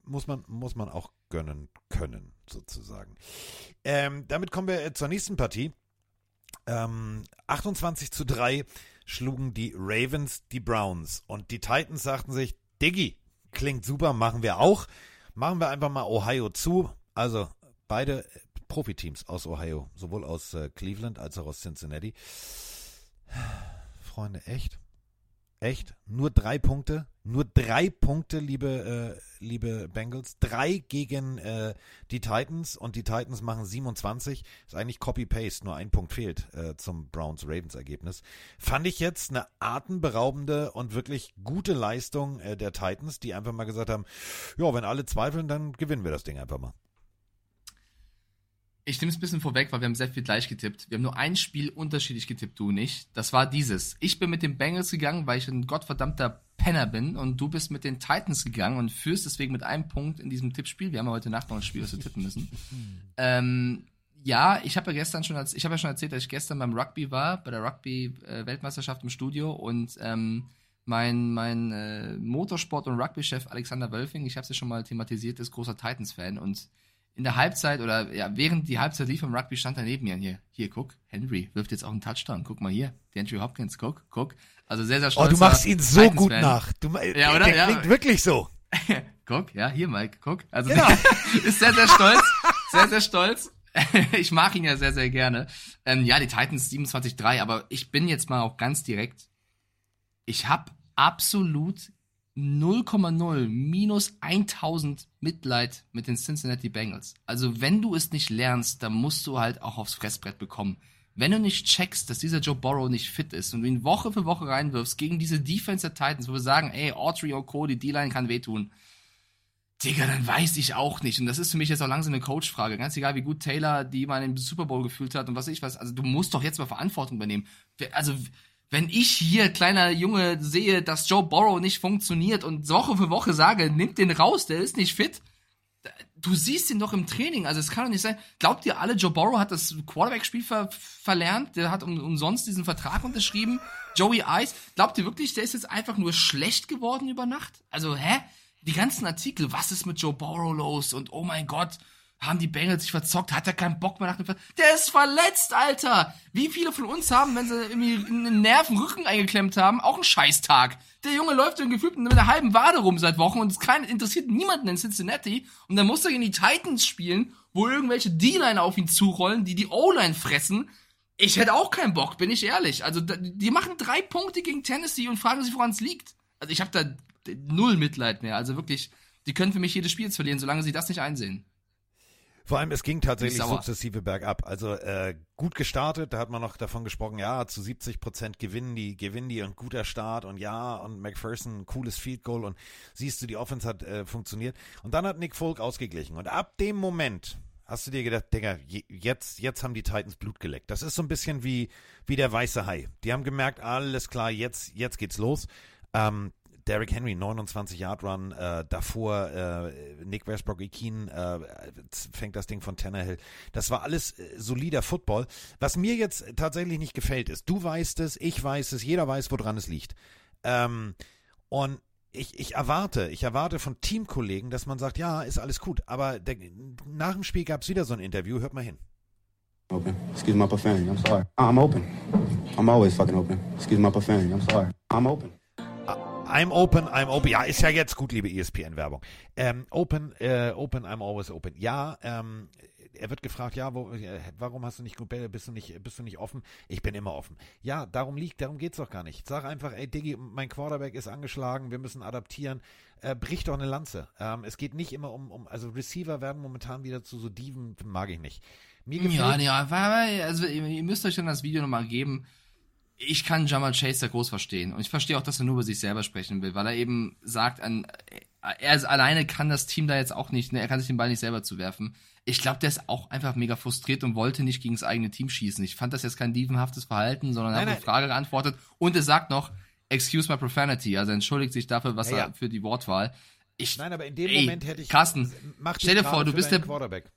Muss man, muss man auch gönnen können, sozusagen. Ähm, damit kommen wir zur nächsten Partie. Ähm, 28 zu 3 schlugen die Ravens die Browns und die Titans sagten sich, Diggi, klingt super, machen wir auch. Machen wir einfach mal Ohio zu. Also beide Profiteams aus Ohio, sowohl aus äh, Cleveland als auch aus Cincinnati. Freunde, echt? Echt? Nur drei Punkte? Nur drei Punkte, liebe, äh, liebe Bengals. Drei gegen äh, die Titans und die Titans machen 27. Ist eigentlich Copy-Paste, nur ein Punkt fehlt äh, zum Browns-Ravens-Ergebnis. Fand ich jetzt eine atemberaubende und wirklich gute Leistung äh, der Titans, die einfach mal gesagt haben, ja, wenn alle zweifeln, dann gewinnen wir das Ding einfach mal. Ich nehme es ein bisschen vorweg, weil wir haben sehr viel gleich getippt. Wir haben nur ein Spiel unterschiedlich getippt, du nicht. Das war dieses. Ich bin mit den Bengals gegangen, weil ich ein gottverdammter Penner bin und du bist mit den Titans gegangen und führst deswegen mit einem Punkt in diesem Tippspiel. Wir haben ja heute Nacht noch ein Spiel, was wir tippen müssen. ähm, ja, ich habe ja gestern schon, als, ich habe ja schon erzählt, dass ich gestern beim Rugby war, bei der Rugby-Weltmeisterschaft im Studio und ähm, mein, mein äh, Motorsport- und Rugby-Chef Alexander Wölfing, ich habe es ja schon mal thematisiert, ist großer Titans-Fan und in der Halbzeit oder ja, während die Halbzeit lief im Rugby stand er neben mir. Hier, hier, guck, Henry wirft jetzt auch einen Touchdown. Guck mal hier, der Andrew Hopkins, guck, guck. Also sehr, sehr stolz. Oh, du machst ihn so gut nach. Du, ja, oder? Der Ja. klingt wirklich so. guck, ja, hier, Mike, guck. Also Genau. ist sehr, sehr stolz. Sehr, sehr stolz. ich mag ihn ja sehr, sehr gerne. Ähm, ja, die Titans 27-3, aber ich bin jetzt mal auch ganz direkt. Ich habe absolut 0,0 minus 1000 Mitleid mit den Cincinnati Bengals. Also wenn du es nicht lernst, dann musst du halt auch aufs Fressbrett bekommen. Wenn du nicht checkst, dass dieser Joe Burrow nicht fit ist und du ihn Woche für Woche reinwirfst gegen diese Defense der Titans, wo wir sagen, ey, Autry und Co., die D-Line kann wehtun. Digga, dann weiß ich auch nicht. Und das ist für mich jetzt auch langsam eine Coach-Frage. Ganz egal, wie gut Taylor die mal im Super Bowl gefühlt hat und was weiß ich was. Also du musst doch jetzt mal Verantwortung übernehmen. Also wenn ich hier, kleiner Junge, sehe, dass Joe Burrow nicht funktioniert und Woche für Woche sage, nimmt den raus, der ist nicht fit. Du siehst ihn doch im Training, also es kann doch nicht sein. Glaubt ihr alle, Joe Burrow hat das Quarterback-Spiel ver verlernt? Der hat um, umsonst diesen Vertrag unterschrieben? Joey Ice? Glaubt ihr wirklich, der ist jetzt einfach nur schlecht geworden über Nacht? Also, hä? Die ganzen Artikel, was ist mit Joe Burrow los? Und oh mein Gott, haben die Bengals sich verzockt? Hat er keinen Bock mehr nach dem Ver Der ist verletzt, Alter! Wie viele von uns haben, wenn sie irgendwie einen Nervenrücken eingeklemmt haben, auch einen Scheißtag? Der Junge läuft dann gefühlt mit einer halben Wade rum seit Wochen und es interessiert niemanden in Cincinnati. Und dann muss er gegen die Titans spielen, wo irgendwelche D-Line auf ihn zurollen, die die O-Line fressen. Ich hätte auch keinen Bock, bin ich ehrlich. Also, die machen drei Punkte gegen Tennessee und fragen sich, woran es liegt. Also, ich habe da null Mitleid mehr. Also wirklich, die können für mich jedes Spiel verlieren, solange sie das nicht einsehen. Vor allem, es ging tatsächlich sukzessive bergab. Also äh, gut gestartet, da hat man noch davon gesprochen, ja, zu 70 Prozent gewinnen die, gewinnen die und guter Start und ja, und McPherson, cooles Field Goal und siehst du, die Offense hat äh, funktioniert. Und dann hat Nick Folk ausgeglichen. Und ab dem Moment hast du dir gedacht, Digga, je- jetzt, jetzt haben die Titans Blut geleckt. Das ist so ein bisschen wie, wie der weiße Hai. Die haben gemerkt, alles klar, jetzt, jetzt geht's los. Ähm, Derrick Henry, 29 Yard Run, äh, davor äh, Nick Westbrook Keen äh, fängt das Ding von Tannehill. Das war alles äh, solider Football. Was mir jetzt tatsächlich nicht gefällt ist, du weißt es, ich weiß es, jeder weiß, woran es liegt. Ähm, und ich, ich erwarte, ich erwarte von Teamkollegen, dass man sagt, ja, ist alles gut. Aber der, nach dem Spiel gab es wieder so ein Interview, hört mal hin. Open. Excuse my profanity. I'm sorry. I'm open. I'm always fucking open. Excuse my profanity. I'm sorry. I'm open. I'm open, I'm open. Ja, ist ja jetzt gut, liebe ESPN-Werbung. Ähm, open, äh, open, I'm always open. Ja, ähm, er wird gefragt, ja, wo, äh, warum hast du nicht gut, bist du nicht, bist du nicht offen? Ich bin immer offen. Ja, darum liegt, darum geht's doch gar nicht. Sag einfach, ey Diggi, mein Quarterback ist angeschlagen, wir müssen adaptieren. Äh, brich doch eine Lanze. Ähm, es geht nicht immer um, um, also Receiver werden momentan wieder zu so Diven, mag ich nicht. Mir gefällt, Ja, ja, also ihr ihr müsst euch dann das Video nochmal geben. Ich kann Jamal Chase da groß verstehen. Und ich verstehe auch, dass er nur über sich selber sprechen will, weil er eben sagt, an, er alleine kann das Team da jetzt auch nicht, ne, er kann sich den Ball nicht selber zuwerfen. Ich glaube, der ist auch einfach mega frustriert und wollte nicht gegen das eigene Team schießen. Ich fand das jetzt kein dievenhaftes Verhalten, sondern er hat eine. Frage geantwortet. Und er sagt noch, excuse my profanity, also entschuldigt sich dafür, was Ja, ja. er für die Wortwahl. Ich, nein, aber in dem Ey, Moment hätte ich, Carsten, stell dir vor, du bist der- Quarterback.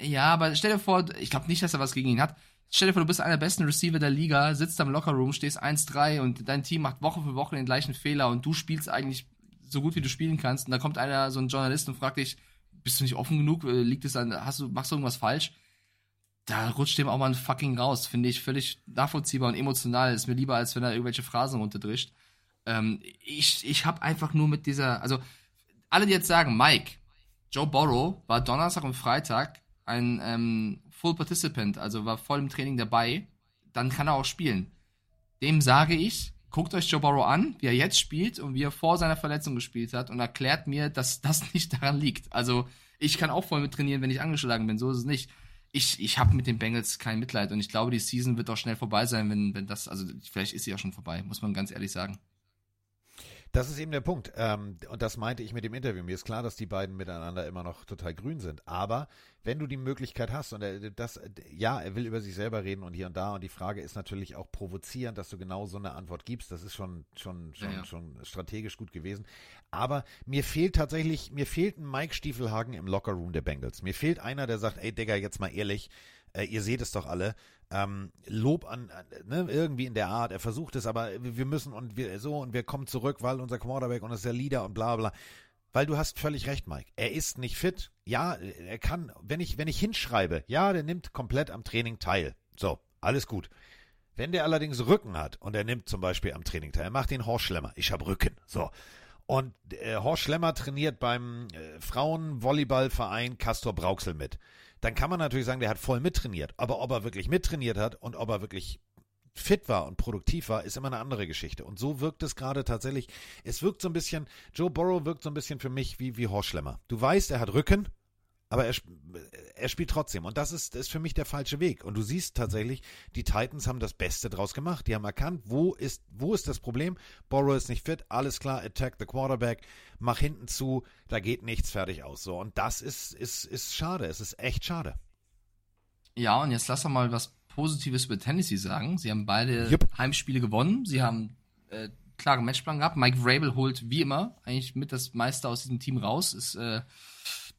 Ja, aber stell dir vor, ich glaube nicht, dass er was gegen ihn hat. Stell dir vor, du bist einer der besten Receiver der Liga, sitzt am Lockerroom, stehst 1-3 und dein Team macht Woche für Woche den gleichen Fehler und du spielst eigentlich so gut wie du spielen kannst. Und da kommt einer, so ein Journalist und fragt dich, bist du nicht offen genug? Äh, Liegt es an, hast du, machst du irgendwas falsch? Da rutscht dem auch mal ein fucking raus. Finde ich völlig nachvollziehbar und emotional. Ist mir lieber, als wenn er irgendwelche Phrasen runterdrischt. Ähm, ich ich habe einfach nur mit dieser, also alle, die jetzt sagen, Mike, Joe Burrow war Donnerstag und Freitag ein ähm, Full Participant, also war voll im Training dabei, dann kann er auch spielen. Dem sage ich, guckt euch Joe Burrow an, wie er jetzt spielt und wie er vor seiner Verletzung gespielt hat und erklärt mir, dass das nicht daran liegt. Also ich kann auch voll mit trainieren, wenn ich angeschlagen bin, so ist es nicht. Ich, ich habe mit den Bengals kein Mitleid und ich glaube, die Season wird auch schnell vorbei sein, wenn, wenn das, also vielleicht ist sie auch schon vorbei, muss man ganz ehrlich sagen. Das ist eben der Punkt. Ähm, und das meinte ich mit dem Interview. Mir ist klar, dass die beiden miteinander immer noch total grün sind. Aber wenn du die Möglichkeit hast, und er, das, ja, er will über sich selber reden und hier und da, und die Frage ist natürlich auch provozierend, dass du genau so eine Antwort gibst. Das ist schon, schon, schon, Ja, schon strategisch gut gewesen. Aber mir fehlt tatsächlich, mir fehlt ein Mike Stiefelhagen im Lockerroom der Bengals. Mir fehlt einer, der sagt, ey Digga, jetzt mal ehrlich, äh, ihr seht es doch alle. Ähm, Lob an, ne, irgendwie in der Art, er versucht es, aber wir wir müssen und wir so und wir kommen zurück, weil unser Quarterback und das ist der Leader und bla bla. Weil du hast völlig recht, Mike. Er ist nicht fit. Ja, er kann, wenn ich, wenn ich hinschreibe, ja, der nimmt komplett am Training teil. So, alles gut. Wenn der allerdings Rücken hat und er nimmt zum Beispiel am Training teil, er macht den Horst Schlemmer. Ich habe Rücken. So. Und äh, Horst Schlemmer trainiert beim äh, Frauenvolleyballverein Castor Brauxel mit. Dann kann man natürlich sagen, der hat voll mittrainiert. Aber ob er wirklich mittrainiert hat und ob er wirklich fit war und produktiv war, ist immer eine andere Geschichte. Und so wirkt es gerade tatsächlich. Es wirkt so ein bisschen, Joe Burrow wirkt so ein bisschen für mich wie, wie Horst Schlemmer. Du weißt, er hat Rücken, aber er, er spielt trotzdem. Und das ist, ist für mich der falsche Weg. Und du siehst tatsächlich, die Titans haben das Beste draus gemacht. Die haben erkannt, wo ist, wo ist das Problem? Burrow ist nicht fit, alles klar, attack the quarterback, mach hinten zu, da geht nichts fertig aus. So. Und das ist, ist, ist schade. Es ist echt schade. Ja, und jetzt lass doch mal was Positives über Tennessee sagen. Sie haben beide Jupp. Heimspiele gewonnen. Sie haben äh, klaren Matchplan gehabt. Mike Vrabel holt wie immer eigentlich mit das meiste aus diesem Team raus. Ist, äh,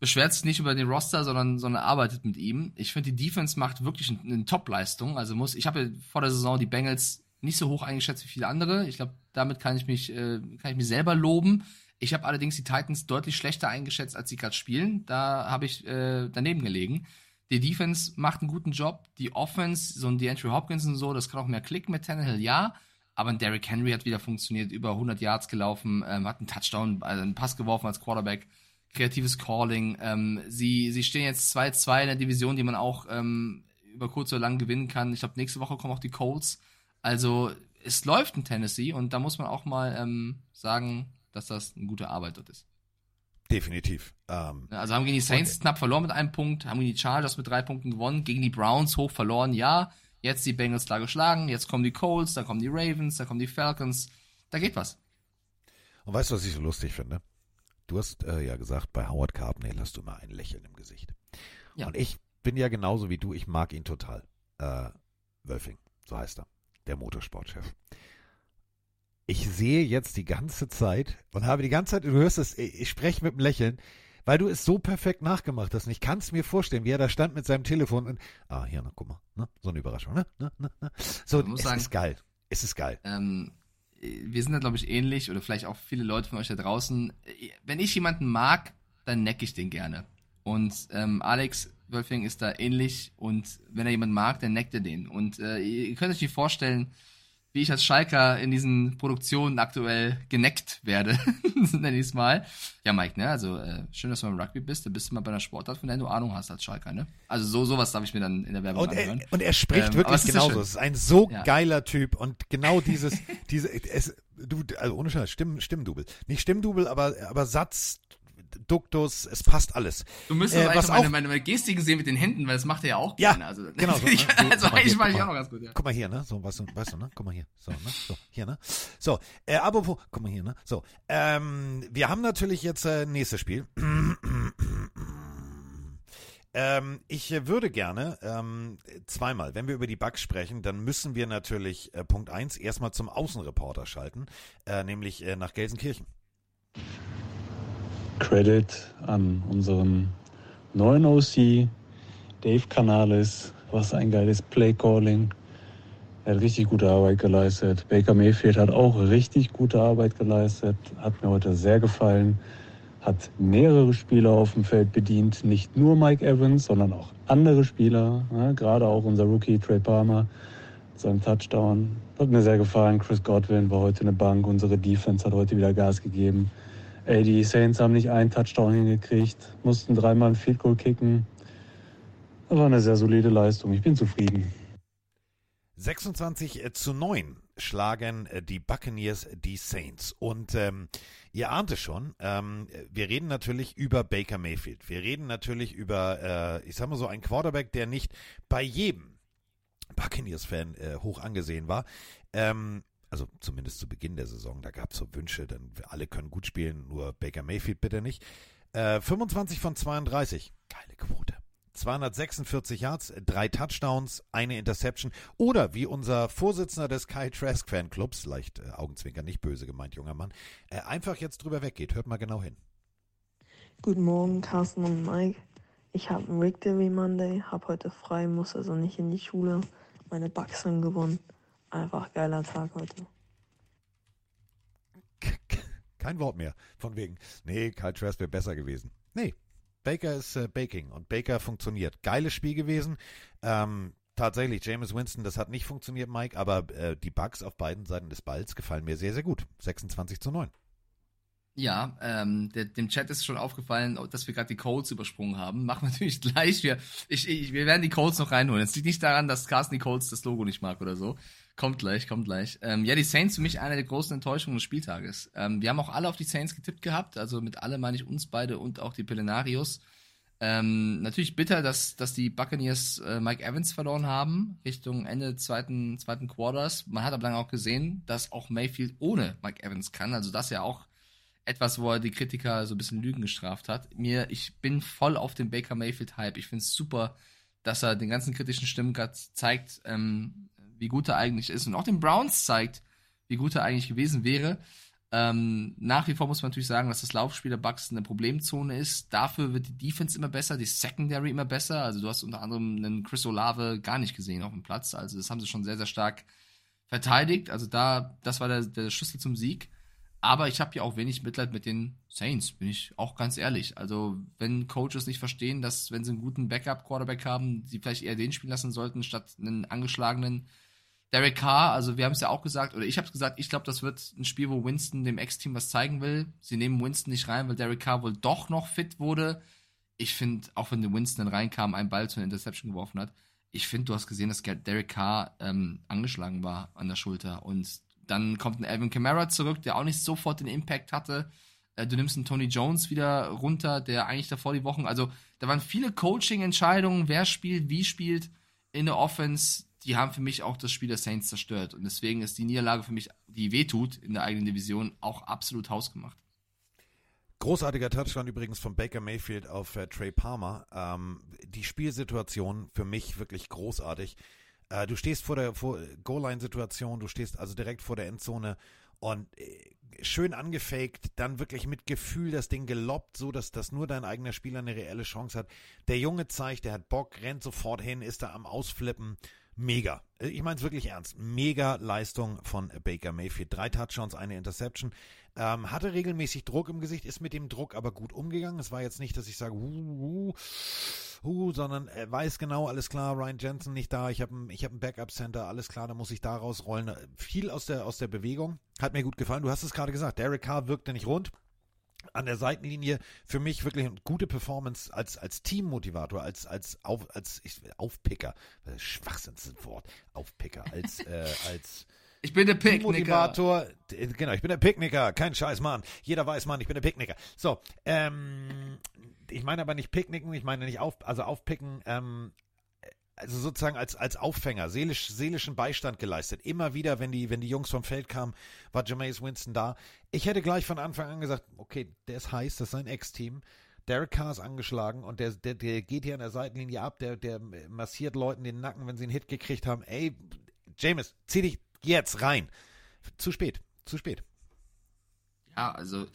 beschwert sich nicht über den Roster, sondern, sondern arbeitet mit ihm. Ich finde, die Defense macht wirklich eine, Top-Leistung. Also muss, ich habe ja vor der Saison die Bengals nicht so hoch eingeschätzt wie viele andere. Ich glaube, damit kann ich mich, äh, kann ich mich selber loben. Ich habe allerdings die Titans deutlich schlechter eingeschätzt, als sie gerade spielen. Da habe ich äh, daneben gelegen. Die Defense macht einen guten Job. Die Offense, so ein DeAndre Hopkins und so, das kann auch mehr klicken mit Tannehill, ja. Aber ein Derrick Henry hat wieder funktioniert, über 100 Yards gelaufen, ähm, hat einen Touchdown, also einen Pass geworfen als Quarterback. Kreatives Calling. Ähm, sie, sie stehen jetzt 2-2 in der Division, die man auch ähm, über kurz oder lang gewinnen kann. Ich glaube, nächste Woche kommen auch die Colts. Also es läuft in Tennessee und da muss man auch mal ähm, sagen, dass das eine gute Arbeit dort ist. Definitiv. Ähm, Also haben gegen die Saints knapp verloren mit einem Punkt, haben gegen die Chargers mit drei Punkten gewonnen, gegen die Browns hoch verloren, ja. Jetzt die Bengals klar geschlagen, jetzt kommen die Colts, dann kommen die Ravens, dann kommen die Falcons. Da geht was. Und weißt du, was ich so lustig finde? Du hast äh, ja gesagt, bei Howard Carpendale hast du immer ein Lächeln im Gesicht. Ja. Und ich bin ja genauso wie du, ich mag ihn total. Äh, Wölfing, so heißt er, der Motorsportchef. Ich sehe jetzt die ganze Zeit und habe die ganze Zeit, du hörst es, ich, spreche mit einem Lächeln, weil du es so perfekt nachgemacht hast. Und ich kann es mir vorstellen, wie er da stand mit seinem Telefon und, ah, hier, na, guck mal, ne? so eine Überraschung, ne? ne, ne, ne. So, es sagen- ist geil. Es ist geil. Ähm, wir sind da, glaube ich, ähnlich oder vielleicht auch viele Leute von euch da draußen. Wenn ich jemanden mag, dann necke ich den gerne. Und ähm, Alex Wölfing ist da ähnlich und wenn er jemanden mag, dann neckt er den. Und äh, ihr könnt euch nicht vorstellen, wie ich als Schalker in diesen Produktionen aktuell geneckt werde, nenne ich es mal. Ja, Mike, ne? Also äh, schön, dass du beim Rugby bist. Da bist du mal bei einer Sportart, von der du Ahnung hast als Schalker, ne? Also so sowas darf ich mir dann in der Werbung Und er, anhören. und er spricht Ähm, wirklich genauso. Es ist ein so Ja. geiler Typ und genau dieses, diese, es, du, also ohne Scheiß, Stimm, Stimmdubel. Nicht Stimmdubel, aber, aber Satz, Duktus, es passt alles. Du müsstest Äh, aber was eigentlich auch- meine, meine Gestiken sehen mit den Händen, weil das macht er ja auch Ja, gerne. Also, genau so, ne? Ich, So, also eigentlich hier, mache ich auch noch ganz gut, ja. Guck mal hier, ne? So, weißt du, weißt du, ne? Guck mal hier. So, ne? So, hier, ne? So, äh, apropos, guck mal hier, ne? So, ähm, wir haben natürlich jetzt äh, nächstes Spiel. Ähm, ich würde gerne ähm, zweimal, wenn wir über die Bugs sprechen, dann müssen wir natürlich äh, Punkt 1 erstmal zum Außenreporter schalten, äh, nämlich äh, nach Gelsenkirchen. Credit an unseren neuen OC, Dave Canales. Was ein geiles Play-Calling. Er hat richtig gute Arbeit geleistet. Baker Mayfield hat auch richtig gute Arbeit geleistet. Hat mir heute sehr gefallen. Hat mehrere Spieler auf dem Feld bedient. Nicht nur Mike Evans, sondern auch andere Spieler. Ja, gerade auch unser Rookie Trey Palmer mit seinem Touchdown. Hat mir sehr gefallen. Chris Godwin war heute eine Bank. Unsere Defense hat heute wieder Gas gegeben. Ey, die Saints haben nicht einen Touchdown hingekriegt, mussten dreimal ein Field Goal kicken. Das war eine sehr solide Leistung. Ich bin zufrieden. 26 zu 9 schlagen äh, die Buccaneers die Saints. Und ähm, ihr ahnt es schon, ähm, wir reden natürlich über Baker Mayfield. Wir reden natürlich über, äh, ich sag mal so, einen Quarterback, der nicht bei jedem Buccaneers-Fan äh, hoch angesehen war. Ähm, Also zumindest zu Beginn der Saison, da gab es so Wünsche, dann alle können gut spielen, nur Baker Mayfield bitte nicht. Äh, 25 von 32, geile Quote. 246 Yards, drei Touchdowns, eine Interception. Oder wie unser Vorsitzender des Kai Trask Fanclubs, leicht äh, Augenzwinker, nicht böse gemeint, junger Mann, äh, einfach jetzt drüber weggeht. Hört mal genau hin. Guten Morgen, Carsten und Mike. Ich habe einen Victory Monday, habe heute frei, muss also nicht in die Schule. Meine Bugs haben gewonnen. Einfach geiler Tag heute. Kein Wort mehr. Von wegen, nee, Kyle Trask wäre besser gewesen. Nee, Baker ist äh, Baking und Baker funktioniert. Geiles Spiel gewesen. Ähm, tatsächlich, James Winston, das hat nicht funktioniert, Mike, aber äh, die Bugs auf beiden Seiten des Balls gefallen mir sehr, sehr gut. 26 zu 9. Ja, ähm, der, dem Chat ist schon aufgefallen, dass wir gerade die Codes übersprungen haben. Machen wir natürlich gleich. Wir, ich, ich, wir werden die Codes noch reinholen. Es liegt nicht daran, dass Carsten die Codes das Logo nicht mag oder so. Kommt gleich, kommt gleich. Ähm, ja, die Saints für mich eine der großen Enttäuschungen des Spieltages. Ähm, wir haben auch alle auf die Saints getippt gehabt. Also mit alle meine ich uns beide und auch die Pelenarios. Ähm, natürlich bitter, dass, dass die Buccaneers äh, Mike Evans verloren haben, Richtung Ende zweiten, zweiten Quarters. Man hat aber dann auch gesehen, dass auch Mayfield ohne Mike Evans kann. Also das ja auch etwas, wo er die Kritiker so ein bisschen Lügen gestraft hat. Mir, ich bin voll auf dem Baker Mayfield-Hype. Ich finde es super, dass er den ganzen kritischen Stimmen gerade zeigt, ähm, wie gut er eigentlich ist. Und auch den Browns zeigt, wie gut er eigentlich gewesen wäre. Ähm, nach wie vor muss man natürlich sagen, dass das Laufspiel der Bucks eine Problemzone ist. Dafür wird die Defense immer besser, die Secondary immer besser. Also du hast unter anderem einen Chris Olave gar nicht gesehen auf dem Platz. Also das haben sie schon sehr, sehr stark verteidigt. Also da, das war der, der Schlüssel zum Sieg. Aber ich habe ja auch wenig Mitleid mit den Saints, bin ich auch ganz ehrlich. Also, wenn Coaches nicht verstehen, dass, wenn sie einen guten Backup-Quarterback haben, sie vielleicht eher den spielen lassen sollten, statt einen angeschlagenen Derek Carr. Also, wir haben es ja auch gesagt, oder ich habe es gesagt, ich glaube, das wird ein Spiel, wo Winston dem Ex-Team was zeigen will. Sie nehmen Winston nicht rein, weil Derek Carr wohl doch noch fit wurde. Ich finde, auch wenn der Winston reinkam, einen Ball zu einer Interception geworfen hat, ich finde, du hast gesehen, dass Derek Carr ähm, angeschlagen war an der Schulter und dann kommt ein Alvin Kamara zurück, der auch nicht sofort den Impact hatte. Äh, du nimmst einen Tony Jones wieder runter, der eigentlich davor die Wochen, also da waren viele Coaching-Entscheidungen, wer spielt, wie spielt in der Offense, die haben für mich auch das Spiel der Saints zerstört. Und deswegen ist die Niederlage für mich, die wehtut in der eigenen Division, auch absolut hausgemacht. Großartiger Touchdown übrigens von Baker Mayfield auf äh, Trey Palmer. Ähm, die Spielsituation für mich wirklich großartig. Äh, du stehst vor der vor Goal-Line-Situation, du stehst also direkt vor der Endzone und äh, schön angefaked, dann wirklich mit Gefühl das Ding geloppt, so dass, dass nur dein eigener Spieler eine reelle Chance hat. Der Junge zeigt, der hat Bock, rennt sofort hin, ist da am Ausflippen. Mega. Ich meine es wirklich ernst. Mega Leistung von Baker Mayfield. Drei Touchdowns, eine Interception. Ähm, hatte regelmäßig Druck im Gesicht, ist mit dem Druck aber gut umgegangen. Es war jetzt nicht, dass ich sage, uh, uh, uh, sondern er weiß genau, alles klar, Ryan Jensen nicht da, ich habe ein, hab ein Backup-Center, alles klar, da muss ich da rausrollen. Viel aus der, aus der Bewegung. Hat mir gut gefallen. Du hast es gerade gesagt, Derek Carr wirkte nicht rund an der Seitenlinie für mich wirklich eine gute Performance als, als Teammotivator, als, als, auf, als ich, Aufpicker, Schwachsinnswort, Aufpicker, als, äh, als ich bin der Picknicker. Genau, ich bin der Picknicker, kein Scheiß, Mann. Jeder weiß, Mann, ich bin der Picknicker. So, ähm, ich meine aber nicht Picknicken, ich meine nicht auf, also aufpicken, ähm, also sozusagen als, als Auffänger, seelisch, seelischen Beistand geleistet. Immer wieder, wenn die, wenn die Jungs vom Feld kamen, war Jameis Winston da. Ich hätte gleich von Anfang an gesagt, okay, der ist heiß, das ist sein Ex-Team. Derek Carr ist angeschlagen und der, der, der geht hier an der Seitenlinie ab, der, der massiert Leuten den Nacken, wenn sie einen Hit gekriegt haben. Ey, James, zieh dich, jetzt rein. Zu spät, zu spät. Ja, also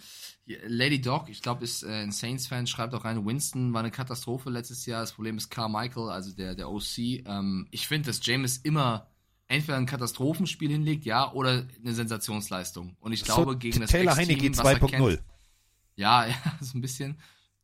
Lady Dog, ich glaube, ist äh, ein Saints-Fan, schreibt auch rein, Winston war eine Katastrophe letztes Jahr. Das Problem ist Carmichael, also der, der OC. Ähm, ich finde, dass James immer entweder ein Katastrophenspiel hinlegt, ja, oder eine Sensationsleistung. Und ich glaube, so, gegen das Taylor Heineke 2.0. Ja, ja, so ein bisschen.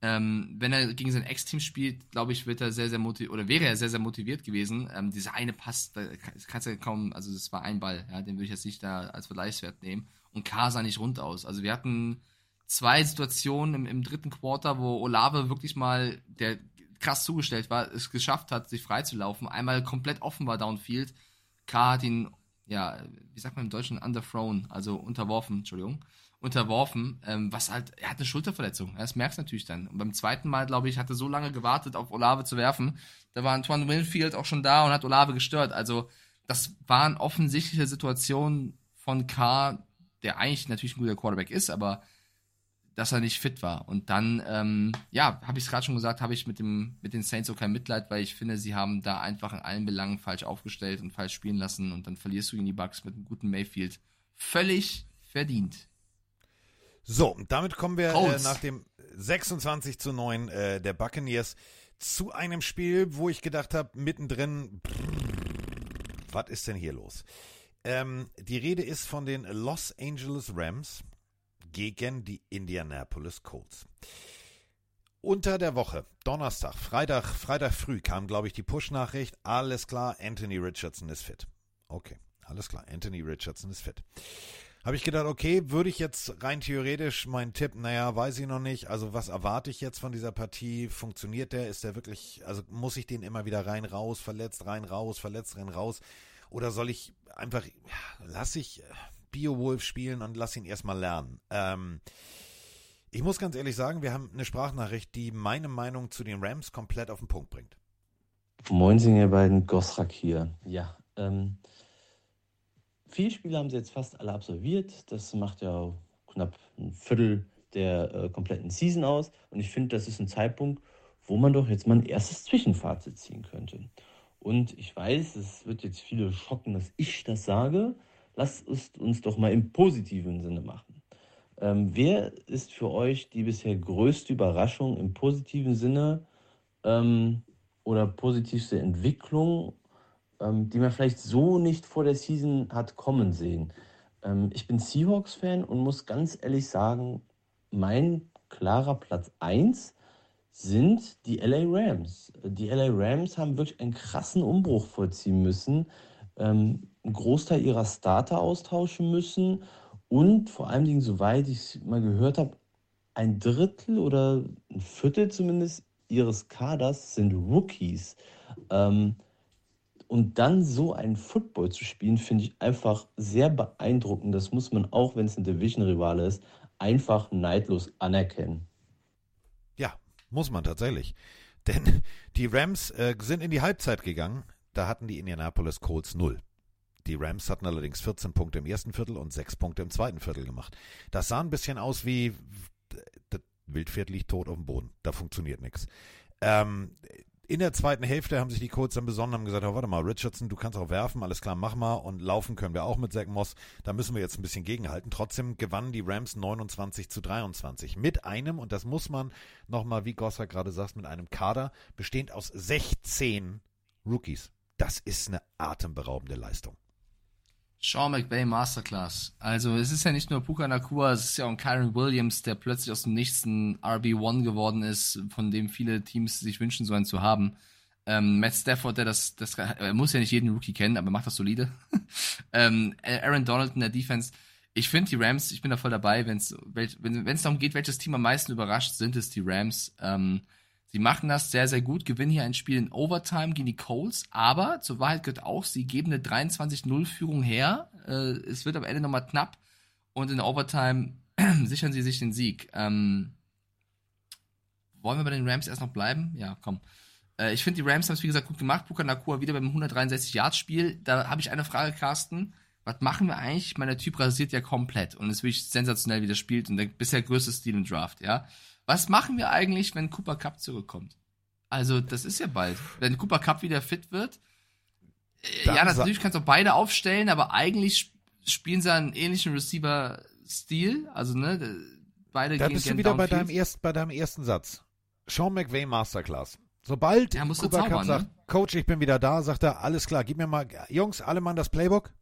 Ähm, wenn er gegen sein Ex-Team spielt, glaube ich, wird er sehr, sehr motiviert, oder wäre er sehr, sehr motiviert gewesen. Ähm, dieser eine Pass, da kannst du ja kaum, also das war ein Ball, ja, den würde ich jetzt nicht da als Vergleichswert nehmen. Und K sah nicht rund aus. Also wir hatten zwei Situationen im, im dritten Quarter, wo Olave wirklich mal, der krass zugestellt war, es geschafft hat, sich freizulaufen. Einmal komplett offen war downfield. K hat ihn, ja, wie sagt man im Deutschen, underthrown, also unterworfen, Entschuldigung unterworfen, ähm, was halt, er hat eine Schulterverletzung. Das merkst du natürlich dann. Und beim zweiten Mal, glaube ich, hat er so lange gewartet, auf Olave zu werfen. Da war Antoine Winfield auch schon da und hat Olave gestört. Also, das waren offensichtliche Situationen von Carr, der eigentlich natürlich ein guter Quarterback ist, aber dass er nicht fit war. Und dann, ähm, ja, habe ich es gerade schon gesagt, habe ich mit, dem, mit den Saints auch kein Mitleid, weil ich finde, sie haben da einfach in allen Belangen falsch aufgestellt und falsch spielen lassen und dann verlierst du gegen die Bucks mit einem guten Mayfield. Völlig verdient. So, damit kommen wir äh, nach dem 26 zu 9 äh, der Buccaneers zu einem Spiel, wo ich gedacht habe, mittendrin, was ist denn hier los? Ähm, die Rede ist von den Los Angeles Rams gegen die Indianapolis Colts. Unter der Woche, Donnerstag, Freitag, Freitag früh kam, glaube ich, die Push-Nachricht. Alles klar, Anthony Richardson ist fit. Okay, alles klar, Anthony Richardson ist fit. Habe ich gedacht, okay, würde ich jetzt rein theoretisch meinen Tipp, naja, weiß ich noch nicht. Also was erwarte ich jetzt von dieser Partie? Funktioniert der? Ist der wirklich, also muss ich den immer wieder rein, raus, verletzt, rein, raus, verletzt, rein, raus? Oder soll ich einfach, ja, lass ich äh, Beowulf spielen und lass ihn erstmal lernen? Ähm, ich muss ganz ehrlich sagen, wir haben eine Sprachnachricht, die meine Meinung zu den Rams komplett auf den Punkt bringt. Moinsen, ihr beiden, Gosrak hier. Ja, ähm, vier Spiele haben sie jetzt fast alle absolviert. Das macht ja knapp ein Viertel der äh, kompletten Season aus. Und ich finde, das ist ein Zeitpunkt, wo man doch jetzt mal ein erstes Zwischenfazit ziehen könnte. Und ich weiß, es wird jetzt viele schocken, dass ich das sage. Lasst es uns doch mal im positiven Sinne machen. Ähm, wer ist für euch die bisher größte Überraschung im positiven Sinne ähm, oder positivste Entwicklung, ähm, die man vielleicht so nicht vor der Season hat kommen sehen? Ähm, ich bin Seahawks-Fan und muss ganz ehrlich sagen, mein klarer Platz 1 sind die LA Rams. Die LA Rams haben wirklich einen krassen Umbruch vollziehen müssen, ähm, einen Großteil ihrer Starter austauschen müssen und vor allen Dingen, soweit ich es mal gehört habe, ein Drittel oder ein Viertel zumindest ihres Kaders sind Rookies. Ähm, und dann so einen Football zu spielen, finde ich einfach sehr beeindruckend. Das muss man auch, wenn es ein Division-Rivale ist, einfach neidlos anerkennen. Ja, muss man tatsächlich. Denn die Rams äh, sind in die Halbzeit gegangen. Da hatten die Indianapolis Colts null. Die Rams hatten allerdings 14 Punkte im ersten Viertel und 6 Punkte im zweiten Viertel gemacht. Das sah ein bisschen aus wie das Wildpferd liegt tot auf dem Boden. Da funktioniert nichts. Ähm, in der zweiten Hälfte haben sich die Colts dann besonnen und gesagt, oh, warte mal, Richardson, du kannst auch werfen, alles klar, mach mal. Und laufen können wir auch mit Zach Moss. Da müssen wir jetzt ein bisschen gegenhalten. Trotzdem gewannen die Rams 29 zu 23. Mit einem, und das muss man nochmal, wie Gosser gerade sagt, mit einem Kader bestehend aus 16 Rookies. Das ist eine atemberaubende Leistung. Sean McVay Masterclass. Also es ist ja nicht nur Puka Nakua, es ist ja auch Kyron Williams, der plötzlich aus dem Nichts ein RB1 geworden ist, von dem viele Teams sich wünschen, so einen zu haben. Ähm, Matt Stafford, der das, das, er muss ja nicht jeden Rookie kennen, aber macht das solide. ähm, Aaron Donald in der Defense. Ich finde die Rams, ich bin da voll dabei, wenn's, wenn es darum geht, welches Team am meisten überrascht, sind es die Rams. Ähm, Sie machen das sehr, sehr gut, gewinnen hier ein Spiel in Overtime gegen die Colts, aber zur Wahrheit gehört auch, sie geben eine 23-0-Führung her. Äh, es wird am Ende nochmal knapp und in Overtime sichern sie sich den Sieg. Ähm, wollen wir bei den Rams erst noch bleiben? Ja, komm. Äh, ich finde, die Rams haben es wie gesagt gut gemacht. Puka Nakua wieder beim 163-Yard-Spiel. Da habe ich eine Frage, Carsten. Was machen wir eigentlich? Der Typ rasiert ja komplett und ist wirklich sensationell, wie der spielt und der bisher größte Stil im Draft, ja. Was machen wir eigentlich, wenn Cooper Cup zurückkommt? Also, das ist ja bald. Wenn Cooper Cup wieder fit wird. Äh, ja, natürlich kannst du auch beide aufstellen, aber eigentlich spielen sie einen ähnlichen Receiver-Stil. Also, ne, beide Da gehen bist du wieder bei deinem, erst, bei deinem ersten Satz. Sean McVay Masterclass. Sobald Ja, Cooper Cup zaubern, sagt, ne? Coach, ich bin wieder da, sagt er, alles klar, gib mir mal, Jungs, alle Mann das Playbook.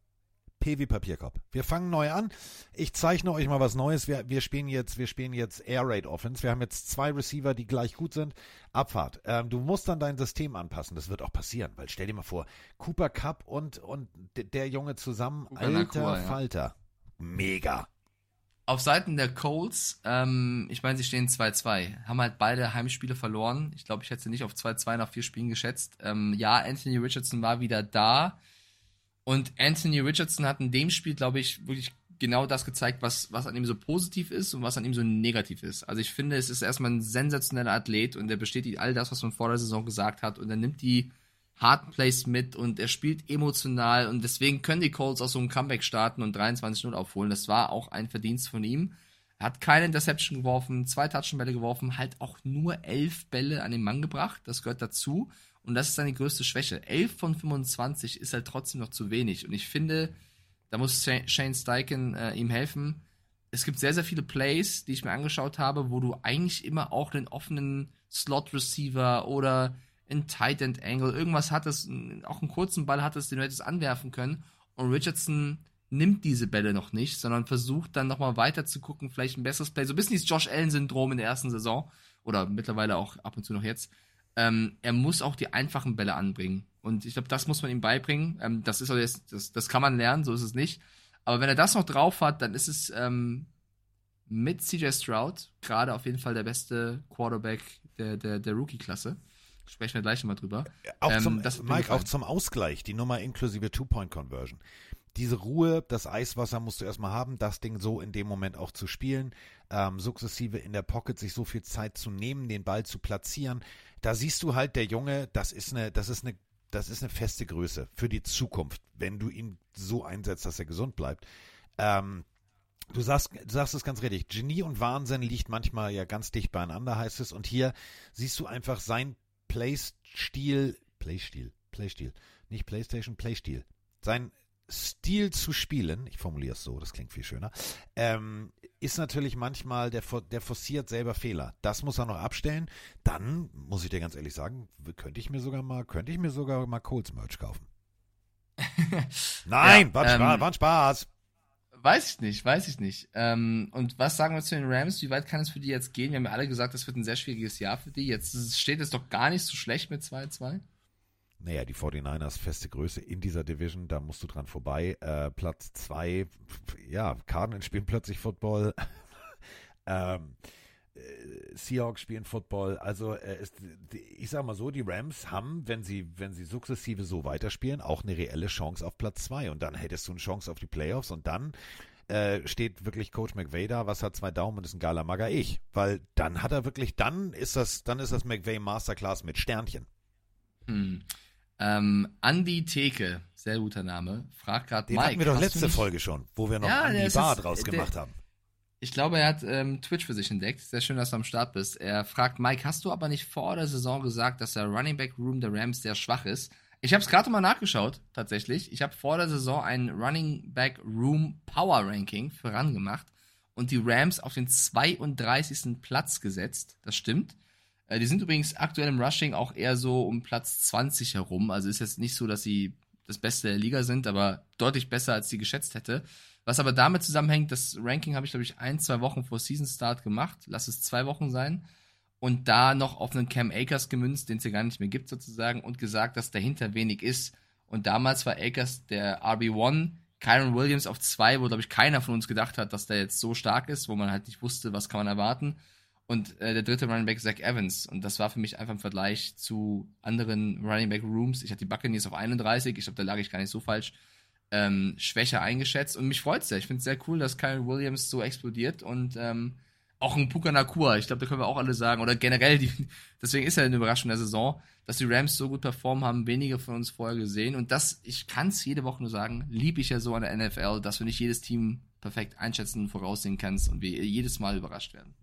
P wie Papierkorb. Wir fangen neu an. Ich zeichne euch mal was Neues. Wir, wir spielen jetzt, wir spielen jetzt Air Raid Offense. Wir haben jetzt zwei Receiver, die gleich gut sind. Abfahrt. Ähm, du musst dann dein System anpassen. Das wird auch passieren, weil stell dir mal vor, Cooper Cup und, und der Junge zusammen, Cooper alter Nakua, ja. Falter. Mega. Auf Seiten der Colts, ähm, ich meine, sie stehen 2-2, haben halt beide Heimspiele verloren. Ich glaube, ich hätte sie nicht auf 2-2 nach vier Spielen geschätzt. Ähm, ja, Anthony Richardson war wieder da. Und Anthony Richardson hat in dem Spiel, glaube ich, wirklich genau das gezeigt, was, was an ihm so positiv ist und was an ihm so negativ ist. Also ich finde, es ist erstmal ein sensationeller Athlet und er bestätigt all das, was man vor der Saison gesagt hat und er nimmt die harten Plays mit und er spielt emotional und deswegen können die Colts auch so ein Comeback starten und 23-0 aufholen. Das war auch ein Verdienst von ihm. Er hat keine Interception geworfen, zwei Touchdown-Bälle geworfen, halt auch nur elf Bälle an den Mann gebracht. Das gehört dazu. Und das ist seine größte Schwäche. 11 von 25 ist halt trotzdem noch zu wenig. Und ich finde, da muss Shane Steichen äh, ihm helfen. Es gibt sehr, sehr viele Plays, die ich mir angeschaut habe, wo du eigentlich immer auch einen offenen Slot-Receiver oder einen Tight End Angle, irgendwas hattest, auch einen kurzen Ball hattest, den du hättest anwerfen können. Und Richardson nimmt diese Bälle noch nicht, sondern versucht dann nochmal weiter zu gucken, vielleicht ein besseres Play. So ein bisschen dieses Josh Allen-Syndrom in der ersten Saison oder mittlerweile auch ab und zu noch jetzt. Ähm, er muss auch die einfachen Bälle anbringen. Und ich glaube, das muss man ihm beibringen. Ähm, das ist jetzt, das, das kann man lernen, so ist es nicht. Aber wenn er das noch drauf hat, dann ist es ähm, mit CJ Stroud gerade auf jeden Fall der beste Quarterback der, der, der Rookie-Klasse. Sprechen wir gleich nochmal drüber. Auch zum, ähm, Mike, auch zum Ausgleich, die Nummer inklusive Two-Point-Conversion. Diese Ruhe, das Eiswasser musst du erstmal haben, das Ding so in dem Moment auch zu spielen, ähm, sukzessive in der Pocket sich so viel Zeit zu nehmen, den Ball zu platzieren. Da siehst du halt, der Junge, das ist eine, das ist eine das ist eine feste Größe für die Zukunft, wenn du ihn so einsetzt, dass er gesund bleibt. Ähm, du sagst, du sagst es ganz richtig. Genie und Wahnsinn liegt manchmal ja ganz dicht beieinander, heißt es. Und hier siehst du einfach sein Playstil, Playstil, Playstil, nicht Playstation, Playstil. Sein Stil zu spielen, ich formuliere es so, das klingt viel schöner, ähm, ist natürlich manchmal, der, der forciert selber Fehler. Das muss er noch abstellen. Dann, muss ich dir ganz ehrlich sagen, könnte ich mir sogar mal, könnte ich mir sogar mal Coles Merch kaufen. Nein, ja, war, ähm, Spaß, war ein Spaß. Weiß ich nicht, weiß ich nicht. Ähm, und was sagen wir zu den Rams? Wie weit kann es für die jetzt gehen? Wir haben ja alle gesagt, das wird ein sehr schwieriges Jahr für die. Jetzt steht es doch gar nicht so schlecht mit 2-2. Naja, die 49ers feste Größe in dieser Division, da musst du dran vorbei. Äh, Platz 2, ja, Cardinals spielen plötzlich Football. ähm, äh, Seahawks spielen Football. Also äh, ist, ich sag mal so, die Rams haben, wenn sie, wenn sie sukzessive so weiterspielen, auch eine reelle Chance auf Platz 2. Und dann hättest du eine Chance auf die Playoffs und dann äh, steht wirklich Coach McVay da, was hat zwei Daumen und ist ein geiler Mager ich. Weil dann hat er wirklich, dann ist das, dann ist das McVay Masterclass mit Sternchen. Hm. Ähm, Andy Theke, sehr guter Name, fragt gerade Mike. Den hatten wir doch letzte Folge schon, wo wir noch ja, Andy Bar draus der, gemacht haben. Ich glaube, er hat ähm, Twitch für sich entdeckt. Sehr schön, dass du am Start bist. Er fragt, Mike, hast du aber nicht vor der Saison gesagt, dass der Running Back Room der Rams sehr schwach ist? Ich habe es gerade mal nachgeschaut, tatsächlich. Ich habe vor der Saison ein Running Back Room Power Ranking vorangemacht und die Rams auf den 32. Platz gesetzt. Das stimmt. Äh, die sind übrigens aktuell im Rushing auch eher so um Platz 20 herum. Also ist jetzt nicht so, dass sie das Beste der Liga sind, aber deutlich besser, als sie geschätzt hätte. Was aber damit zusammenhängt, das Ranking habe ich, glaube ich, ein, zwei Wochen vor Season Start gemacht. Lass es zwei Wochen sein. Und da noch auf einen Cam Akers gemünzt, den es ja gar nicht mehr gibt sozusagen, und gesagt, dass dahinter wenig ist. Und damals war Akers der RB1, Kyron Williams auf zwei, wo, glaube ich, keiner von uns gedacht hat, dass der jetzt so stark ist, wo man halt nicht wusste, was kann man erwarten und äh, der dritte Running Back Zach Evans. Und das war für mich einfach im Vergleich zu anderen Running Back Rooms. Ich hatte die Buccaneers auf 31, ich glaube, da lag ich gar nicht so falsch, ähm, schwächer eingeschätzt. Und mich freut es sehr. Ich finde es sehr cool, dass Kyle Williams so explodiert und ähm, auch ein Puka Nakua. Ich glaube, da können wir auch alle sagen. Oder generell, die, deswegen ist er eine Überraschung der Saison, dass die Rams so gut performen haben, wenige von uns vorher gesehen. Und das, ich kann es jede Woche nur sagen, liebe ich ja so an der NFL, dass du nicht jedes Team perfekt einschätzen voraussehen kannst und wir jedes Mal überrascht werden.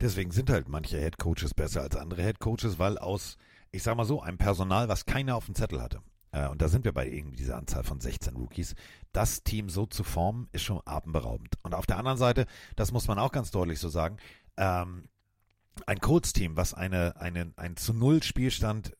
Deswegen sind halt manche Head Coaches besser als andere Head Coaches, weil aus, ich sag mal so, einem Personal, was keiner auf dem Zettel hatte. Äh, und da sind wir bei irgendwie dieser Anzahl von 16 Rookies. Das Team so zu formen, ist schon atemberaubend. Und auf der anderen Seite, das muss man auch ganz deutlich so sagen, ähm, ein Colts-Team, was eine, eine, ein zu Null Spielstand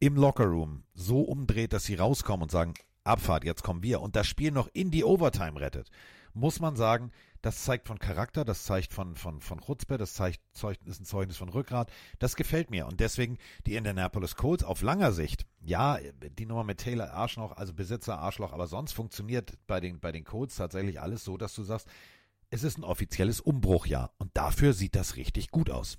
im Lockerroom so umdreht, dass sie rauskommen und sagen, Abfahrt, jetzt kommen wir und das Spiel noch in die Overtime rettet, muss man sagen, das zeigt von Charakter, das zeigt von, von, von Chutzpe, das zeigt, ist ein Zeugnis von Rückgrat. Das gefällt mir. Und deswegen die Indianapolis Colts auf langer Sicht, ja, die Nummer mit Taylor Arschloch, also Besitzer Arschloch, aber sonst funktioniert bei den, bei den Colts tatsächlich alles so, dass du sagst, es ist ein offizielles Umbruchjahr. Und dafür sieht das richtig gut aus.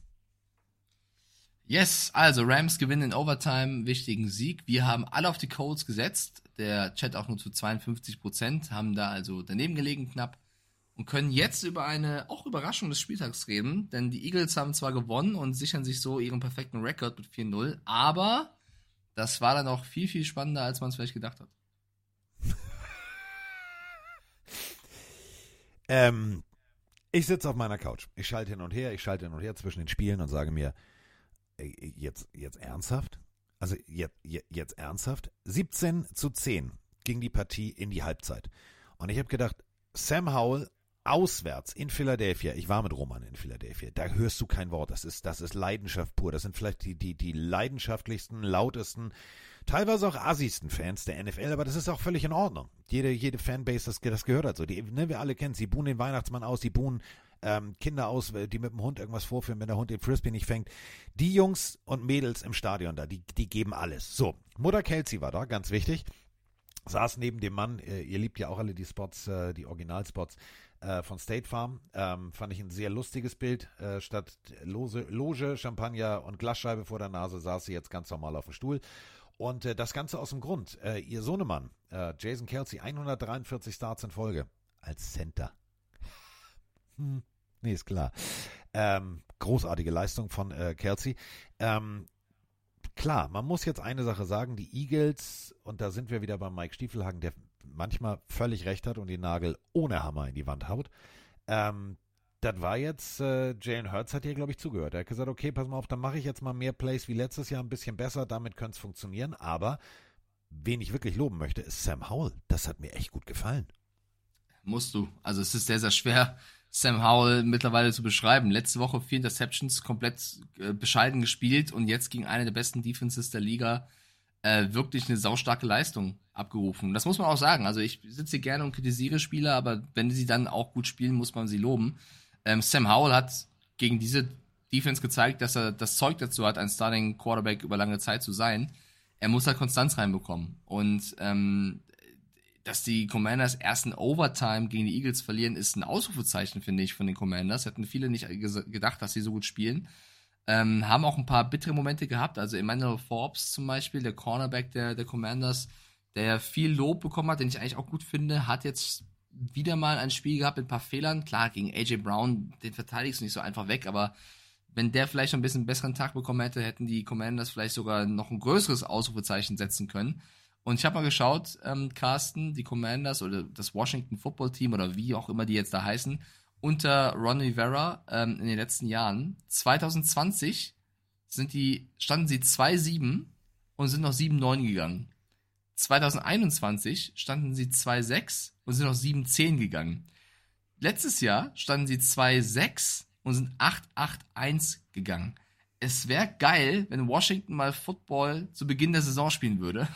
Yes, also Rams gewinnen in Overtime, wichtigen Sieg. Wir haben alle auf die Colts gesetzt. Der Chat auch nur zu 52 Prozent, haben da also daneben gelegen knapp und können jetzt über eine auch Überraschung des Spieltags reden, denn die Eagles haben zwar gewonnen und sichern sich so ihren perfekten Rekord mit 4-0, aber das war dann auch viel, viel spannender, als man es vielleicht gedacht hat. Ähm, ich sitze auf meiner Couch. Ich schalte hin und her, ich schalte hin und her zwischen den Spielen und sage mir, jetzt, jetzt ernsthaft? Also jetzt, jetzt ernsthaft? 17 zu 10 ging die Partie in die Halbzeit. Und ich habe gedacht, Sam Howell auswärts in Philadelphia, ich war mit Roman in Philadelphia, da hörst du kein Wort. Das ist, das ist Leidenschaft pur. Das sind vielleicht die, die, die leidenschaftlichsten, lautesten, teilweise auch assigsten Fans der NFL, aber das ist auch völlig in Ordnung. Jede, jede Fanbase, das, das gehört so. Die, ne, wir alle kennen sie buhen den Weihnachtsmann aus, die buhen ähm, Kinder aus, die mit dem Hund irgendwas vorführen, wenn der Hund den Frisbee nicht fängt. Die Jungs und Mädels im Stadion da, die, die geben alles. So, Mutter Kelsey war da, ganz wichtig saß neben dem Mann, äh, ihr liebt ja auch alle die Spots, äh, die Originalspots äh, von State Farm. Ähm, fand ich ein sehr lustiges Bild. Äh, statt Lose, Loge, Champagner und Glasscheibe vor der Nase saß sie jetzt ganz normal auf dem Stuhl. Und äh, das Ganze aus dem Grund. Äh, ihr Sohnemann, Jason Kelsey, 143 Starts in Folge als Center. Hm, nee, ist klar. Ähm, großartige Leistung von Kelsey. Ähm, klar, man muss jetzt eine Sache sagen, die Eagles, und da sind wir wieder bei Mike Stiefelhagen, der manchmal völlig recht hat und den Nagel ohne Hammer in die Wand haut. Ähm, das war jetzt, äh, Jalen Hurts hat hier, glaube ich, zugehört. Er hat gesagt, okay, pass mal auf, dann mache ich jetzt mal mehr Plays wie letztes Jahr, ein bisschen besser, damit könnte es funktionieren. Aber wen ich wirklich loben möchte, ist Sam Howell. Das hat mir echt gut gefallen. Musst du. Also es ist sehr, sehr schwer, Sam Howell mittlerweile zu beschreiben. Letzte Woche vier Interceptions, komplett äh, bescheiden gespielt und jetzt gegen eine der besten Defenses der Liga äh, wirklich eine saustarke Leistung abgerufen. Das muss man auch sagen. Also ich sitze gerne und kritisiere Spieler, aber wenn sie dann auch gut spielen, muss man sie loben. Ähm, Sam Howell hat gegen diese Defense gezeigt, dass er das Zeug dazu hat, ein Starting Quarterback über lange Zeit zu sein. Er muss halt Konstanz reinbekommen. Und ähm, dass die Commanders ersten Overtime gegen die Eagles verlieren, ist ein Ausrufezeichen, finde ich, von den Commanders. Hätten viele nicht gedacht, dass sie so gut spielen. Ähm, haben auch ein paar bittere Momente gehabt. Also Emmanuel Forbes zum Beispiel, der Cornerback der, der Commanders, der viel Lob bekommen hat, den ich eigentlich auch gut finde, hat jetzt wieder mal ein Spiel gehabt mit ein paar Fehlern. Klar, gegen AJ Brown, den verteidigst du nicht so einfach weg, aber wenn der vielleicht noch ein bisschen besseren Tag bekommen hätte, hätten die Commanders vielleicht sogar noch ein größeres Ausrufezeichen setzen können. Und ich habe mal geschaut, ähm, Carsten, die Commanders oder das Washington Football Team oder wie auch immer die jetzt da heißen, unter Ron Rivera ähm, in den letzten Jahren. 2020 sind die, standen sie 2-7 und sind noch 7-9 gegangen. 2021 standen sie 2-6 und sind noch 7-10 gegangen. Letztes Jahr standen sie 2-6 und sind 8-8-1 gegangen. Es wäre geil, wenn Washington mal Football zu Beginn der Saison spielen würde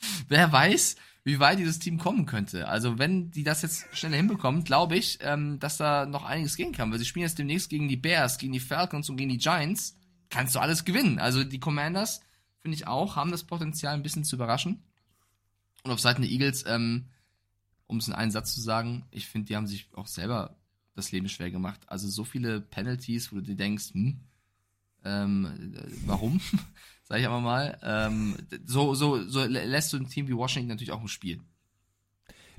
wer weiß, wie weit dieses Team kommen könnte. Also wenn die das jetzt schneller hinbekommen, glaube ich, ähm, dass da noch einiges gehen kann. Weil sie spielen jetzt demnächst gegen die Bears, gegen die Falcons und gegen die Giants. Kannst du alles gewinnen. Also die Commanders, finde ich auch, haben das Potenzial ein bisschen zu überraschen. Und auf Seiten der Eagles, ähm, um es in einen Satz zu sagen, ich finde, die haben sich auch selber das Leben schwer gemacht. Also so viele Penalties, wo du dir denkst, hm, ähm, äh, warum? sag ich aber mal. Ähm, so, so, so lässt du ein Team wie Washington natürlich auch im Spiel.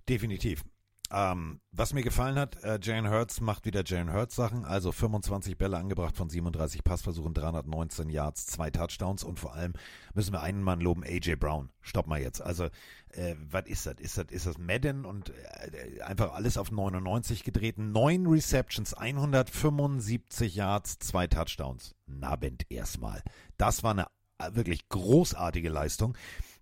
Definitiv. Ähm, was mir gefallen hat, äh, Jane Hurts macht wieder Jane Hurts Sachen, also 25 Bälle angebracht von 37 Passversuchen, 319 Yards, zwei Touchdowns und vor allem müssen wir einen Mann loben, AJ Brown. Stopp mal jetzt. Also, äh, was ist das? Ist das, ist das Madden und äh, einfach alles auf 99 gedreht? Neun Receptions, 175 Yards, zwei Touchdowns. Nabend erstmal. Das war eine wirklich großartige Leistung.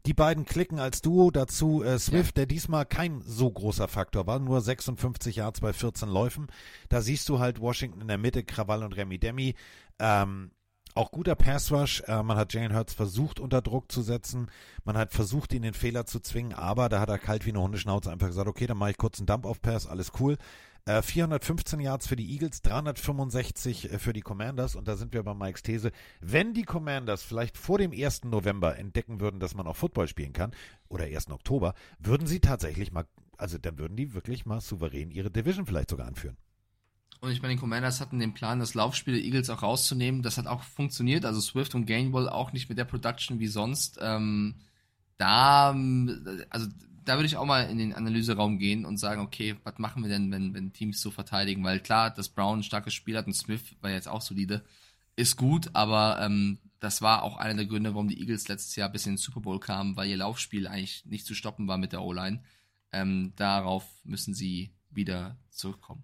Die beiden klicken als Duo dazu äh, Swift, ja. der diesmal kein so großer Faktor war, nur 56 Yards bei 14 Läufen. Da siehst du halt Washington in der Mitte, Krawall und Remy Demi. Ähm, auch guter Pass Rush. Äh, man hat Jalen Hurts versucht unter Druck zu setzen. Man hat versucht, ihn den Fehler zu zwingen, aber da hat er kalt wie eine Hundeschnauze einfach gesagt, okay, dann mache ich kurz einen Dump-Off-Pass, alles cool. 415 äh, Yards für die Eagles, 365 äh, für die Commanders. Und da sind wir bei Mikes These. Wenn die Commanders vielleicht vor dem 1. November entdecken würden, dass man auch Football spielen kann, oder 1. Oktober, würden sie tatsächlich mal, also dann würden die wirklich mal souverän ihre Division vielleicht sogar anführen. Und ich meine, die Commanders hatten den Plan, das Laufspiel der Eagles auch rauszunehmen. Das hat auch funktioniert. Also Swift und Gainwell auch nicht mit der Production wie sonst. Ähm, da, also da würde ich auch mal in den Analyseraum gehen und sagen, okay, was machen wir denn, wenn, wenn Teams so verteidigen? Weil klar, dass Brown ein starkes Spiel hat und Smith war jetzt auch solide, ist gut, aber ähm, das war auch einer der Gründe, warum die Eagles letztes Jahr bis in den Super Bowl kamen, weil ihr Laufspiel eigentlich nicht zu stoppen war mit der O-Line. Ähm, darauf müssen sie wieder zurückkommen.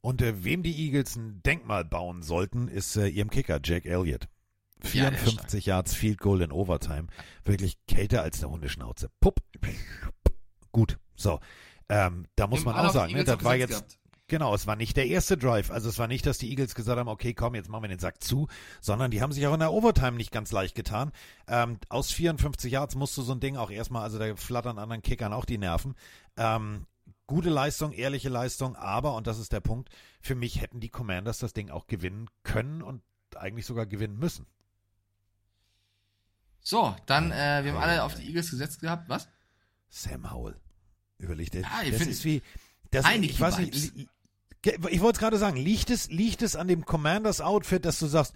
Und äh, wem die Eagles ein Denkmal bauen sollten, ist äh, ihrem Kicker, Jack Elliott. Ja, der ist 54 Yards Field Goal in Overtime. Wirklich kälter als eine Hundeschnauze. Pupp. Gut. So. Ähm, da muss Wir man auch sagen, ne, das war jetzt, gehabt. genau, es war nicht der erste Drive. Also es war nicht, dass die Eagles gesagt haben, okay, komm, jetzt machen wir den Sack zu, sondern die haben sich auch in der Overtime nicht ganz leicht getan. Ähm, aus 54 Yards musst du so ein Ding auch erstmal, also da flattern anderen Kickern auch die Nerven. Ähm, gute Leistung, ehrliche Leistung, aber, und das ist der Punkt, für mich hätten die Commanders das Ding auch gewinnen können und eigentlich sogar gewinnen müssen. So, dann, äh, wir haben alle auf die Eagles gesetzt gehabt. Was? Sam Howell. Überleg dir. Ja, ich das ist wie. Das, ich weiß nicht, Vibes. ich wollte es gerade sagen, liegt es, liegt es an dem Commanders Outfit, dass du sagst,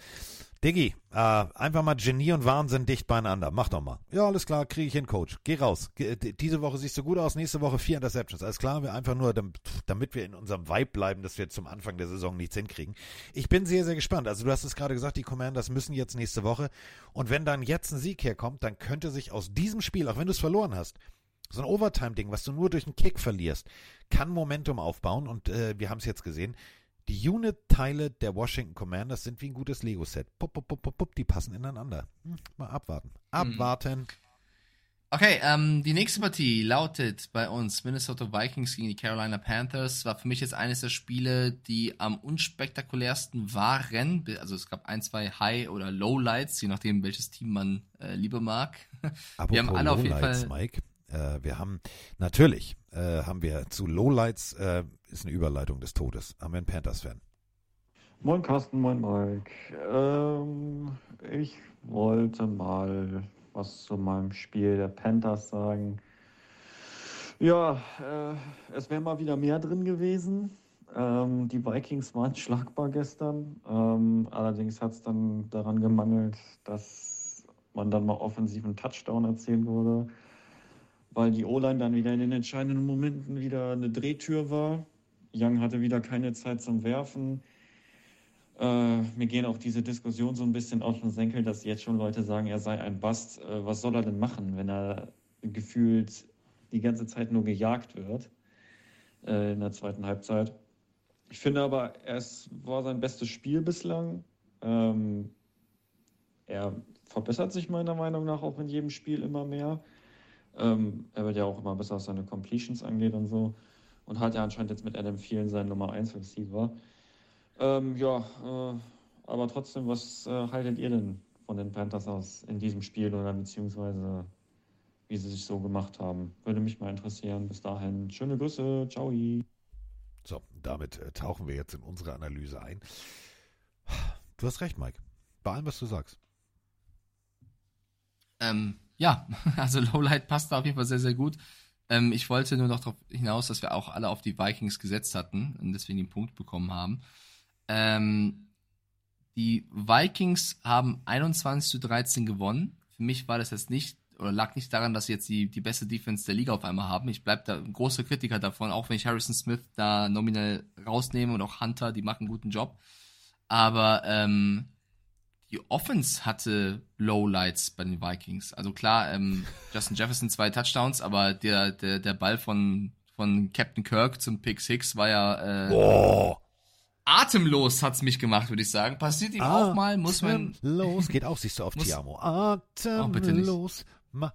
Diggi, äh, einfach mal Genie und Wahnsinn dicht beieinander. Mach doch mal. Ja, alles klar, kriege ich hin, Coach. Geh raus. Ge- Diese Woche siehst du gut aus, nächste Woche vier Interceptions. Alles klar, wir einfach nur, dam- damit wir in unserem Vibe bleiben, dass wir zum Anfang der Saison nichts hinkriegen. Ich bin sehr, sehr gespannt. Also du hast es gerade gesagt, die Commanders müssen jetzt nächste Woche. Und wenn dann jetzt ein Sieg herkommt, dann könnte sich aus diesem Spiel, auch wenn du es verloren hast, so ein Overtime-Ding, was du nur durch einen Kick verlierst, kann Momentum aufbauen. Und äh, wir haben es jetzt gesehen. Die Unit-Teile der Washington Commanders sind wie ein gutes Lego-Set. Pup, pup, pup, pup, pup, die passen ineinander. Hm, mal abwarten. Abwarten. Okay, ähm, die nächste Partie lautet bei uns Minnesota Vikings gegen die Carolina Panthers. War für mich jetzt eines der Spiele, die am unspektakulärsten waren. Also es gab ein, zwei High- oder Lowlights, je nachdem, welches Team man äh, lieber mag. Apropos wir haben alle auf jeden Lowlights, Fall. Mike. Äh, wir haben, natürlich, äh, haben wir zu Lowlights, äh, ist eine Überleitung des Todes, haben wir einen Panthers-Fan. Moin Carsten, moin Mike. Ähm, ich wollte mal was zu meinem Spiel der Panthers sagen. Ja, äh, es wäre mal wieder mehr drin gewesen. Ähm, die Vikings waren schlagbar gestern. Ähm, allerdings hat es dann daran gemangelt, dass man dann mal offensiven Touchdown erzielen wurde, weil die O-Line dann wieder in den entscheidenden Momenten wieder eine Drehtür war. Young hatte wieder keine Zeit zum Werfen. Äh, mir gehen auch diese Diskussion so ein bisschen auf den Senkel, dass jetzt schon Leute sagen, er sei ein Bast. Äh, was soll er denn machen, wenn er gefühlt die ganze Zeit nur gejagt wird äh, in der zweiten Halbzeit? Ich finde aber, es war sein bestes Spiel bislang. Ähm, er verbessert sich meiner Meinung nach auch in jedem Spiel immer mehr. Ähm, er wird ja auch immer besser, was seine Completions angeht und so. Und hat ja anscheinend jetzt mit Adam Thielen seinen Nummer 1 Receiver. Ähm, ja, äh, aber trotzdem, was äh, haltet ihr denn von den Panthers aus in diesem Spiel oder beziehungsweise wie sie sich so gemacht haben? Würde mich mal interessieren. Bis dahin, schöne Grüße, ciao. So, damit äh, tauchen wir jetzt in unsere Analyse ein. Du hast recht, Mike. Bei allem, was du sagst. Ähm, ja, also Lowlight passt da auf jeden Fall sehr, sehr gut. Ähm, ich wollte nur noch darauf hinaus, dass wir auch alle auf die Vikings gesetzt hatten und deswegen den Punkt bekommen haben. Ähm, die Vikings haben 21 zu 13 gewonnen. Für mich war das jetzt nicht, oder lag nicht daran, dass sie jetzt die, die beste Defense der Liga auf einmal haben. Ich bleibe da ein großer Kritiker davon, auch wenn ich Harrison Smith da nominell rausnehme und auch Hunter, die machen einen guten Job. Aber ähm, die Offense hatte Lowlights bei den Vikings. Also klar, ähm, Justin Jefferson zwei Touchdowns, aber der, der, der Ball von, von Captain Kirk zum Pick Six war ja äh, Boah. atemlos hat's mich gemacht, würde ich sagen. Passiert ihm auch mal, muss man. Los, geht auch, siehst du auf Muss- Tiamo. Oh, bitte nicht. Atemlos.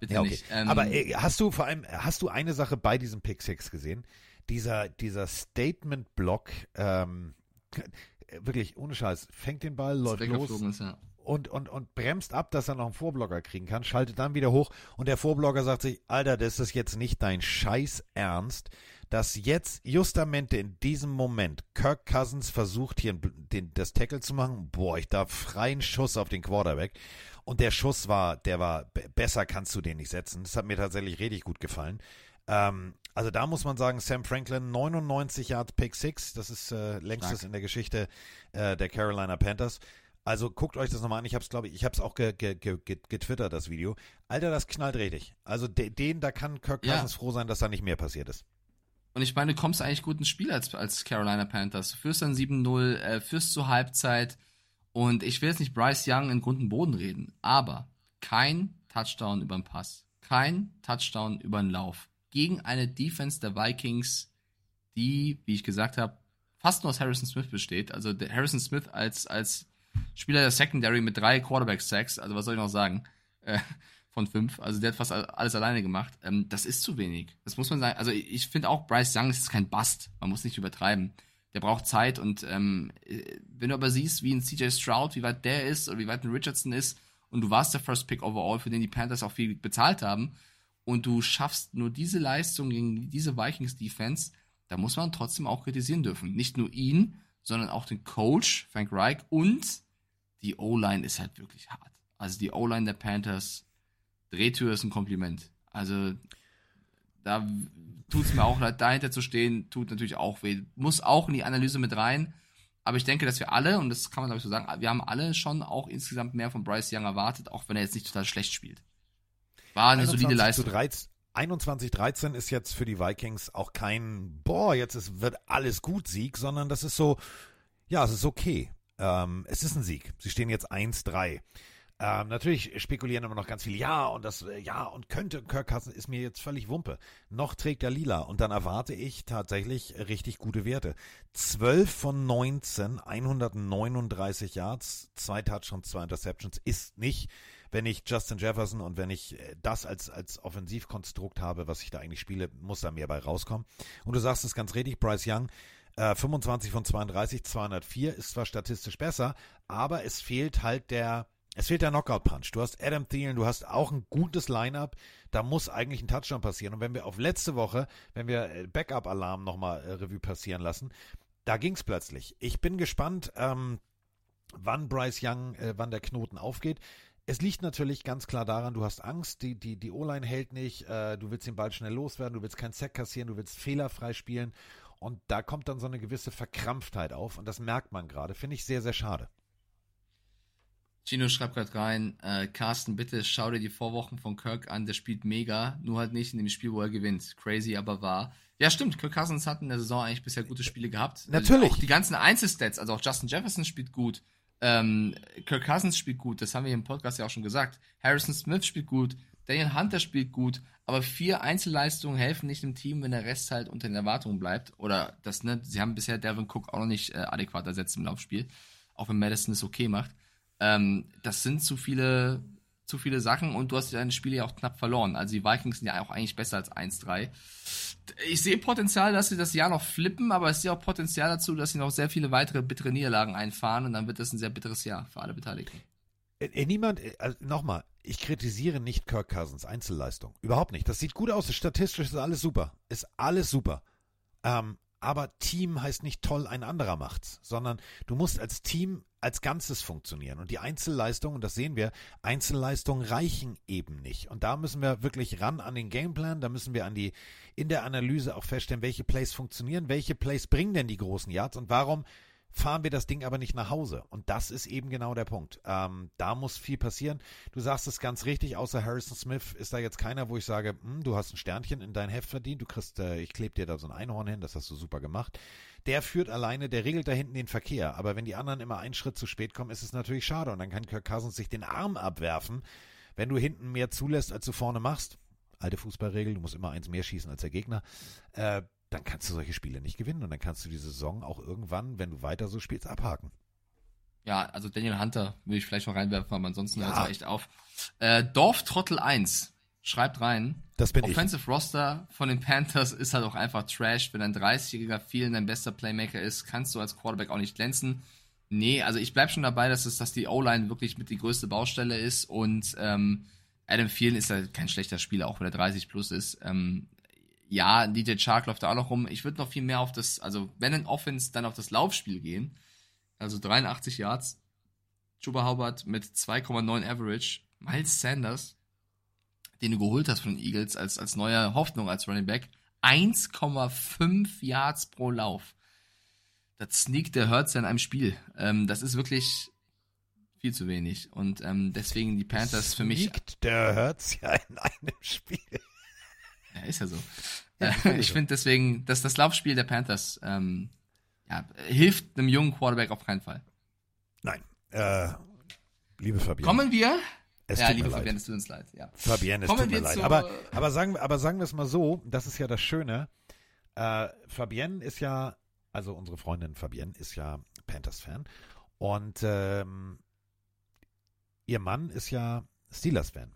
Ja, okay. nicht. Ähm, Aber äh, hast du vor allem, hast du eine Sache bei diesem Pick Six gesehen? Dieser, dieser Statement-Block, ähm, wirklich, ohne Scheiß, fängt den Ball, läuft los ist, ja. und, und, und bremst ab, dass er noch einen Vorblocker kriegen kann, schaltet dann wieder hoch und der Vorblocker sagt sich, Alter, das ist jetzt nicht dein Scheiß Ernst, dass jetzt justamente in diesem Moment Kirk Cousins versucht hier den, das Tackle zu machen, boah, ich darf freien Schuss auf den Quarterback und der Schuss war, der war, be- besser kannst du den nicht setzen, das hat mir tatsächlich richtig gut gefallen. Ähm, also da muss man sagen, Sam Franklin 99 Yards Pick 6, das ist äh, längstes Stark. in der Geschichte äh, der Carolina Panthers. Also guckt euch das nochmal an. Ich habe es, glaube ich, ich habe es auch ge, ge, ge, ge, getwittert, das Video. Alter, das knallt richtig. Also de, den, da kann Kirk Ja. Cousins froh sein, dass da nicht mehr passiert ist. Und ich meine, du kommst eigentlich gut ins Spiel als, als Carolina Panthers. Du führst dann 7-0, äh, führst zur Halbzeit Und ich will jetzt nicht Bryce Young in Grund und Boden reden, aber kein Touchdown über den Pass, kein Touchdown über den Lauf gegen eine Defense der Vikings, die, wie ich gesagt habe, fast nur aus Harrison Smith besteht. Also Harrison Smith als, als Spieler der Secondary mit drei Quarterback-Sacks, also was soll ich noch sagen, äh, von fünf. Also der hat fast alles alleine gemacht. Ähm, das ist zu wenig. Das muss man sagen. Also ich, ich finde auch, Bryce Young ist kein Bust. Man muss nicht übertreiben. Der braucht Zeit und ähm, wenn du aber siehst, wie ein CJ Stroud, wie weit der ist oder wie weit ein Richardson ist und du warst der First Pick overall, für den die Panthers auch viel bezahlt haben und du schaffst nur diese Leistung gegen diese Vikings Defense, da muss man trotzdem auch kritisieren dürfen. Nicht nur ihn, sondern auch den Coach, Frank Reich, und die O-Line ist halt wirklich hart. Also die O-Line der Panthers, Drehtür ist ein Kompliment. Also da tut es mir auch leid, dahinter zu stehen, tut natürlich auch weh. Muss auch in die Analyse mit rein. Aber ich denke, dass wir alle, und das kann man glaube ich so sagen, wir haben alle schon auch insgesamt mehr von Bryce Young erwartet, auch wenn er jetzt nicht total schlecht spielt. War eine solide Leistung. 21-13 ist jetzt für die Vikings auch kein, boah, jetzt ist, wird alles gut Sieg, sondern das ist so, ja, es ist okay. Ähm, es ist ein Sieg. Sie stehen jetzt 1-3. Ähm, natürlich spekulieren immer noch ganz viele, ja, und das, äh, ja, und könnte Kirk Cousins ist mir jetzt völlig Wumpe. Noch trägt er lila und dann erwarte ich tatsächlich richtig gute Werte. 12 von 19, 139 Yards, zwei Touchdowns, zwei Interceptions ist nicht wenn ich Justin Jefferson und wenn ich äh, das als, als Offensivkonstrukt habe, was ich da eigentlich spiele, muss da mehr bei rauskommen. Und du sagst es ganz richtig, Bryce Young, äh, 25 von 32, 204 ist zwar statistisch besser, aber es fehlt halt der, es fehlt der Knockout-Punch. Du hast Adam Thielen, du hast auch ein gutes Line-Up. Da muss eigentlich ein Touchdown passieren. Und wenn wir auf letzte Woche, wenn wir äh, Backup-Alarm nochmal äh, Revue passieren lassen, da ging es plötzlich. Ich bin gespannt, ähm, wann Bryce Young, äh, wann der Knoten aufgeht. Es liegt natürlich ganz klar daran, du hast Angst, die, die, die O-Line hält nicht, äh, du willst den Ball schnell loswerden, du willst keinen Sack kassieren, du willst fehlerfrei spielen. Und da kommt dann so eine gewisse Verkrampftheit auf und das merkt man gerade. Finde ich sehr, sehr schade. Gino schreibt gerade rein, äh, Carsten, bitte schau dir die Vorwochen von Kirk an, der spielt mega, nur halt nicht in dem Spiel, wo er gewinnt. Crazy, aber wahr. Ja, stimmt, Kirk Cousins hat in der Saison eigentlich bisher gute Spiele gehabt. Natürlich. Auch die ganzen Einzelstats, also auch Justin Jefferson spielt gut. Ähm, Kirk Cousins spielt gut, das haben wir im Podcast ja auch schon gesagt. Harrison Smith spielt gut, Daniel Hunter spielt gut, aber vier Einzelleistungen helfen nicht dem Team, wenn der Rest halt unter den Erwartungen bleibt. Oder das, ne, sie haben bisher Devin Cook auch noch nicht äh, adäquat ersetzt im Laufspiel, auch wenn Madison es okay macht. Ähm, das sind zu viele, zu viele Sachen und du hast deine Spiele ja auch knapp verloren. Also die Vikings sind ja auch eigentlich besser als 1-3 ich sehe Potenzial, dass sie das Jahr noch flippen, aber ich sehe auch Potenzial dazu, dass sie noch sehr viele weitere bittere Niederlagen einfahren und dann wird das ein sehr bitteres Jahr für alle Beteiligten. Äh, äh, niemand, äh, also nochmal, ich kritisiere nicht Kirk Cousins Einzelleistung. Überhaupt nicht. Das sieht gut aus. Statistisch ist alles super. Ist alles super. Ähm, aber Team heißt nicht toll, ein anderer macht's, sondern du musst als Team als Ganzes funktionieren. Und die Einzelleistungen, und das sehen wir, Einzelleistungen reichen eben nicht. Und da müssen wir wirklich ran an den Gameplan, da müssen wir an die, in der Analyse auch feststellen, welche Plays funktionieren, welche Plays bringen denn die großen Yards und warum fahren wir das Ding aber nicht nach Hause. Und das ist eben genau der Punkt. Ähm, da muss viel passieren. Du sagst es ganz richtig, außer Harrison Smith ist da jetzt keiner, wo ich sage, hm, du hast ein Sternchen in dein Heft verdient, du kriegst, äh, ich klebe dir da so ein Einhorn hin, das hast du super gemacht. Der führt alleine, der regelt da hinten den Verkehr. Aber wenn die anderen immer einen Schritt zu spät kommen, ist es natürlich schade. Und dann kann Kirk Cousins sich den Arm abwerfen, wenn du hinten mehr zulässt, als du vorne machst. Alte Fußballregel, du musst immer eins mehr schießen als der Gegner. Äh, dann kannst du solche Spiele nicht gewinnen und dann kannst du die Saison auch irgendwann, wenn du weiter so spielst, abhaken. Ja, also Daniel Hunter will ich vielleicht noch reinwerfen, aber ansonsten ja. hört es echt auf. Äh, Dorftrottel 1 schreibt rein. Das bin Offensive ich. Roster von den Panthers ist halt auch einfach Trash. Wenn ein 30-jähriger vielen dein bester Playmaker ist, kannst du als Quarterback auch nicht glänzen. Nee, also ich bleib schon dabei, dass es, dass die O-Line wirklich mit die größte Baustelle ist und ähm, Adam Thielen ist halt kein schlechter Spieler, auch wenn er 30 plus ist. Ähm, ja, DJ Chark läuft da auch noch rum. Ich würde noch viel mehr auf das, also wenn ein Offense, dann auf das Laufspiel gehen. Also 83 Yards. Chuba Howard mit 2,9 Average. Miles Sanders, den du geholt hast von den Eagles als, als neue Hoffnung als Running Back. 1,5 Yards pro Lauf. Das sneakt der Hurts ja in einem Spiel. Ähm, das ist wirklich viel zu wenig. Und ähm, deswegen die Panthers für mich. Sneakt der Hurts ja in einem Spiel. Ja, ist ja so. Ja, ich finde deswegen, dass das Laufspiel der Panthers ähm, ja, hilft einem jungen Quarterback auf keinen Fall. Nein. Äh, liebe Fabienne. Kommen wir. Es ja, tut liebe mir leid. Fabienne, es tut uns leid. Ja. Fabienne, es Kommen tut mir leid. Aber, aber, sagen, wir- aber sagen wir es mal so, das ist ja das Schöne. Äh, Fabienne ist ja, also unsere Freundin Fabienne ist ja Panthers-Fan. Und ähm, ihr Mann ist ja Steelers-Fan.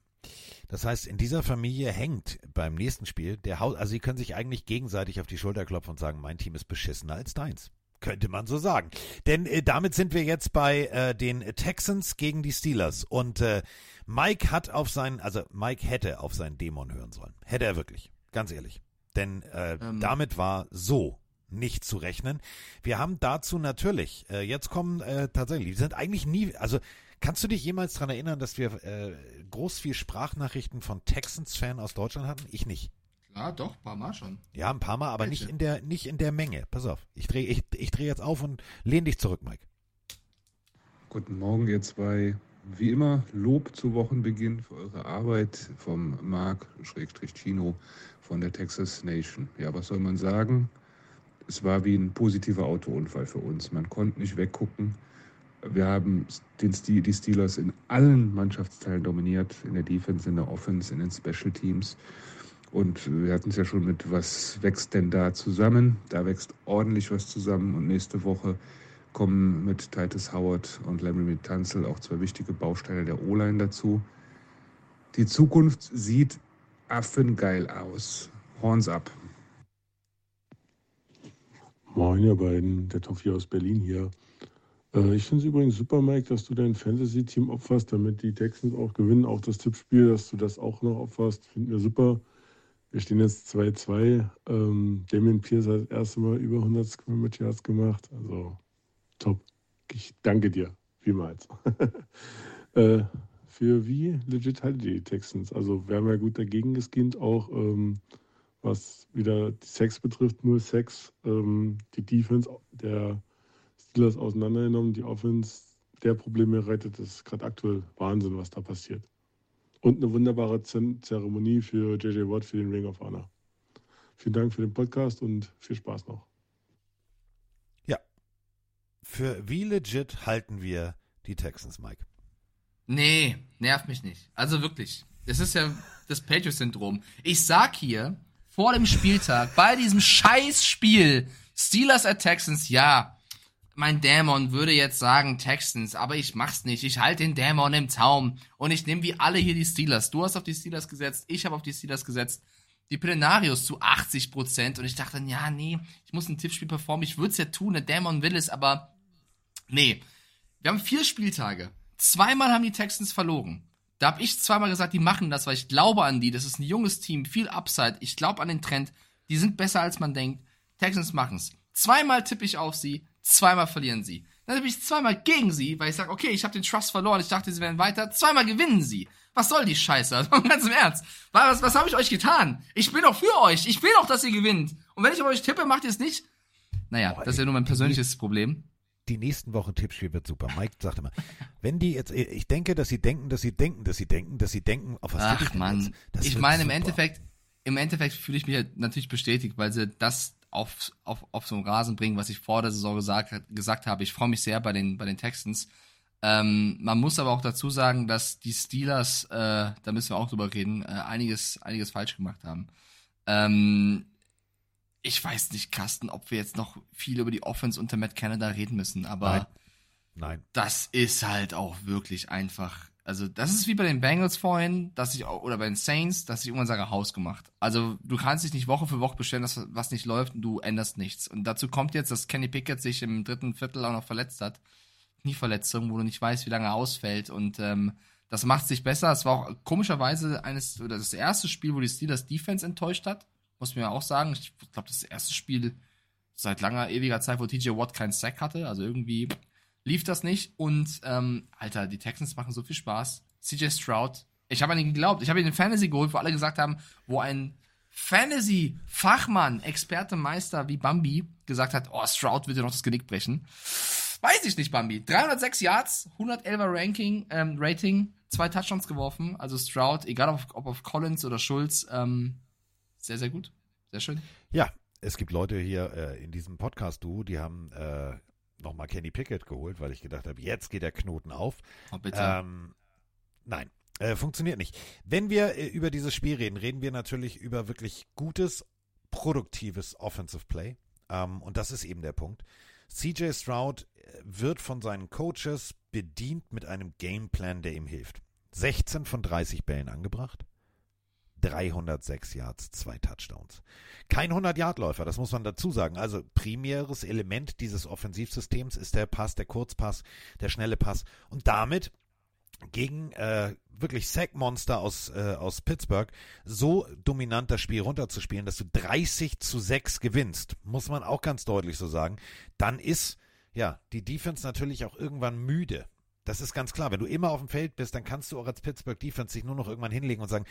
Das heißt, in dieser Familie hängt beim nächsten Spiel der Haus, also sie können sich eigentlich gegenseitig auf die Schulter klopfen und sagen, mein Team ist beschissener als deins. Könnte man so sagen. Denn äh, damit sind wir jetzt bei äh, den Texans gegen die Steelers. Und äh, Mike hat auf seinen, also Mike hätte auf seinen Dämon hören sollen. Hätte er wirklich. Ganz ehrlich. Denn äh, Ähm. damit war so nicht zu rechnen. Wir haben dazu natürlich, äh, jetzt kommen äh, tatsächlich, die sind eigentlich nie, also kannst du dich jemals daran erinnern, dass wir äh, groß viel Sprachnachrichten von Texans-Fan aus Deutschland hatten? Ich nicht. Klar, doch, ein paar Mal schon. Ja, ein paar Mal, aber Welche? nicht in der, nicht in der Menge. Pass auf, ich drehe ich, ich dreh jetzt auf und lehn dich zurück, Mike. Guten Morgen, ihr zwei. Wie immer, Lob zu Wochenbeginn für eure Arbeit vom Marc Chino von der Texas Nation. Ja, was soll man sagen? Es war wie ein positiver Autounfall für uns. Man konnte nicht weggucken. Wir haben den Stil, die Steelers in allen Mannschaftsteilen dominiert, in der Defense, in der Offense, in den Special Teams. Und wir hatten es ja schon mit, was wächst denn da zusammen? Da wächst ordentlich was zusammen. Und nächste Woche kommen mit Titus Howard und Larry Tunzel auch zwei wichtige Bausteine der O-Line dazu. Die Zukunft sieht affengeil aus. Horns ab. Moin, ihr beiden, der Toffi aus Berlin hier. Äh, ich finde es übrigens super, Mike, dass du dein Fantasy-Team opferst, damit die Texans auch gewinnen. Auch das Tippspiel, dass du das auch noch opferst, finden wir super. Wir stehen jetzt 2-2. Ähm, Damien Pierce hat das erste Mal über 100 Scrimmage Yards gemacht. Also top. Ich danke dir vielmals. äh, für wie legit haltet die Texans? Also wir haben ja gut dagegen geskinnt, auch ähm, was wieder die Sex betrifft, nur Sex. Ähm, die Defense der Steelers auseinandergenommen, die Offense der Probleme rettet. Ist gerade aktuell Wahnsinn, was da passiert. Und eine wunderbare Zeremonie für JJ Watt für den Ring of Honor. Vielen Dank für den Podcast und viel Spaß noch. Ja. Für wie legit halten wir die Texans, Mike? Nee, nervt mich nicht. Also wirklich. Das ist ja das Patriots-Syndrom. Ich sag hier, vor dem Spieltag, bei diesem Scheiß-Spiel, Steelers at Texans, ja, mein Dämon würde jetzt sagen Texans, aber ich mach's nicht. Ich halte den Dämon im Zaum und ich nehme wie alle hier die Steelers. Du hast auf die Steelers gesetzt, ich habe auf die Steelers gesetzt. Die Plenarios zu 80 Prozent und ich dachte, ja, nee, ich muss ein Tippspiel performen. Ich würde es ja tun, der Dämon will es, aber nee. Wir haben vier Spieltage. Zweimal haben die Texans verloren. Da habe ich zweimal gesagt, die machen das, weil ich glaube an die. Das ist ein junges Team, viel Upside. Ich glaube an den Trend. Die sind besser, als man denkt. Texans machen's. Zweimal tippe ich auf sie, zweimal verlieren sie. Dann tippe ich zweimal gegen sie, weil ich sage, okay, ich habe den Trust verloren. Ich dachte, sie werden weiter. Zweimal gewinnen sie. Was soll die Scheiße? Also, ganz im Ernst. Was, was habe ich euch getan? Ich bin doch für euch. Ich will doch, dass ihr gewinnt. Und wenn ich auf euch tippe, macht ihr es nicht. Naja, das ist ja nur mein persönliches Problem. Die nächsten Wochen Tippspiel wird super. Mike sagt immer, wenn die jetzt, ich denke, dass sie denken, dass sie denken, dass sie denken, dass sie denken, auf was Ach ich denn man, jetzt? Das ich meine im. Endeffekt, im Endeffekt fühle ich mich halt natürlich bestätigt, weil sie das auf, auf, auf so einen Rasen bringen, was ich vor der Saison gesagt, gesagt habe. Ich freue mich sehr bei den, bei den Texans. Ähm, man muss aber auch dazu sagen, dass die Steelers, äh, da müssen wir auch drüber reden, äh, einiges, einiges falsch gemacht haben. Ähm, ich weiß nicht, Carsten, ob wir jetzt noch viel über die Offense unter Matt Canada reden müssen, aber Nein. Nein. das ist halt auch wirklich einfach. Also, das ist wie bei den Bengals vorhin, dass ich oder bei den Saints, dass ich irgendwann sage, Haus gemacht. Also, du kannst dich nicht Woche für Woche bestellen, dass was nicht läuft und du änderst nichts. Und dazu kommt jetzt, dass Kenny Pickett sich im dritten Viertel auch noch verletzt hat. Knieverletzung, wo du nicht weißt, wie lange er ausfällt. Und ähm, das macht sich besser. Es war auch komischerweise eines, oder das erste Spiel, wo die Steelers Defense enttäuscht hat. Muss man ja auch sagen. Ich glaube, das erste Spiel seit langer, ewiger Zeit, wo TJ Watt keinen Sack hatte. Also irgendwie lief das nicht. Und, ähm, Alter, die Texans machen so viel Spaß. CJ Stroud. Ich habe an ihn geglaubt. Ich habe ihn in Fantasy geholt, wo alle gesagt haben, wo ein Fantasy-Fachmann, Experte, Meister wie Bambi gesagt hat, oh, Stroud wird dir noch das Genick brechen. Weiß ich nicht, Bambi. 306 Yards, 111er Ranking, ähm, Rating, zwei Touchdowns geworfen. Also Stroud, egal ob, ob auf Collins oder Schulz, ähm, sehr, sehr gut. Sehr schön. Ja, es gibt Leute hier äh, in diesem Podcast, du, die haben äh, nochmal Kenny Pickett geholt, weil ich gedacht habe, jetzt geht der Knoten auf. Oh, bitte. Ähm, nein, äh, funktioniert nicht. Wenn wir äh, über dieses Spiel reden, reden wir natürlich über wirklich gutes, produktives Offensive Play. Ähm, und das ist eben der Punkt. CJ Stroud äh, wird von seinen Coaches bedient mit einem Gameplan, der ihm hilft. 16 von 30 Bällen angebracht. 306 Yards, zwei Touchdowns. Kein 100-Yard-Läufer, das muss man dazu sagen. Also primäres Element dieses Offensivsystems ist der Pass, der Kurzpass, der schnelle Pass. Und damit gegen äh, wirklich Sackmonster aus, äh, aus Pittsburgh so dominant das Spiel runterzuspielen, dass du 30 zu 6 gewinnst, muss man auch ganz deutlich so sagen, dann ist ja die Defense natürlich auch irgendwann müde. Das ist ganz klar. Wenn du immer auf dem Feld bist, dann kannst du auch als Pittsburgh Defense dich nur noch irgendwann hinlegen und sagen,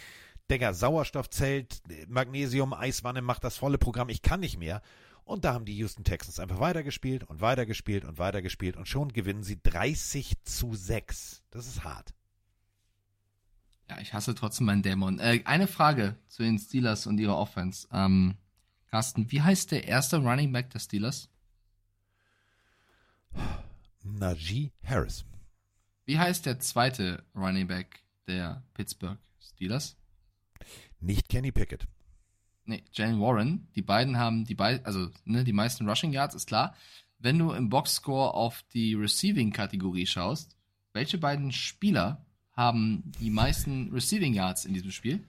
Digga, Sauerstoffzelt, Magnesium, Eiswanne, macht das volle Programm, ich kann nicht mehr. Und da haben die Houston Texans einfach weitergespielt und weitergespielt und weitergespielt und schon gewinnen sie 30 zu 6. Das ist hart. Ja, ich hasse trotzdem meinen Dämon. Äh, eine Frage zu den Steelers und ihrer Offense. Ähm, Carsten, wie heißt der erste Running Back der Steelers? Najee Harris. Wie heißt der zweite Running Back der Pittsburgh Steelers? Nicht Kenny Pickett. Nee, Jalen Warren. Die beiden haben die beiden, also ne, die meisten Rushing Yards, ist klar. Wenn du im Boxscore auf die Receiving-Kategorie schaust, welche beiden Spieler haben die meisten Receiving Yards in diesem Spiel?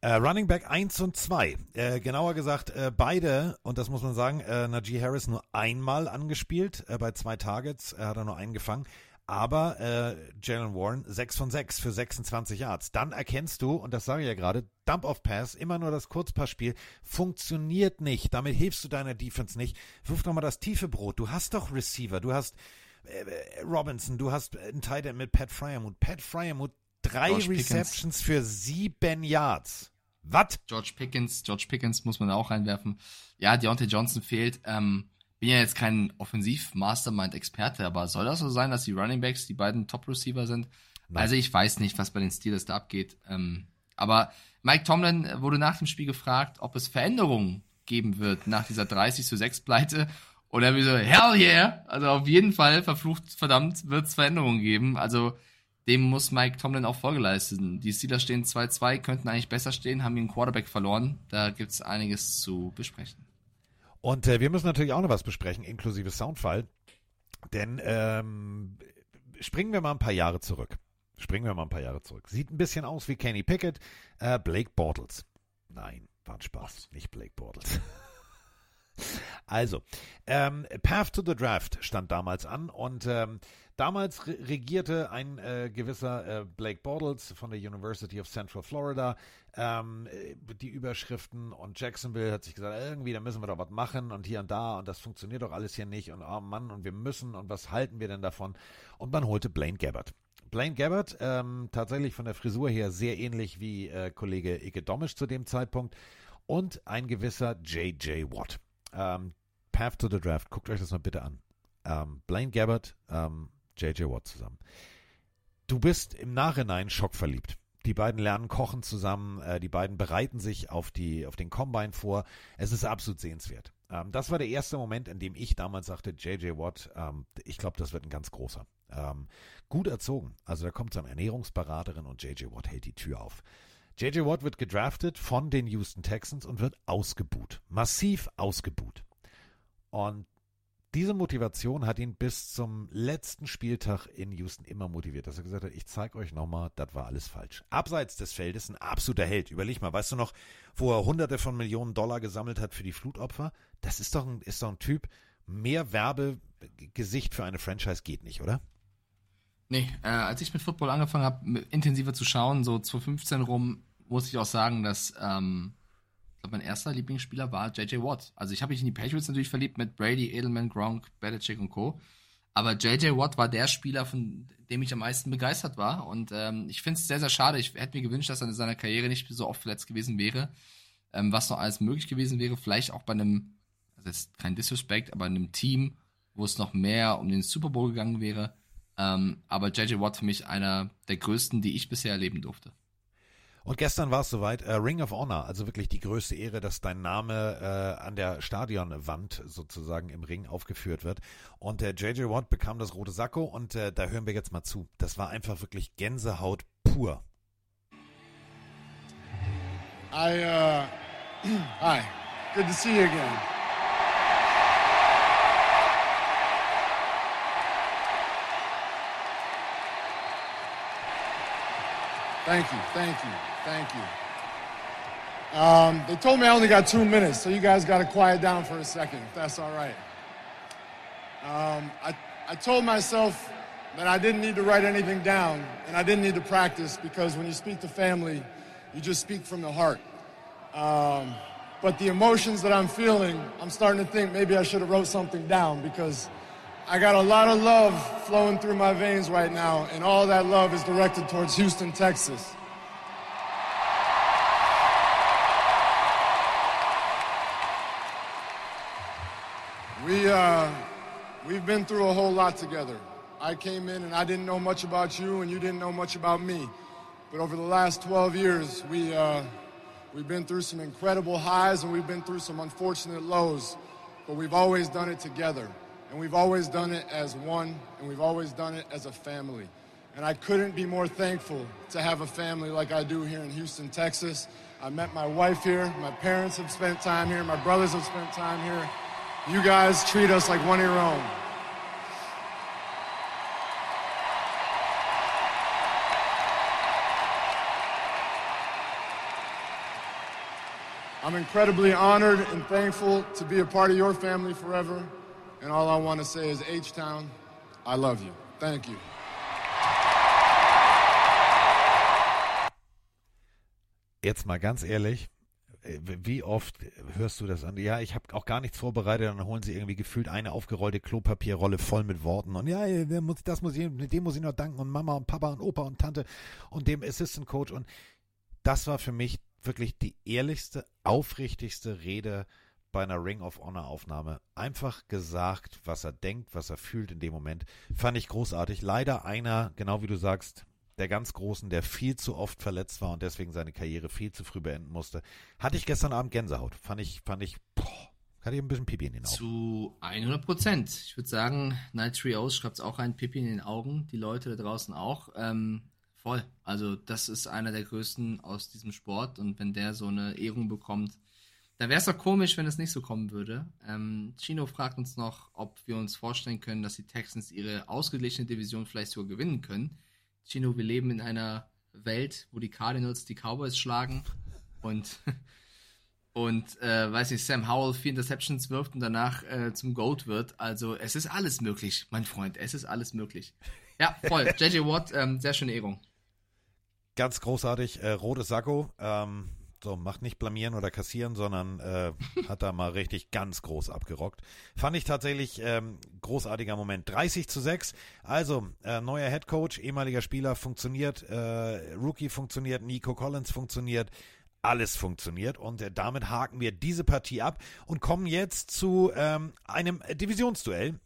Äh, Running Back 1 und 2. Äh, genauer gesagt, äh, beide, und das muss man sagen, äh, Najee Harris nur einmal angespielt, äh, bei zwei Targets, er hat er nur einen gefangen. Aber äh, Jalen Warren 6 von 6 für 26 Yards. Dann erkennst du, und das sage ich ja gerade, Dump of Pass, immer nur das Kurzpassspiel, funktioniert nicht. Damit hilfst du deiner Defense nicht. Wirf doch mal das tiefe Brot. Du hast doch Receiver, du hast äh, Robinson, du hast einen Tight End mit Pat Fryermuth. Pat Fryermuth, drei George Receptions Pickens. für sieben Yards. Was? George Pickens, George Pickens muss man da auch reinwerfen. Ja, Deontay Johnson fehlt. Ähm, bin ja jetzt kein Offensiv-Mastermind-Experte, aber soll das so sein, dass die Running Backs die beiden Top-Receiver sind? Nein. Also ich weiß nicht, was bei den Steelers da abgeht. Ähm, aber Mike Tomlin wurde nach dem Spiel gefragt, ob es Veränderungen geben wird nach dieser 30 zu 6 Pleite. Und er wie so, hell yeah! Also auf jeden Fall, verflucht, verdammt, wird es Veränderungen geben. Also dem muss Mike Tomlin auch Folge leisten. Die Steelers stehen 2-2, könnten eigentlich besser stehen, haben ihren Quarterback verloren. Da gibt es einiges zu besprechen. Und äh, wir müssen natürlich auch noch was besprechen, inklusive Soundfall. Denn ähm, springen wir mal ein paar Jahre zurück. Springen wir mal ein paar Jahre zurück. Sieht ein bisschen aus wie Kenny Pickett, äh, Blake Bortles. Nein, war ein Spaß, nicht Blake Bortles. Also, ähm, Path to the Draft stand damals an und ähm, damals re regierte ein äh, gewisser äh, Blake Bortles von der University of Central Florida ähm, äh, die Überschriften und Jacksonville hat sich gesagt, irgendwie, da müssen wir doch was machen und hier und da und das funktioniert doch alles hier nicht und oh Mann und wir müssen und was halten wir denn davon? Und man holte Blaine Gabbard. Blaine Gabbard, ähm, tatsächlich von der Frisur her sehr ähnlich wie äh, Kollege Ike Domisch zu dem Zeitpunkt und ein gewisser J.J. Watt. Ähm, Path to the Draft, guckt euch das mal bitte an. Ähm, Blaine Gabbard, ähm, J.J. Watt zusammen. Du bist im Nachhinein schockverliebt. Die beiden lernen kochen zusammen, äh, die beiden bereiten sich auf, die, auf den Combine vor. Es ist absolut sehenswert. Ähm, das war der erste Moment, in dem ich damals sagte, J.J. Watt, ähm, ich glaube, das wird ein ganz großer. Ähm, gut erzogen. Also da kommt so eine Ernährungsberaterin und J.J. Watt hält die Tür auf. J.J. Watt wird gedraftet von den Houston Texans und wird ausgebuht. Massiv ausgebuht. Und diese Motivation hat ihn bis zum letzten Spieltag in Houston immer motiviert, dass er gesagt hat, ich zeige euch nochmal, das war alles falsch. Abseits des Feldes ein absoluter Held. Überleg mal, weißt du noch, wo er hunderte von Millionen Dollar gesammelt hat für die Flutopfer? Das ist doch ein, ist doch ein Typ, mehr Werbegesicht für eine Franchise geht nicht, oder? Nee, äh, als ich mit Football angefangen habe, intensiver zu schauen, so 2015 rum, muss ich auch sagen, dass ähm, glaube, mein erster Lieblingsspieler war JJ Watt. Also ich habe mich in die Patriots natürlich verliebt mit Brady, Edelman, Gronk, Belichick und Co. Aber JJ Watt war der Spieler, von dem ich am meisten begeistert war. Und ähm, ich finde es sehr, sehr schade. Ich hätte mir gewünscht, dass er in seiner Karriere nicht so oft verletzt gewesen wäre. Ähm, was noch alles möglich gewesen wäre. Vielleicht auch bei einem, also ist kein Disrespect, aber einem Team, wo es noch mehr um den Super Bowl gegangen wäre. Ähm, aber JJ Watt für mich einer der größten, die ich bisher erleben durfte. Und gestern war es soweit, äh, Ring of Honor, also wirklich die größte Ehre, dass dein Name äh, an der Stadionwand sozusagen im Ring aufgeführt wird. Und der JJ Watt bekam das rote Sakko und äh, da hören wir jetzt mal zu. Das war einfach wirklich Gänsehaut pur. I, uh, hi, good to see you again. Thank you, thank you, thank you. Um, they told me I only got two minutes, so you guys got to quiet down for a second, if that's all right. Um, I, I told myself that I didn't need to write anything down, and I didn't need to practice because when you speak to family, you just speak from the heart. Um, but the emotions that I'm feeling, I'm starting to think maybe I should have wrote something down because I got a lot of love flowing through my veins right now, and all that love is directed towards Houston, Texas. Uh, we've been through a whole lot together. I came in and I didn't know much about you, and you didn't know much about me. But over the last 12 years, we, uh, we've been through some incredible highs and we've been through some unfortunate lows, but we've always done it together. And we've always done it as one, and we've always done it as a family. And I couldn't be more thankful to have a family like I do here in Houston, Texas. I met my wife here, my parents have spent time here, my brothers have spent time here. You guys treat us like one of your own. I'm incredibly honored and thankful to be a part of your family forever. And all I want to say is, H Town, I love you. Thank you. Jetzt mal ganz ehrlich, wie oft hörst du das an? Ja, ich habe auch gar nichts vorbereitet, dann holen sie irgendwie gefühlt eine aufgerollte Klopapierrolle voll mit Worten und ja, muss, das muss ich, dem muss ich noch danken und Mama und Papa und Opa und Tante und dem Assistant Coach und das war für mich wirklich die ehrlichste, aufrichtigste Rede bei einer Ring of Honor Aufnahme. Einfach gesagt, was er denkt, was er fühlt in dem Moment. Fand ich großartig. Leider einer, genau wie du sagst, der ganz Großen, der viel zu oft verletzt war und deswegen seine Karriere viel zu früh beenden musste. Hatte ich gestern Abend Gänsehaut. Fand ich, fand ich, boah, hatte ich ein bisschen Pipi in den Augen. Zu 100 Prozent. Ich würde sagen, Night Trios schreibt auch ein Pipi in den Augen. Die Leute da draußen auch. Ähm, voll. Also, das ist einer der größten aus diesem Sport und wenn der so eine Ehrung bekommt, dann wäre es doch komisch, wenn es nicht so kommen würde. Ähm, Chino fragt uns noch, ob wir uns vorstellen können, dass die Texans ihre ausgeglichene Division vielleicht sogar gewinnen können. Chino, wir leben in einer Welt, wo die Cardinals die Cowboys schlagen und und äh, weiß nicht, Sam Howell vier Interceptions wirft und danach äh, zum Gold wird. Also es ist alles möglich, mein Freund, es ist alles möglich. Ja, voll. JJ Watt, ähm, sehr schöne Ehrung. Ganz großartig, äh, rotes Sakko. Ähm, so, macht nicht blamieren oder kassieren, sondern äh, hat da mal richtig ganz groß abgerockt. Fand ich tatsächlich ähm, großartiger Moment. 30 zu 6. Also, äh, neuer Head Coach, ehemaliger Spieler funktioniert, äh, Rookie funktioniert, Nico Collins funktioniert. Alles funktioniert und äh, damit haken wir diese Partie ab und kommen jetzt zu ähm, einem Divisionsduell.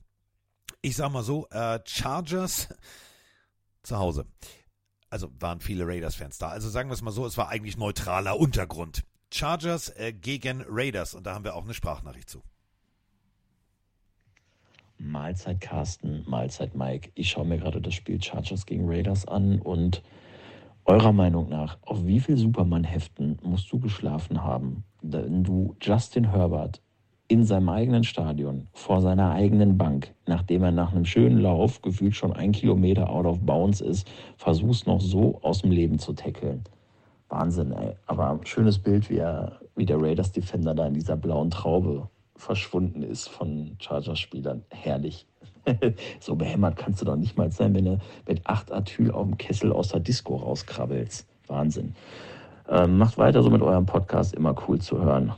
Ich sag mal so, äh, Chargers zu Hause also waren viele Raiders-Fans da. Also sagen wir es mal so, es war eigentlich neutraler Untergrund. Chargers äh, gegen Raiders und da haben wir auch eine Sprachnachricht zu. Mahlzeit Carsten, Mahlzeit Mike. Ich schaue mir gerade das Spiel Chargers gegen Raiders an und eurer Meinung nach, auf wie viel Superman-Heften musst du geschlafen haben, wenn du Justin Herbert in seinem eigenen Stadion, vor seiner eigenen Bank, nachdem er nach einem schönen Lauf gefühlt schon ein Kilometer out of bounds ist, versuchst noch so aus dem Leben zu tackeln. Wahnsinn, ey. Aber schönes Bild, wie, er, wie der Raiders Defender da in dieser blauen Traube verschwunden ist von Chargers-Spielern. Herrlich. so behämmert kannst du doch nicht mal sein, wenn du mit acht Atyl auf dem Kessel aus der Disco rauskrabbelst. Wahnsinn. Ähm, macht weiter so mit eurem Podcast, immer cool zu hören.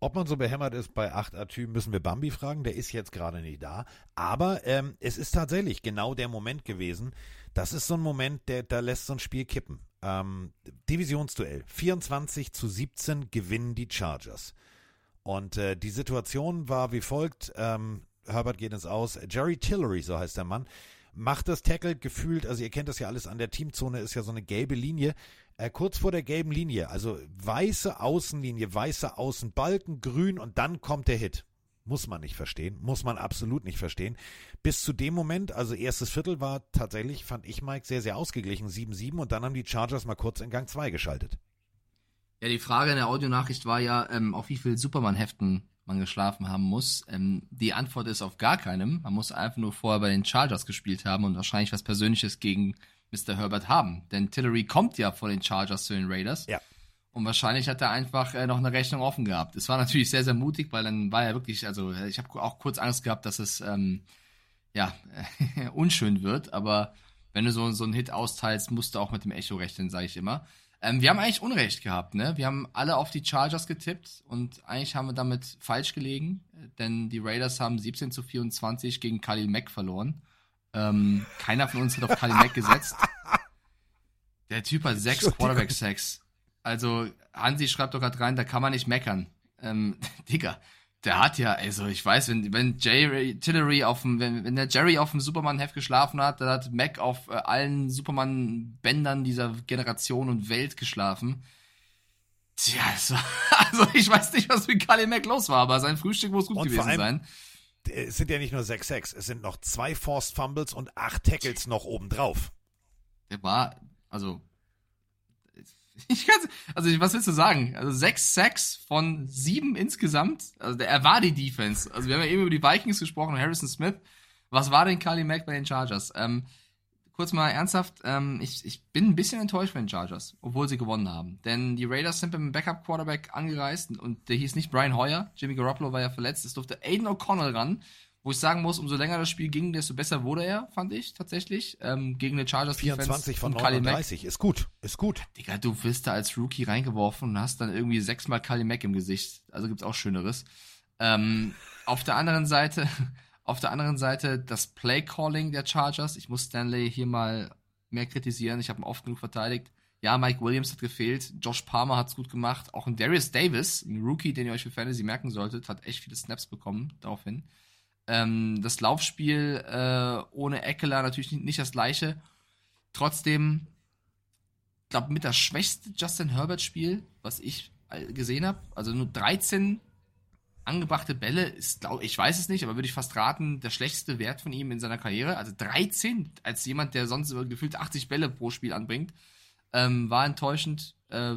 Ob man so behämmert ist bei 8 Atü, müssen wir Bambi fragen. Der ist jetzt gerade nicht da. Aber ähm, es ist tatsächlich genau der Moment gewesen. Das ist so ein Moment, der da lässt so ein Spiel kippen. Ähm, Divisionsduell. 24 zu 17 gewinnen die Chargers. Und äh, die Situation war wie folgt. Ähm, Herbert geht ins Aus. Jerry Tillery, so heißt der Mann, macht das Tackle gefühlt, also ihr kennt das ja alles an der Teamzone, ist ja so eine gelbe Linie. Äh, kurz vor der gelben Linie, also weiße Außenlinie, weiße Außenbalken, grün und dann kommt der Hit. Muss man nicht verstehen, muss man absolut nicht verstehen. Bis zu dem Moment, also erstes Viertel war tatsächlich, fand ich Mike, sehr, sehr ausgeglichen, 7-7 und dann haben die Chargers mal kurz in Gang 2 geschaltet. Ja, die Frage in der Audionachricht war ja, ähm, auf wie viel Superman-Heften man geschlafen haben muss. Ähm, die Antwort ist auf gar keinem. Man muss einfach nur vorher bei den Chargers gespielt haben und wahrscheinlich was Persönliches gegen Mr. Herbert haben. Denn Tillery kommt ja von den Chargers zu den Raiders. Ja. Und wahrscheinlich hat er einfach äh, noch eine Rechnung offen gehabt. Es war natürlich sehr, sehr mutig, weil dann war er wirklich, also ich habe auch kurz Angst gehabt, dass es ähm, ja unschön wird. Aber wenn du so, so einen Hit austeilst, musst du auch mit dem Echo rechnen, sage ich immer. Ähm, wir haben eigentlich Unrecht gehabt, ne? Wir haben alle auf die Chargers getippt und eigentlich haben wir damit falsch gelegen, denn die Raiders haben 17 zu 24 gegen Khalil Mack verloren. Ähm, keiner von uns hat auf Khalil Mack gesetzt. Der Typ hat sechs Quarterback-Sacks. Also, Hansi schreibt doch gerade rein, da kann man nicht meckern. Ähm, Digga, der hat ja, also ich weiß, wenn, wenn Jerry Tillery auf dem, wenn, wenn der Jerry auf dem Superman-Heft geschlafen hat, dann hat Mac auf äh, allen Superman-Bändern dieser Generation und Welt geschlafen. Tja, also, also ich weiß nicht, was mit Kali Mac los war, aber sein Frühstück muss gut Und gewesen allem, sein. Es sind ja nicht nur 6 Sacks, es sind noch zwei Forced Fumbles und acht Tackles noch obendrauf. Der war, also, ich kann's, also was willst du sagen? Also sechs Sacks von sieben insgesamt. Also der, er war die Defense. Also wir haben ja eben über die Vikings gesprochen, Harrison Smith. Was war denn Kali Mack bei den Chargers? Ähm, kurz mal ernsthaft, ähm, ich, ich bin ein bisschen enttäuscht von den Chargers, obwohl sie gewonnen haben. Denn die Raiders sind mit dem Backup-Quarterback angereist und der hieß nicht Brian Hoyer. Jimmy Garoppolo war ja verletzt. Es durfte Aiden O'Connell ran. Wo ich sagen muss, umso länger das Spiel ging, desto besser wurde er, fand ich tatsächlich. Ähm, gegen eine Chargers 24 von und Khalil Mack. 39, ist gut, ist gut. Digga, du wirst da als Rookie reingeworfen und hast dann irgendwie sechsmal Kali Mack im Gesicht. Also gibt's auch Schöneres. Ähm, auf der anderen Seite, auf der anderen Seite das Play Calling der Chargers. Ich muss Stanley hier mal mehr kritisieren. Ich habe ihn oft genug verteidigt. Ja, Mike Williams hat gefehlt. Josh Palmer hat's gut gemacht. Auch ein Darius Davis, ein Rookie, den ihr euch für Fantasy merken solltet, hat echt viele Snaps bekommen daraufhin. Ähm, das Laufspiel äh, ohne Eckler natürlich nicht, nicht das gleiche. Trotzdem, glaube mit das schwächste Justin Herbert-Spiel, was ich gesehen habe. Also nur 13 angebrachte Bälle ist, glaube ich, weiß es nicht, aber würde ich fast raten, der schlechteste Wert von ihm in seiner Karriere. Also 13 als jemand, der sonst gefühlt 80 Bälle pro Spiel anbringt, ähm, war enttäuschend. Äh,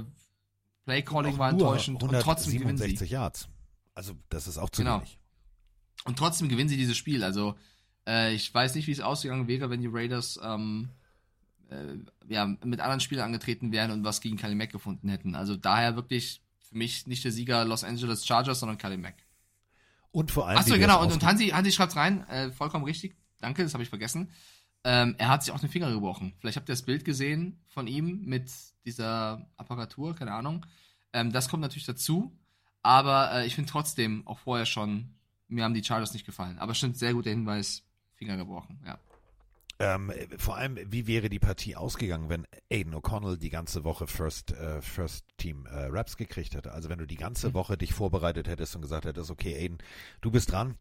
Playcalling war enttäuschend und trotzdem gewinnen sie. 167 Yards. Also das ist auch zu Genau. wenig. Und trotzdem gewinnen sie dieses Spiel. Also, äh, ich weiß nicht, wie es ausgegangen wäre, wenn die Raiders ähm, äh, ja, mit anderen Spielern angetreten wären und was gegen Kali Mack gefunden hätten. Also daher wirklich für mich nicht der Sieger Los Angeles Chargers, sondern Kali Mack. Und vor allem. Achso, genau. Und, und Hansi, Hansi schreibt rein, äh, vollkommen richtig. Danke, das habe ich vergessen. Ähm, er hat sich auch den Finger gebrochen. Vielleicht habt ihr das Bild gesehen von ihm mit dieser Apparatur, keine Ahnung. Ähm, das kommt natürlich dazu. Aber äh, ich finde trotzdem auch vorher schon, mir haben die Chargers nicht gefallen. Aber stimmt, sehr guter Hinweis, Finger gebrochen, ja. Ähm, vor allem, wie wäre die Partie ausgegangen, wenn Aiden O'Connell die ganze Woche First, äh, First Team äh, Raps gekriegt hätte? Also wenn du die ganze Mhm. Woche dich vorbereitet hättest und gesagt hättest, okay, Aiden, du bist dran.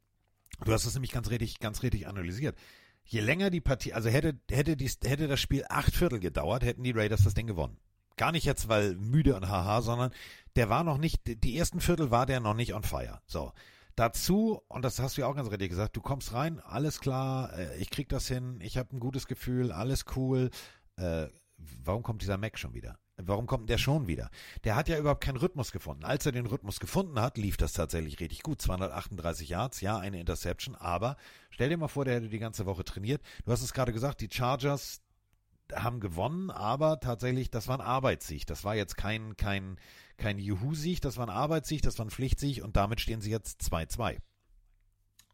Du hast es nämlich ganz richtig, ganz richtig analysiert. Je länger die Partie, also hätte, hätte, dies, hätte das Spiel acht Viertel gedauert, hätten die Raiders das Ding gewonnen. Gar nicht jetzt, weil müde und haha, sondern der war noch nicht, die ersten Viertel war der noch nicht on fire. So. Dazu, und das hast du ja auch ganz richtig gesagt, du kommst rein, alles klar, äh, ich krieg das hin, ich habe ein gutes Gefühl, alles cool. Äh, warum kommt dieser Mac schon wieder? Warum kommt der schon wieder? Der hat ja überhaupt keinen Rhythmus gefunden. Als er den Rhythmus gefunden hat, lief das tatsächlich richtig gut. 238 Yards, ja, eine Interception, aber stell dir mal vor, der hätte die ganze Woche trainiert. Du hast es gerade gesagt, die Chargers haben gewonnen, aber tatsächlich, das war ein Arbeitssieg. Das war jetzt kein, kein, kein Juhu-Sieg, das war ein Arbeitssieg, das war ein Pflichtsieg und damit stehen sie jetzt 2-2.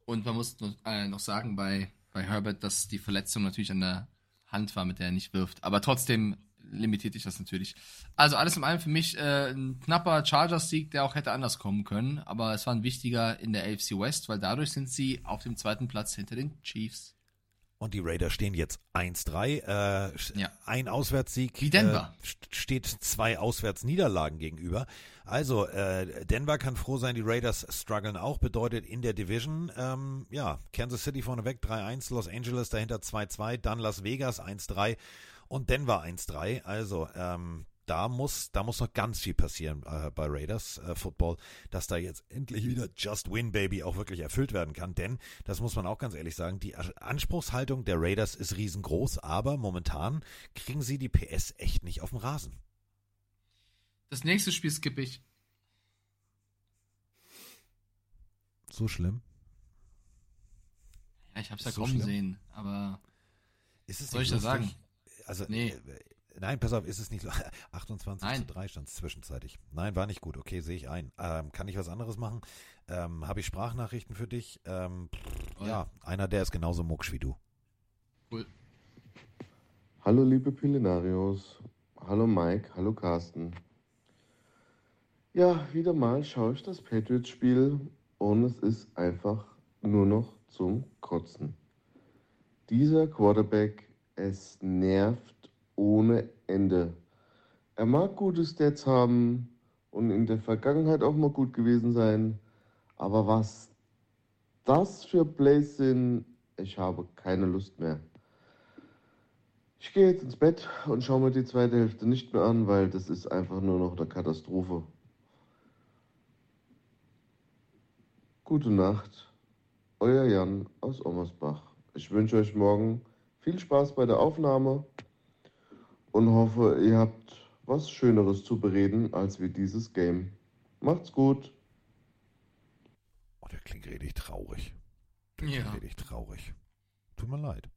Und man muss noch, äh, noch sagen bei, bei Herbert, dass die Verletzung natürlich an der Hand war, mit der er nicht wirft. Aber trotzdem limitiert sich das natürlich. Also alles in allem für mich äh, ein knapper Chargers-Sieg, der auch hätte anders kommen können. Aber es war ein wichtiger in der AFC West, weil dadurch sind sie auf dem zweiten Platz hinter den Chiefs. Und die Raiders stehen jetzt 1-3. Äh, Ja. Ein Auswärtssieg. Wie Denver. Äh, st- steht zwei Auswärtsniederlagen gegenüber. Also, äh, Denver kann froh sein, die Raiders strugglen auch. Bedeutet in der Division, ähm, ja, Kansas City vorneweg 3-1, Los Angeles dahinter 2-2, dann Las Vegas 1-3 und Denver 1-3. Also, ähm, da muss, da muss noch ganz viel passieren äh, bei Raiders äh, Football, dass da jetzt endlich wieder Just Win Baby auch wirklich erfüllt werden kann. Denn, das muss man auch ganz ehrlich sagen, die Anspruchshaltung der Raiders ist riesengroß, aber momentan kriegen sie die PS echt nicht auf dem Rasen. Das nächste Spiel skippe ich. So schlimm. Ja, ich hab's ja So kommen schlimm? sehen, aber Ist es soll ich nicht da lustig? sagen? Also, Nee. äh, nein, pass auf, ist es nicht 28 Nein. zu 3 stand zwischenzeitlich. Nein, war nicht gut. Okay, sehe ich ein. Ähm, kann ich was anderes machen? Ähm, Habe ich Sprachnachrichten für dich? Ähm, pff, ja, einer, der ist genauso mucksch wie du. Cool. Hallo liebe Pillenarios, hallo Mike, hallo Carsten. Ja, wieder mal schaue ich das Patriots-Spiel und es ist einfach nur noch zum Kotzen. Dieser Quarterback, es nervt ohne Ende. Er mag gute Stats haben und in der Vergangenheit auch mal gut gewesen sein, aber was das für Plays sind, ich habe keine Lust mehr. Ich gehe jetzt ins Bett und schaue mir die zweite Hälfte nicht mehr an, weil das ist einfach nur noch eine Katastrophe. Gute Nacht, euer Jan aus Ommersbach. Ich wünsche euch morgen viel Spaß bei der Aufnahme und hoffe, ihr habt was Schöneres zu bereden als wie dieses Game. Macht's gut. Oh, der klingt richtig traurig. Der Ja. klingt richtig traurig. Tut mir leid.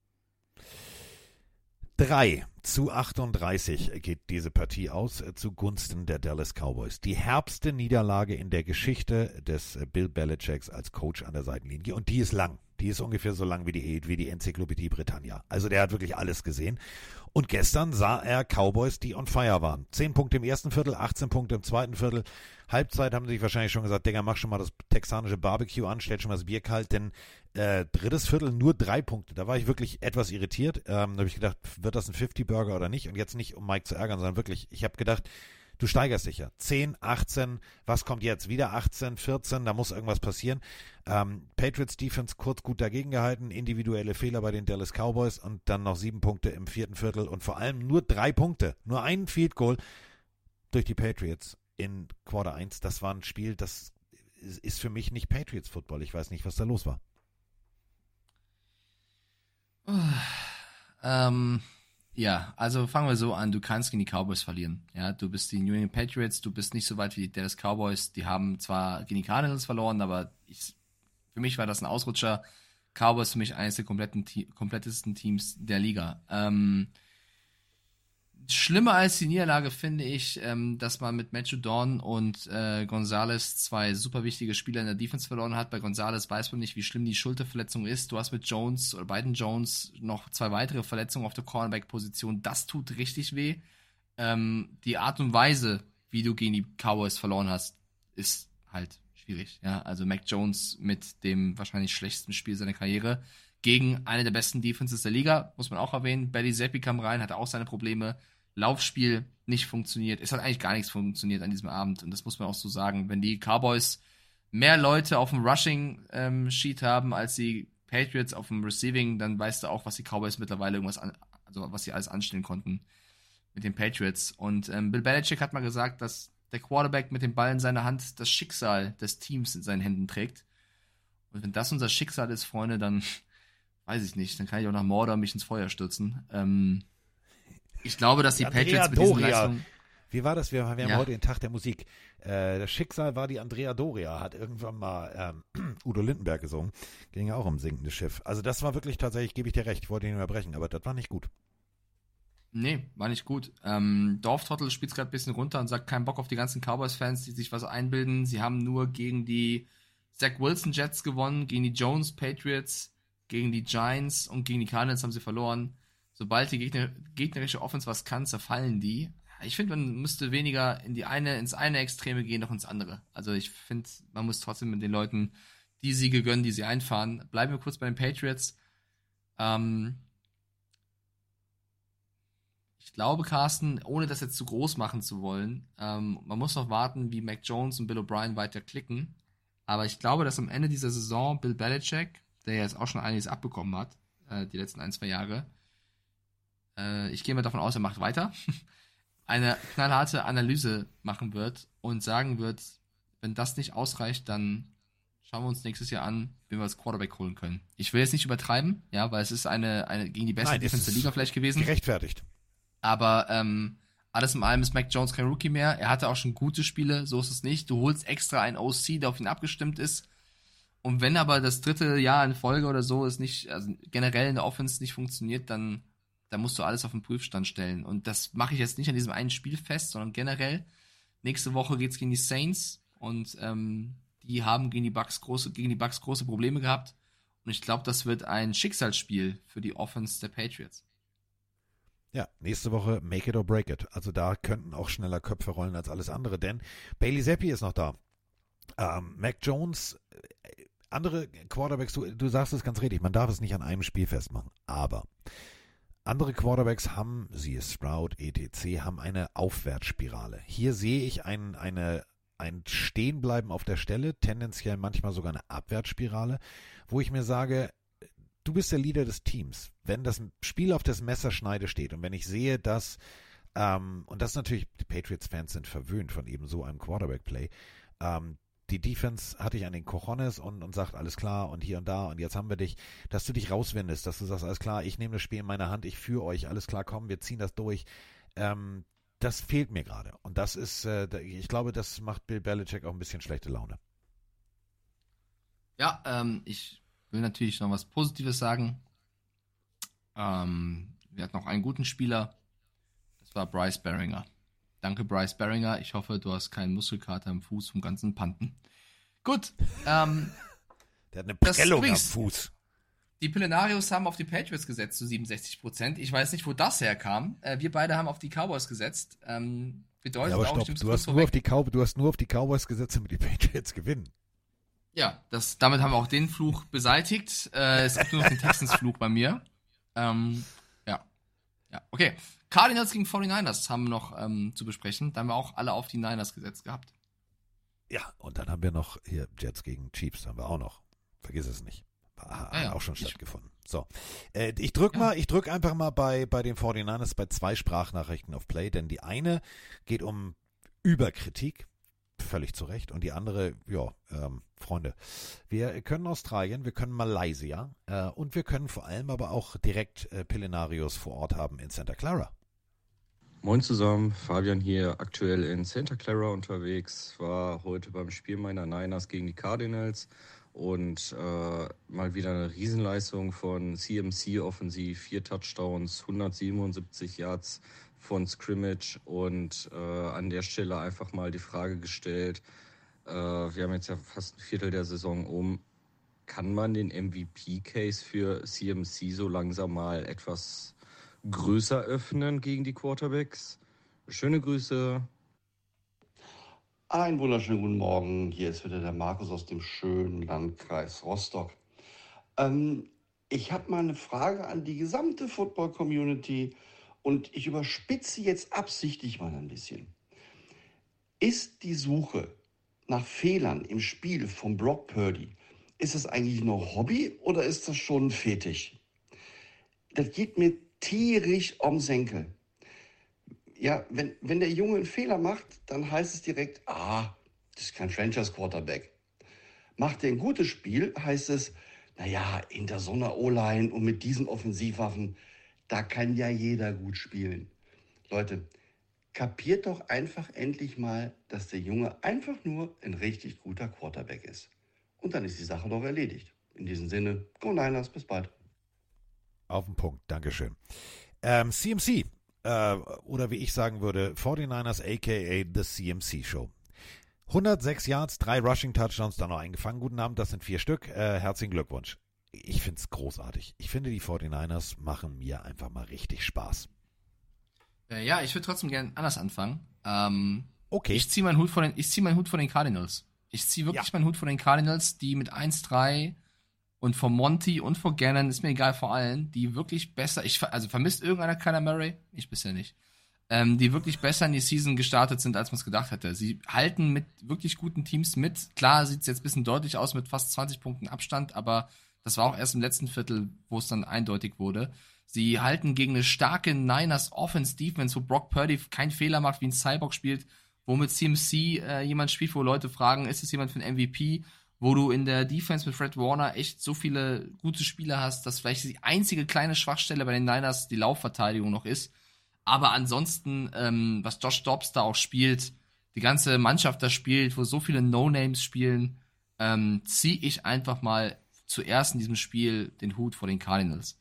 3 zu 38 geht diese Partie aus äh, zugunsten der Dallas Cowboys. Die herbste Niederlage in der Geschichte des äh, Bill Belichicks als Coach an der Seitenlinie. Und die ist lang. Die ist ungefähr so lang wie die, wie die Enzyklopädie Britannia. Also der hat wirklich alles gesehen. Und gestern sah er Cowboys, die on fire waren. 10 Punkte im ersten Viertel, 18 Punkte im zweiten Viertel. Halbzeit haben sie sich wahrscheinlich schon gesagt, Digga, mach schon mal das texanische Barbecue an, stell schon mal das Bier kalt, denn äh, drittes Viertel nur drei Punkte. Da war ich wirklich etwas irritiert. Ähm, da habe ich gedacht, wird das ein 50-Burger oder nicht? Und jetzt nicht, um Mike zu ärgern, sondern wirklich, ich habe gedacht, du steigerst dich ja. 10, 18, was kommt jetzt? Wieder 18, 14, da muss irgendwas passieren. Ähm, Patriots Defense kurz gut dagegen gehalten, individuelle Fehler bei den Dallas Cowboys und dann noch sieben Punkte im vierten Viertel und vor allem nur drei Punkte, nur ein Field Goal durch die Patriots in Quarter 1. Das war ein Spiel, das ist- für mich nicht Patriots Football. Ich weiß nicht, was da los war. Ähm, ja, also fangen wir so an. Du kannst gegen die Cowboys verlieren. Ja, du bist die New England Patriots, du bist nicht so weit wie die Dallas Cowboys. Die haben zwar gegen die Cardinals verloren, aber ich, für mich war das ein Ausrutscher. Cowboys für mich eines der kompletten, Te- komplettesten Teams der Liga. Ähm, Schlimmer als die Niederlage finde ich, ähm, dass man mit Matthew Dawn und äh, Gonzalez zwei super wichtige Spieler in der Defense verloren hat. Bei Gonzalez weiß man nicht, wie schlimm die Schulterverletzung ist. Du hast mit Jones oder beiden Jones noch zwei weitere Verletzungen auf der Cornerback-Position. Das tut richtig weh. Ähm, die Art und Weise, wie du gegen die Cowboys verloren hast, ist halt schwierig. Ja, also Mac Jones mit dem wahrscheinlich schlechtesten Spiel seiner Karriere gegen eine der besten Defenses der Liga, muss man auch erwähnen. Belly Zappi kam rein, hatte auch seine Probleme. Laufspiel nicht funktioniert. Es hat eigentlich gar nichts funktioniert an diesem Abend. Und das muss man auch so sagen. Wenn die Cowboys mehr Leute auf dem Rushing-Sheet haben als die Patriots auf dem Receiving, dann weißt du auch, was die Cowboys mittlerweile irgendwas an, also was sie alles anstellen konnten mit den Patriots. Und ähm, Bill Belichick hat mal gesagt, dass der Quarterback mit dem Ball in seiner Hand das Schicksal des Teams in seinen Händen trägt. Und wenn das unser Schicksal ist, Freunde, dann weiß ich nicht. Dann kann ich auch nach Mordor mich ins Feuer stürzen. Ähm, ich glaube, dass die Andrea Patriots mit diesen Doria. Leistungen Wie war das? Wir, wir haben Ja. heute den Tag der Musik. Äh, das Schicksal war die Andrea Doria, hat irgendwann mal ähm, Udo Lindenberg gesungen. Ging ja auch um sinkendes Schiff. Also das war wirklich tatsächlich, gebe ich dir recht, ich wollte ihn überbrechen, aber das war nicht gut. Nee, war nicht gut. Ähm, Dorftrottel spielt gerade ein bisschen runter und sagt, keinen Bock auf die ganzen Cowboys-Fans, die sich was einbilden. Sie haben nur gegen die Zach Wilson Jets gewonnen, gegen die Jones Patriots, gegen die Giants und gegen die Cardinals haben sie verloren. Sobald die Gegner, gegnerische Offense was kann, zerfallen die. Ich finde, man müsste weniger in die eine, ins eine Extreme gehen, noch ins andere. Also ich finde, man muss trotzdem mit den Leuten die Siege gönnen, die sie einfahren. Bleiben wir kurz bei den Patriots. Ähm, ich glaube, Carsten, ohne das jetzt zu groß machen zu wollen, ähm, man muss noch warten, wie Mac Jones und Bill O'Brien weiter klicken. Aber ich glaube, dass am Ende dieser Saison Bill Belichick, der jetzt auch schon einiges abbekommen hat, äh, die letzten ein, zwei Jahre, äh, ich gehe mal davon aus, er macht weiter, eine knallharte Analyse machen wird und sagen wird, wenn das nicht ausreicht, dann schauen wir uns nächstes Jahr an, wie wir das Quarterback holen können. Ich will jetzt nicht übertreiben, ja, weil es ist eine, eine gegen die beste Nein, Defense der Liga vielleicht gewesen. Gerechtfertigt. Aber ähm, alles in allem ist Mac Jones kein Rookie mehr. Er hatte auch schon gute Spiele, so ist es nicht. Du holst extra einen OC, der auf ihn abgestimmt ist. Und wenn aber das dritte Jahr in Folge oder so ist nicht, also generell in der Offense nicht funktioniert, dann, dann musst du alles auf den Prüfstand stellen. Und das mache ich jetzt nicht an diesem einen Spiel fest, sondern generell. Nächste Woche geht's gegen die Saints und ähm, die haben gegen die Bucks große, gegen die Bucks große Probleme gehabt. Und ich glaube, das wird ein Schicksalsspiel für die Offense der Patriots. Ja, nächste Woche make it or break it. Also da könnten auch schneller Köpfe rollen als alles andere, denn Bailey Zappi ist noch da. Ähm, Mac Jones, äh, andere Quarterbacks, du, du sagst es ganz richtig, man darf es nicht an einem Spiel festmachen, aber andere Quarterbacks haben, siehe Sprout, etc., haben eine Aufwärtsspirale. Hier sehe ich ein, eine, ein Stehenbleiben auf der Stelle, tendenziell manchmal sogar eine Abwärtsspirale, wo ich mir sage, du bist der Leader des Teams. Wenn das Spiel auf das Messerschneide steht und wenn ich sehe, dass, ähm, und das ist natürlich, die Patriots-Fans sind verwöhnt von eben so einem Quarterback-Play, ähm, die Defense hatte ich an den Cojones und, und sagt, alles klar und hier und da und jetzt haben wir dich, dass du dich rauswindest, dass du sagst, alles klar, ich nehme das Spiel in meine Hand, ich führe euch, alles klar, komm, wir ziehen das durch. Ähm, das fehlt mir gerade. Und das ist, äh, ich glaube, das macht Bill Belichick auch ein bisschen schlechte Laune. Ja, ähm, ich will natürlich noch was Positives sagen. Ähm, wir hatten noch einen guten Spieler. Das war Bryce Barringer. Danke, Bryce Barringer. Ich hoffe, du hast keinen Muskelkater im Fuß vom ganzen Panten. Gut. Ähm, Der hat eine Prellung am Fuß. Die Pillenarios haben auf die Patriots gesetzt zu 67 Prozent. Ich weiß nicht, wo das herkam. Äh, wir beide haben auf die Cowboys gesetzt. Ähm, bedeutet Ja, aber auch, stopp, du hast, nur auf die Cow du hast nur auf die Cowboys gesetzt, damit die Patriots gewinnen. Ja, das, damit haben wir auch den Fluch beseitigt. Äh, es gibt nur noch den Texans-Fluch bei mir. Ähm, ja. Ja, okay. Cardinals gegen 49ers haben wir noch ähm, zu besprechen. Da haben wir auch alle auf die Niners gesetzt gehabt. Ja, und dann haben wir noch hier Jets gegen Chiefs, haben wir auch noch. Vergiss es nicht. Hat Ja, ja. auch schon stattgefunden. So. Äh, ich drück mal, ich drück einfach mal bei, bei den 49ers bei zwei Sprachnachrichten auf Play, denn die eine geht um Überkritik. Völlig zu Recht. Und die andere, ja, ähm, Freunde, wir können Australien, wir können Malaysia äh, und wir können vor allem aber auch direkt äh, Pillenarios vor Ort haben in Santa Clara. Moin zusammen, Fabian hier, aktuell in Santa Clara unterwegs, war heute beim Spiel meiner Niners gegen die Cardinals und äh, mal wieder eine Riesenleistung von CMC offensiv, vier Touchdowns, 177 Yards von Scrimmage und äh, an der Stelle einfach mal die Frage gestellt, äh, wir haben jetzt ja fast ein Viertel der Saison um, kann man den MVP-Case für CMC so langsam mal etwas größer öffnen gegen die Quarterbacks. Schöne Grüße. Einen wunderschönen guten Morgen. Hier ist wieder der Markus aus dem schönen Landkreis Rostock. Ähm, ich habe mal eine Frage an die gesamte Football-Community und ich überspitze jetzt absichtlich mal ein bisschen. Ist die Suche nach Fehlern im Spiel von Brock Purdy, ist das eigentlich nur Hobby oder ist das schon ein Fetisch? Das geht mir tierisch um Senkel. Ja, wenn, wenn der Junge einen Fehler macht, dann heißt es direkt, ah, das ist kein Franchise-Quarterback. Macht er ein gutes Spiel, heißt es, naja, hinter so einer O-Line und mit diesen Offensivwaffen, da kann ja jeder gut spielen. Leute, kapiert doch einfach endlich mal, dass der Junge einfach nur ein richtig guter Quarterback ist. Und dann ist die Sache doch erledigt. In diesem Sinne, Go Niners, bis bald. Auf den Punkt, Dankeschön. Ähm, CMC, äh, oder wie ich sagen würde, 49ers aka The CMC Show. 106 Yards, drei Rushing Touchdowns, dann noch eingefangen. Guten Abend, das sind vier Stück. Äh, herzlichen Glückwunsch. Ich finde es großartig. Ich finde, die 49ers machen mir einfach mal richtig Spaß. Äh, ja, ich würde trotzdem gerne anders anfangen. Ähm, okay. Ich ziehe meinen Hut vor den, ich ziehe meinen Hut vor den Cardinals. Ich ziehe wirklich meinen Hut vor den Cardinals, die mit 1-3 und vor Monty und vor Gannon, ist mir egal vor allen, die wirklich besser, ich, also vermisst irgendeiner Kyler Murray? Ich bisher nicht. Ähm, die wirklich besser in die Season gestartet sind, als man es gedacht hätte. Sie halten mit wirklich guten Teams mit. Klar sieht es jetzt ein bisschen deutlich aus mit fast 20 Punkten Abstand, aber das war auch erst im letzten Viertel, wo es dann eindeutig wurde. Sie halten gegen eine starke Niners Offense Defense, wo Brock Purdy keinen Fehler macht, wie ein Cyborg spielt, wo mit CMC äh, jemand spielt, wo Leute fragen, ist es jemand für ein MVP? Wo du in der Defense mit Fred Warner echt so viele gute Spieler hast, dass vielleicht die einzige kleine Schwachstelle bei den Niners die Laufverteidigung noch ist. Aber ansonsten, ähm, was Josh Dobbs da auch spielt, die ganze Mannschaft da spielt, wo so viele No-Names spielen, ähm, ziehe ich einfach mal zuerst in diesem Spiel den Hut vor den Cardinals.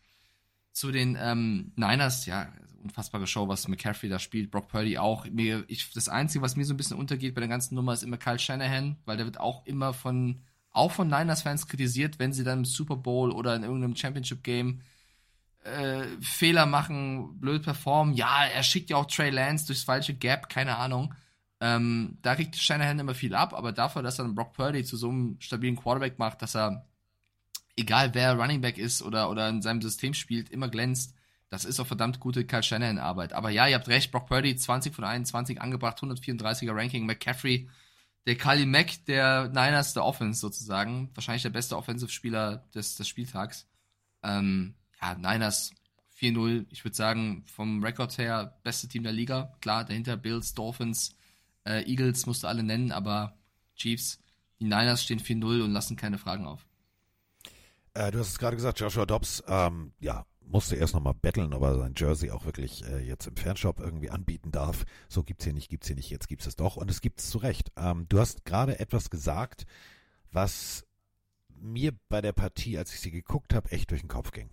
Zu den ähm, Niners, ja, unfassbare Show, was McCaffrey da spielt, Brock Purdy auch. Mir, ich, das Einzige, was mir so ein bisschen untergeht bei der ganzen Nummer, ist immer Kyle Shanahan, weil der wird auch immer von, auch von Niners-Fans kritisiert, wenn sie dann im Super Bowl oder in irgendeinem Championship-Game äh, Fehler machen, blöd performen. Ja, er schickt ja auch Trey Lance durchs falsche Gap, keine Ahnung. Ähm, da kriegt Shanahan immer viel ab, aber dafür, dass er dann Brock Purdy zu so einem stabilen Quarterback macht, dass er, egal wer Running Back ist oder, oder in seinem System spielt, immer glänzt, das ist auch verdammt gute Kyle Shanahan-Arbeit. Aber ja, ihr habt recht, Brock Purdy 20 von 21 angebracht, 134er Ranking, McCaffrey, der Kali Mack der Niners der Offense sozusagen, wahrscheinlich der beste Offensive-Spieler des, des Spieltags. Ähm, ja, Niners 4-0, ich würde sagen, vom Rekord her beste Team der Liga. Klar, dahinter Bills, Dolphins, äh, Eagles musst du alle nennen, aber Chiefs, die Niners stehen 4-0 und lassen keine Fragen auf. Äh, du hast es gerade gesagt, Joshua Dobbs, ähm, ja, musste erst nochmal betteln, ob er sein Jersey auch wirklich äh, jetzt im Fanshop irgendwie anbieten darf. So gibt's hier nicht, gibt's hier nicht, jetzt gibt's es doch und es gibt's zu Recht. Ähm, du hast gerade etwas gesagt, was mir bei der Partie, als ich sie geguckt habe, echt durch den Kopf ging.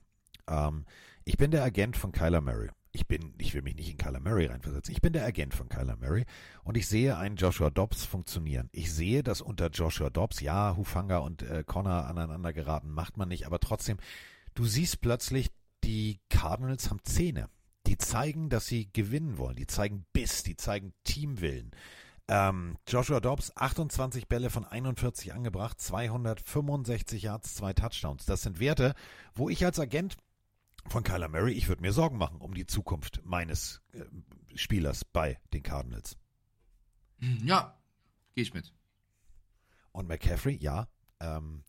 Ähm, ich bin der Agent von Kyler Murray. Ich bin, ich will mich nicht in Kyler Murray reinversetzen. Ich bin der Agent von Kyler Murray und ich sehe einen Joshua Dobbs funktionieren. Ich sehe, dass unter Joshua Dobbs, ja, Hufanga und äh, Connor aneinander geraten, macht man nicht, aber trotzdem, du siehst plötzlich, die Cardinals haben Zähne. Die zeigen, dass sie gewinnen wollen. Die zeigen Biss, die zeigen Teamwillen. Ähm, Joshua Dobbs, 28 Bälle von 41 angebracht, 265 Yards, zwei Touchdowns. Das sind Werte, wo ich als Agent von Kyler Murray, ich würde mir Sorgen machen um die Zukunft meines äh, Spielers bei den Cardinals. Ja, gehe ich mit. Und McCaffrey, ja. Ähm,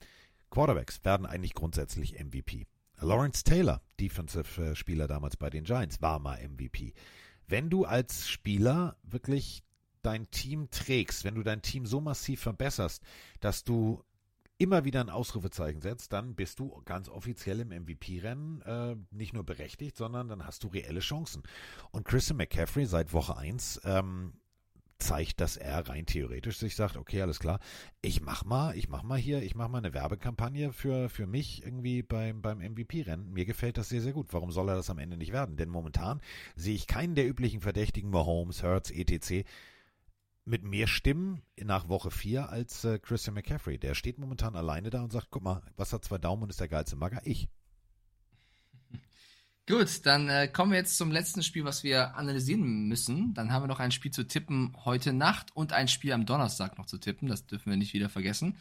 Quarterbacks werden eigentlich grundsätzlich MVP. Lawrence Taylor, Defensive-Spieler damals bei den Giants, war mal MVP. Wenn du als Spieler wirklich dein Team trägst, wenn du dein Team so massiv verbesserst, dass du immer wieder ein Ausrufezeichen setzt, dann bist du ganz offiziell im MVP-Rennen äh, nicht nur berechtigt, sondern dann hast du reelle Chancen. Und Christian McCaffrey seit Woche 1 ähm, zeigt, dass er rein theoretisch sich sagt, okay, alles klar, ich mach mal, ich mach mal hier, ich mach mal eine Werbekampagne für, für mich irgendwie beim, beim MVP-Rennen. Mir gefällt das sehr, sehr gut. Warum soll er das am Ende nicht werden? Denn momentan sehe ich keinen der üblichen Verdächtigen, Mahomes, Hertz, etc., mit mehr Stimmen nach Woche 4 als äh, Christian McCaffrey. Der steht momentan alleine da und sagt, guck mal, was hat zwei Daumen und ist der geilste Magger? Ich. Gut, dann äh, kommen wir jetzt zum letzten Spiel, was wir analysieren müssen. Dann haben wir noch ein Spiel zu tippen heute Nacht und ein Spiel am Donnerstag noch zu tippen. Das dürfen wir nicht wieder vergessen.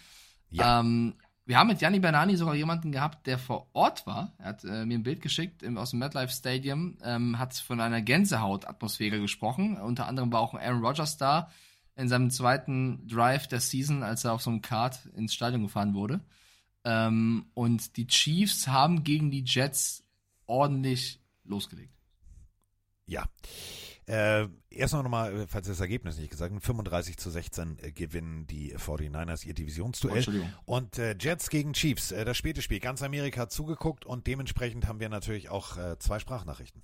Ja. Ähm, wir haben mit Gianni Bernani sogar jemanden gehabt, der vor Ort war. Er hat äh, mir ein Bild geschickt im, aus dem MetLife Stadium, ähm, hat von einer Gänsehaut-Atmosphäre gesprochen. Unter anderem war auch ein Aaron Rodgers da in seinem zweiten Drive der Season, als er auf so einem Kart ins Stadion gefahren wurde. Ähm, und die Chiefs haben gegen die Jets ordentlich losgelegt. Ja. Äh, erst noch mal, falls das Ergebnis nicht gesagt 35 zu 16 äh, gewinnen die 49ers ihr Divisionsduell. Oh, und äh, Jets gegen Chiefs, äh, das späte Spiel. Ganz Amerika hat zugeguckt und dementsprechend haben wir natürlich auch äh, zwei Sprachnachrichten.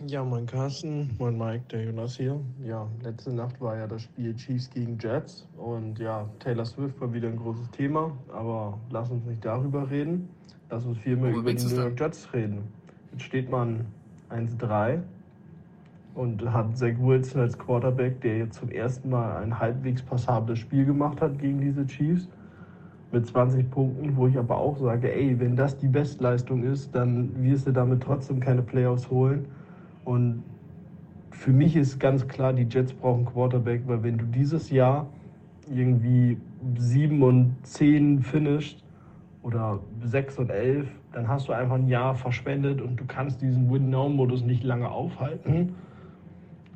Ja, moin Carsten, moin Mike, der Jonas hier. Ja, letzte Nacht war ja das Spiel Chiefs gegen Jets und ja, Taylor Swift war wieder ein großes Thema, aber lass uns nicht darüber reden. Lass uns vielmehr über die New York Jets reden. Jetzt steht man 1-3 und hat Zach Wilson als Quarterback, der jetzt zum ersten Mal ein halbwegs passables Spiel gemacht hat gegen diese Chiefs mit 20 Punkten, wo ich aber auch sage, ey, wenn das die Bestleistung ist, dann wirst du damit trotzdem keine Playoffs holen. Und für mich ist ganz klar, die Jets brauchen Quarterback, weil wenn du dieses Jahr irgendwie 7 und 10 finisht oder 6 und 11, dann hast du einfach ein Jahr verschwendet und du kannst diesen Win-Now-Modus nicht lange aufhalten.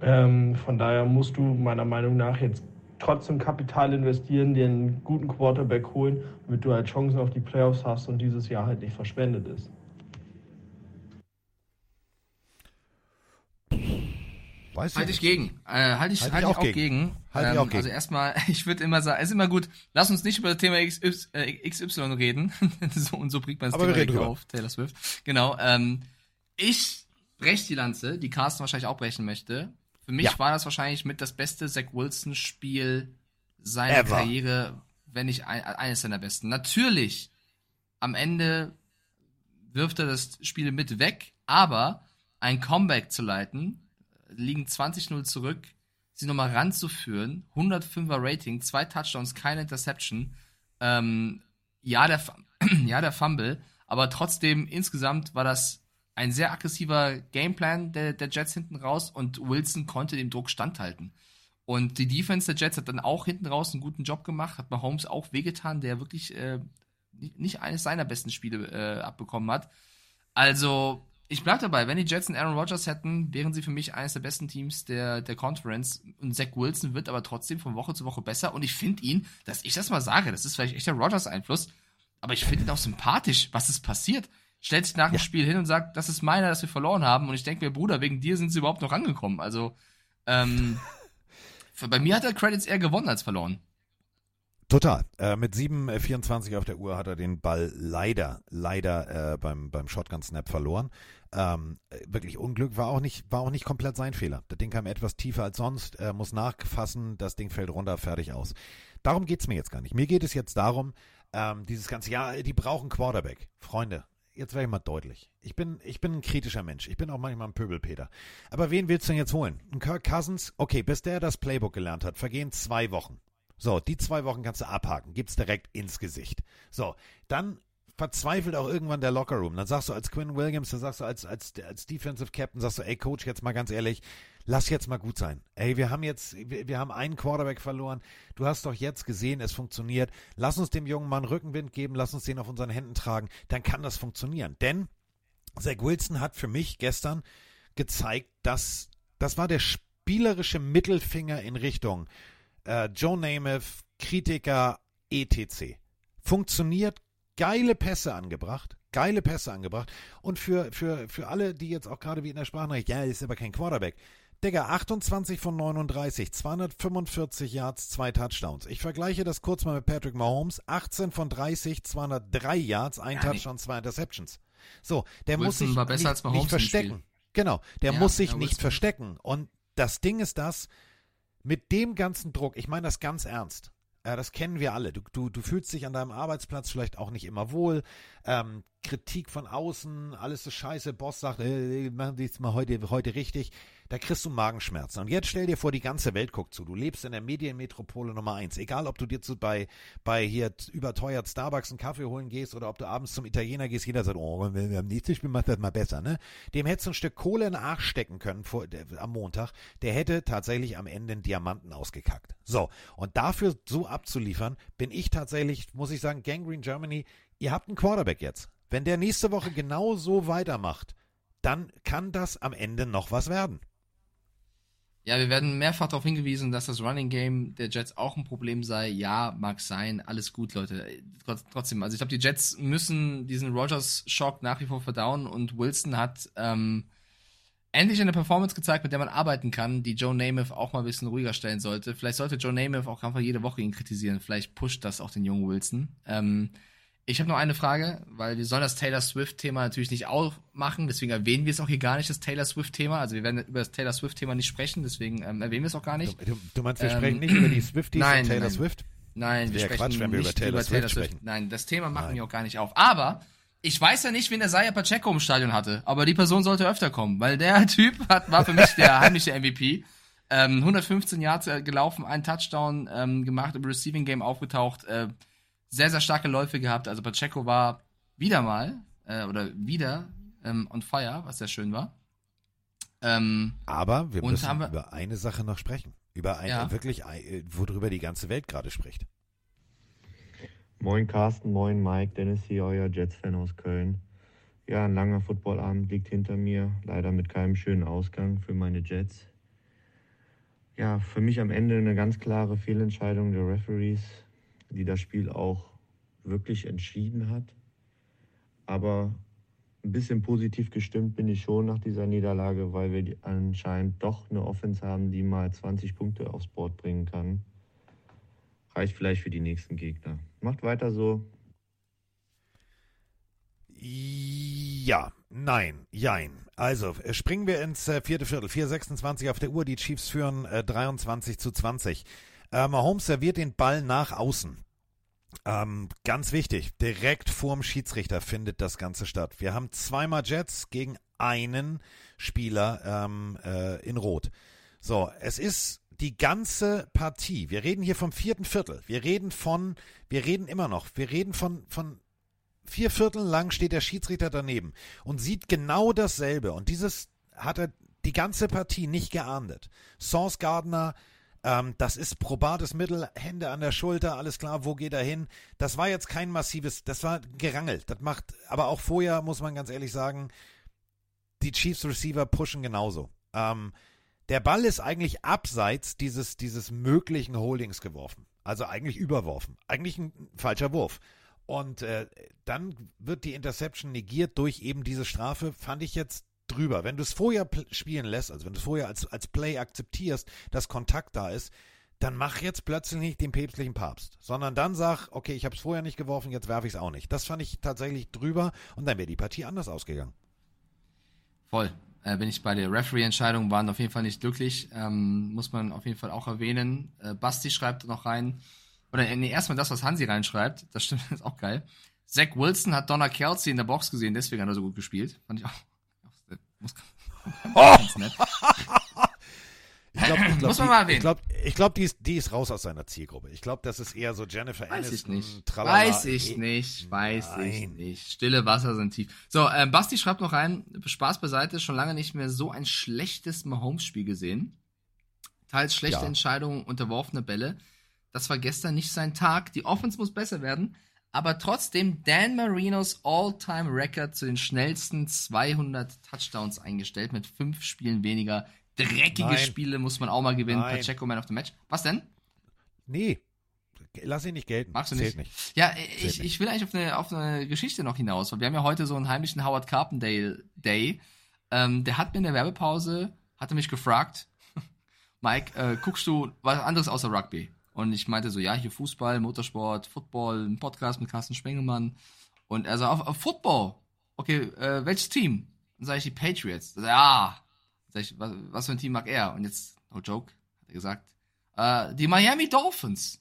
Ähm, von daher musst du meiner Meinung nach jetzt trotzdem Kapital investieren, dir einen guten Quarterback holen, damit du halt Chancen auf die Playoffs hast und dieses Jahr halt nicht verschwendet ist. Weiß Halte ich gegen. Äh, halte ich, Halt halt ich ich auch gegen. gegen. Halt ich ähm, auch gegen. Also erstmal, ich würde immer sagen, es ist immer gut, lass uns nicht über das Thema XY, reden. so, und so bringt man das Aber wir Thema drüber. auf, Taylor Swift. Genau. Ähm, ich breche die Lanze, die Carsten wahrscheinlich auch brechen möchte. Für mich Ja. war das wahrscheinlich mit das beste Zach Wilson-Spiel seiner Ever. Karriere, wenn nicht ein, eines seiner besten. Natürlich, am Ende wirft er das Spiel mit weg, aber ein Comeback zu leiten, liegen 20-0 zurück, sie nochmal ranzuführen, 105er Rating, zwei Touchdowns, keine Interception, ähm, ja, der, ja, der Fumble, aber trotzdem insgesamt war das ein sehr aggressiver Gameplan der, der Jets hinten raus und Wilson konnte dem Druck standhalten. Und die Defense der Jets hat dann auch hinten raus einen guten Job gemacht, hat Mahomes auch wehgetan, der wirklich äh, nicht nicht eines seiner besten Spiele äh, abbekommen hat. Also, ich bleib dabei, wenn die Jets einen Aaron Rodgers hätten, wären sie für mich eines der besten Teams der, der Conference. Und Zach Wilson wird aber trotzdem von Woche zu Woche besser. Und ich finde ihn, dass ich das mal sage, das ist vielleicht echt der Rodgers-Einfluss, aber ich finde ihn auch sympathisch, was ist passiert. Stellt sich nach dem Spiel hin und sagt, das ist meiner, dass wir verloren haben. Und ich denke mir, Bruder, wegen dir sind sie überhaupt noch rangekommen. Also, ähm, bei mir hat er Credits eher gewonnen als verloren. Total. Äh, mit 7,24 auf der Uhr hat er den Ball leider, leider äh, beim, beim Shotgun-Snap verloren. Ähm, äh, wirklich Unglück war auch nicht, war auch nicht komplett sein Fehler. Das Ding kam etwas tiefer als sonst, er muss nachfassen, das Ding fällt runter, fertig aus. Darum geht's mir jetzt gar nicht. Mir geht es jetzt darum, ähm, dieses ganze Jahr, die brauchen Quarterback. Freunde, jetzt werde ich mal deutlich. Ich bin, ich bin ein kritischer Mensch. Ich bin auch manchmal ein Pöbelpeter. Aber wen willst du denn jetzt holen? Kirk Cousins? Okay, bis der das Playbook gelernt hat, vergehen zwei Wochen. So, die zwei Wochen kannst du abhaken, gibt's direkt ins Gesicht. So, dann verzweifelt auch irgendwann der Lockerroom. Dann sagst du als Quinn Williams, dann sagst du als, als, als Defensive Captain, sagst du, ey Coach, jetzt mal ganz ehrlich, lass jetzt mal gut sein. Ey, wir haben jetzt, wir, wir haben einen Quarterback verloren. Du hast doch jetzt gesehen, es funktioniert. Lass uns dem jungen Mann Rückenwind geben, lass uns den auf unseren Händen tragen. Dann kann das funktionieren. Denn Zach Wilson hat für mich gestern gezeigt, dass das war der spielerische Mittelfinger in Richtung äh, Joe Namath, Kritiker, etc. Funktioniert, geile Pässe angebracht, geile Pässe angebracht. Und für, für, für alle, die jetzt auch gerade wie in der Sprachnachricht, ja, ist aber kein Quarterback. Digga, 28 von 39, 245 Yards, zwei Touchdowns. Ich vergleiche das kurz mal mit Patrick Mahomes. 18 von 30, 203 Yards, ein Ja. Touchdown, zwei Interceptions. So, der Wilson muss sich nicht, nicht verstecken. Genau, der Ja, muss sich ja, nicht verstecken. Und das Ding ist das, mit dem ganzen Druck, ich meine das ganz ernst. Äh, das kennen wir alle. Du, du, du fühlst dich an deinem Arbeitsplatz vielleicht auch nicht immer wohl. Ähm, Kritik von außen, alles ist scheiße. Boss sagt, äh, machen die jetzt mal heute, heute richtig. Da kriegst du Magenschmerzen. Und jetzt stell dir vor, die ganze Welt guckt zu. Du lebst in der Medienmetropole Nummer eins. Egal, ob du dir zu, bei, bei hier überteuert Starbucks einen Kaffee holen gehst oder ob du abends zum Italiener gehst. Jeder sagt, oh, wenn wir am nächsten Spiel macht das mal besser, ne? Dem hättest du ein Stück Kohle in den Arsch stecken können vor, der, am Montag. Der hätte tatsächlich am Ende einen Diamanten ausgekackt. So. Und dafür so abzuliefern, bin ich tatsächlich, muss ich sagen, Gangrene Germany, ihr habt einen Quarterback jetzt. Wenn der nächste Woche genau so weitermacht, dann kann das am Ende noch was werden. Ja, wir werden mehrfach darauf hingewiesen, dass das Running Game der Jets auch ein Problem sei. Ja, mag sein, alles gut, Leute. Trotz- Trotzdem, also ich glaube, die Jets müssen diesen Rogers-Schock nach wie vor verdauen und Wilson hat ähm, endlich eine Performance gezeigt, mit der man arbeiten kann, die Joe Namath auch mal ein bisschen ruhiger stellen sollte. Vielleicht sollte Joe Namath auch einfach jede Woche ihn kritisieren. Vielleicht pusht das auch den jungen Wilson. Ähm, ich habe noch eine Frage, weil wir sollen das Taylor Swift-Thema natürlich nicht aufmachen, deswegen erwähnen wir es auch hier gar nicht, das Taylor Swift-Thema. Also wir werden über das Taylor Swift-Thema nicht sprechen, deswegen ähm, erwähnen wir es auch gar nicht. Du, du meinst, wir Ähm, sprechen nicht über die Swifties nein, und Taylor nein. Swift? Nein, wir sprechen Quatsch, wenn wir über nicht Taylor Swift sprechen. Nein, das Thema machen wir auch gar nicht auf. Aber ich weiß ja nicht, wen der Saya Pacheco im Stadion hatte, aber die Person sollte öfter kommen, weil der Typ hat, war für mich der heimliche MVP. Ähm, 115 Yards äh, gelaufen, einen Touchdown ähm, gemacht, im Receiving Game aufgetaucht, äh, sehr, sehr starke Läufe gehabt. Also Pacheco war wieder mal, äh, oder wieder ähm, on fire, was sehr schön war. Ähm, Aber wir müssen haben wir- über eine Sache noch sprechen. Über eine, Ja. wirklich, ein- äh, worüber die ganze Welt gerade spricht. Moin Carsten, moin Mike, Dennis hier, euer Jets-Fan aus Köln. Ja, ein langer Footballabend liegt hinter mir, leider mit keinem schönen Ausgang für meine Jets. Ja, für mich am Ende eine ganz klare Fehlentscheidung der Referees, die das Spiel auch wirklich entschieden hat. Aber ein bisschen positiv gestimmt bin ich schon nach dieser Niederlage, weil wir anscheinend doch eine Offense haben, die mal 20 Punkte aufs Board bringen kann. Reicht vielleicht für die nächsten Gegner. Macht weiter so. Ja, nein, jein. Also, äh, springen wir ins äh, vierte Viertel. 4,26 auf der Uhr. Die Chiefs führen äh, 23 zu 20. Äh, Mahomes serviert den Ball nach außen. Ähm, ganz wichtig, direkt vorm Schiedsrichter findet das Ganze statt. Wir haben zweimal Jets gegen einen Spieler ähm, äh, in Rot. So, es ist die ganze Partie. Wir reden hier vom vierten Viertel. Wir reden von, wir reden immer noch, wir reden von, von vier Viertel lang steht der Schiedsrichter daneben und sieht genau dasselbe. Und dieses hat er die ganze Partie nicht geahndet. Sauce Gardner, ähm, das ist probates Mittel, Hände an der Schulter, alles klar, wo geht er hin? Das war jetzt kein massives, das war gerangelt. Das macht, aber auch vorher, muss man ganz ehrlich sagen, die Chiefs Receiver pushen genauso. Ähm, der Ball ist eigentlich abseits dieses, dieses möglichen Holdings geworfen. Also eigentlich überworfen. Eigentlich ein falscher Wurf. Und äh, dann wird die Interception negiert durch eben diese Strafe, fand ich jetzt drüber. Wenn du es vorher spielen lässt, also wenn du es vorher als, als Play akzeptierst, dass Kontakt da ist, dann mach jetzt plötzlich nicht den päpstlichen Papst, sondern dann sag, okay, ich habe es vorher nicht geworfen, jetzt werfe ich es auch nicht. Das fand ich tatsächlich drüber und dann wäre die Partie anders ausgegangen. Voll. Äh, bin ich bei der Referee-Entscheidungen waren auf jeden Fall nicht glücklich. Ähm, muss man auf jeden Fall auch erwähnen. Äh, Basti schreibt noch rein, oder äh, nee, erstmal das, was Hansi reinschreibt, das stimmt, ist auch geil. Zach Wilson hat Donna Kelsey in der Box gesehen, deswegen hat er so gut gespielt. Fand ich auch. Muss, ganz nett. Ich glaube, ich glaub, Muss man die- mal erwähnen. Ich glaube, ich glaub, die, ist, die ist raus aus seiner Zielgruppe. Ich glaube, das ist eher so Jennifer Weiß ich Aniston. nicht. tralala. Weiß ich nicht. Weiß ich nicht. Stille Wasser sind tief. So, ähm, Basti schreibt noch rein, Spaß beiseite, schon lange nicht mehr so ein schlechtes Mahomes-Spiel gesehen. Teils schlechte Ja. Entscheidungen, unterworfene Bälle. Das war gestern nicht sein Tag. Die Offense muss besser werden. Aber trotzdem Dan Marinos All-Time-Record zu den schnellsten 200 Touchdowns eingestellt mit fünf Spielen weniger. Dreckige Nein. Spiele muss man auch mal gewinnen. Nein. Pacheco Man of the Match. Was denn? Nee, lass ihn nicht gelten. Magst du nicht? nicht. Ja, ich, nicht. ich will eigentlich auf eine, auf eine Geschichte noch hinaus, weil wir haben ja heute so einen heimlichen Howard Carpendale Day. Ähm, der hat mir in der Werbepause, hatte mich gefragt, Mike, äh, guckst du was anderes außer Rugby? Und ich meinte so, ja, hier Fußball, Motorsport, Football, ein Podcast mit Carsten Spengemann. Und er sagt, auf, auf Football. Okay, äh, welches Team? Dann sage ich die Patriots. Dann sag ich, ja. Sag ich, was, was für ein Team mag er? Und jetzt, no joke, hat er gesagt, äh, die Miami Dolphins.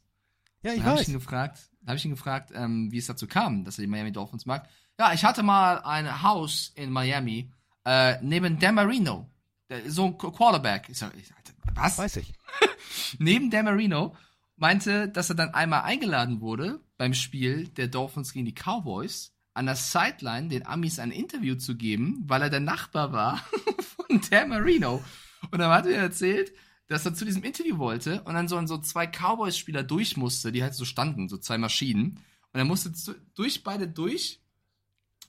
Ja, ich Dann habe weiß. ich ihn gefragt, dann habe ich ihn gefragt, ähm, wie es dazu kam, dass er die Miami Dolphins mag. Ja, ich hatte mal ein Haus in Miami äh, neben Dan Marino, der, so ein Qu- Quarterback. Ich sag, ich, was? Weiß ich. neben Dan Marino meinte, dass er dann einmal eingeladen wurde beim Spiel der Dolphins gegen die Cowboys an der Sideline den Amis ein Interview zu geben, weil er der Nachbar war von Dan Marino. Und dann hat er erzählt, dass er zu diesem Interview wollte und dann so, so zwei Cowboys-Spieler durch musste, die halt so standen, so zwei Maschinen. Und er musste durch beide durch,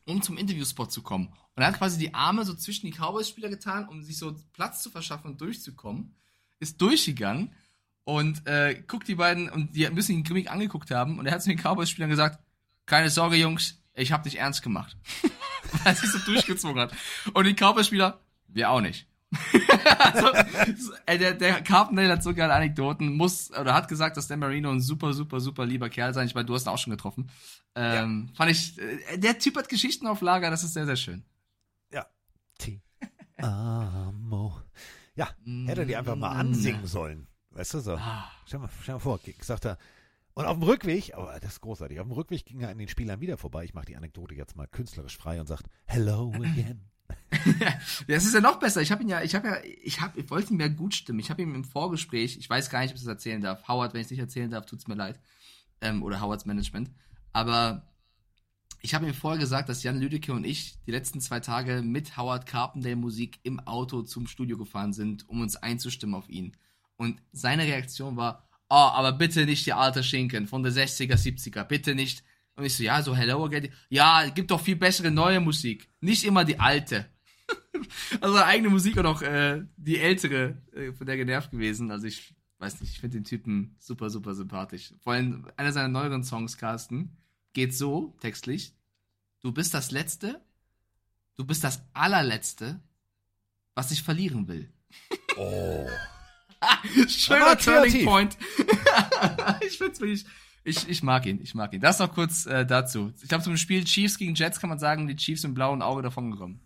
um zum Interviewspot zu kommen. Und er hat quasi die Arme so zwischen die Cowboys-Spieler getan, um sich so Platz zu verschaffen und durchzukommen. Ist durchgegangen und äh, guckt die beiden und die müssen ihn grimmig angeguckt haben. Und er hat zu den Cowboys-Spielern gesagt, keine Sorge, Jungs, ich hab dich ernst gemacht. Weil sich so durchgezogen hat. Und die Cowboys-Spieler, wir auch nicht. also, ey, der, der Carpendale hat so geile Anekdoten, muss, oder hat gesagt, dass Dan Marino ein super, super, super lieber Kerl sein. Ich meine, du hast ihn auch schon getroffen. Ähm, Fand ich, äh, der Typ hat Geschichten auf Lager, das ist sehr, sehr schön. Ja. T. Amo. Ja, hätte er die einfach mal ansingen sollen. Weißt du so? Ah. Stell mal, stell mal vor, sagt er. Und auf dem Rückweg, aber das ist großartig, auf dem Rückweg ging er an den Spielern wieder vorbei. Ich mache die Anekdote jetzt mal künstlerisch frei und sagt, Hello again. Ja, es ist ja noch besser. Ich habe ihn ja, ich habe ja, ich habe, ich wollte ihm ja gut stimmen. Ich habe ihm im Vorgespräch, ich weiß gar nicht, ob ich das erzählen darf. Howard, wenn ich es nicht erzählen darf, tut's mir leid. Ähm, oder Howards Management. Aber ich habe ihm vorher gesagt, dass Jan Lüdecke und ich die letzten zwei Tage mit Howard Carpendale Musik im Auto zum Studio gefahren sind, um uns einzustimmen auf ihn. Und seine Reaktion war, oh, aber bitte nicht die alte Schinken von der 60er, 70er, bitte nicht. Und ich so, ja, so Hello Again. Ja, gibt doch viel bessere neue Musik. Nicht immer die alte. also eigene Musik und auch äh, die ältere, äh, von der genervt gewesen. Also ich weiß nicht, ich finde den Typen super, super sympathisch. Vor allem einer seiner neueren Songs, Carsten, geht so, textlich, du bist das Letzte, du bist das allerletzte, was ich verlieren will. Oh. Schöner Turning. Point. ich find's wirklich, ich, ich mag ihn, ich mag ihn. Das noch kurz äh, dazu. Ich glaube, zum Spiel Chiefs gegen Jets kann man sagen, die Chiefs im blauen Auge davon gekommen.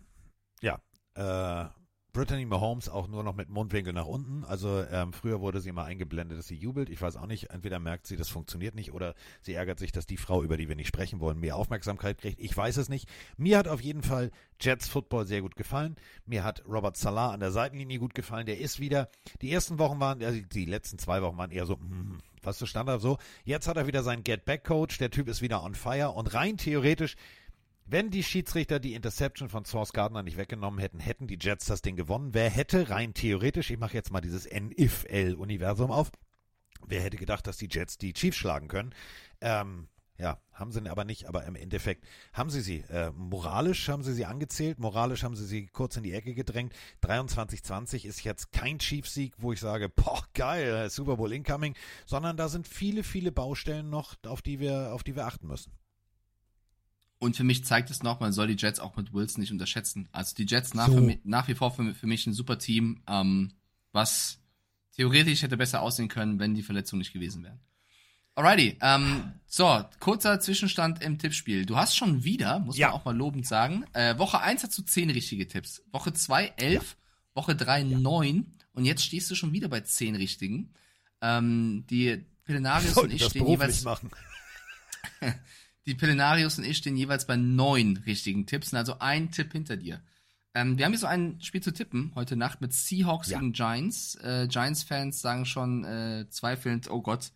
Ja, äh, Brittany Mahomes auch nur noch mit Mundwinkel nach unten. Also ähm, früher wurde sie immer eingeblendet, dass sie jubelt. Ich weiß auch nicht, entweder merkt sie, das funktioniert nicht oder sie ärgert sich, dass die Frau, über die wir nicht sprechen wollen, mehr Aufmerksamkeit kriegt. Ich weiß es nicht. Mir hat auf jeden Fall Jets Football sehr gut gefallen. Mir hat Robert Salah an der Seitenlinie gut gefallen. Der ist wieder, die ersten Wochen waren, also die letzten zwei Wochen waren eher so, hm, was ist Standard so. Jetzt hat er wieder seinen Get-Back-Coach. Der Typ ist wieder on fire und rein theoretisch wenn die Schiedsrichter die Interception von Source Gardner nicht weggenommen hätten, hätten die Jets das Ding gewonnen. Wer hätte rein theoretisch, ich mache jetzt mal dieses NFL-Universum auf, wer hätte gedacht, dass die Jets die Chiefs schlagen können? Ähm, ja, haben sie aber nicht, aber im Endeffekt haben sie sie. Äh, moralisch haben sie sie angezählt, moralisch haben sie sie kurz in die Ecke gedrängt. 23-20 ist jetzt kein Chiefs-Sieg, wo ich sage, boah, geil, Super Bowl incoming, sondern da sind viele, viele Baustellen noch, auf die wir, auf die wir achten müssen. Und für mich zeigt es noch, man soll die Jets auch mit Wilson nicht unterschätzen. Also die Jets nach, So. für mi- nach wie vor für, für mich ein super Team, ähm, was theoretisch hätte besser aussehen können, wenn die Verletzungen nicht gewesen wären. Alrighty, ähm, so, kurzer Zwischenstand im Tippspiel. Du hast schon wieder, muss Ja. man auch mal lobend sagen, äh, Woche 1 hast du 10 richtige Tipps, Woche 2 11, Woche 3 9 und jetzt stehst du schon wieder bei 10 richtigen. Ähm, die Pelenarius und ich stehen jeweils machen. die Pelenarius und ich stehen jeweils bei neun richtigen Tipps, also ein Tipp hinter dir. Ähm, wir haben hier so ein Spiel zu tippen heute Nacht mit Seahawks Ja. gegen Giants. Äh, Giants-Fans sagen schon äh, zweifelnd, oh Gott,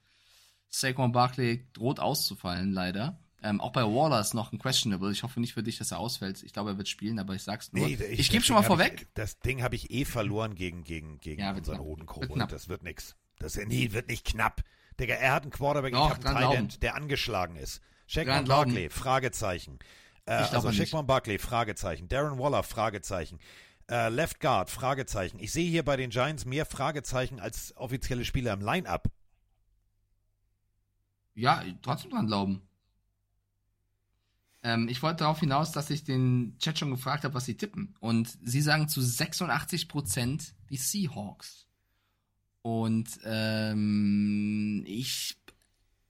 Saquon Barkley droht auszufallen, leider. Ähm, auch bei Waller ist noch ein Questionable. Ich hoffe nicht für dich, dass er ausfällt. Ich glaube, er wird spielen, aber ich sag's nur. ich ich gebe schon mal vorweg. Ich, das Ding habe ich eh verloren gegen, gegen, gegen Ja, unseren knapp. Das wird nix. Das nee, wird nicht knapp. Digga, er hat einen Quarterback, Doch, ich habe einen. Tight der angeschlagen ist. Glauben. Barkley, Fragezeichen. Äh, Ich also. Shaquan Barkley, Fragezeichen. Darren Waller, Fragezeichen. Äh, Left Guard, Fragezeichen. Ich sehe hier bei den Giants mehr Fragezeichen als offizielle Spieler im Line-Up. Ja, trotzdem dran glauben. Ähm, ich wollte darauf hinaus, dass ich den Chat schon gefragt habe, was sie tippen. Und sie sagen zu 86% die Seahawks. Und ähm, ich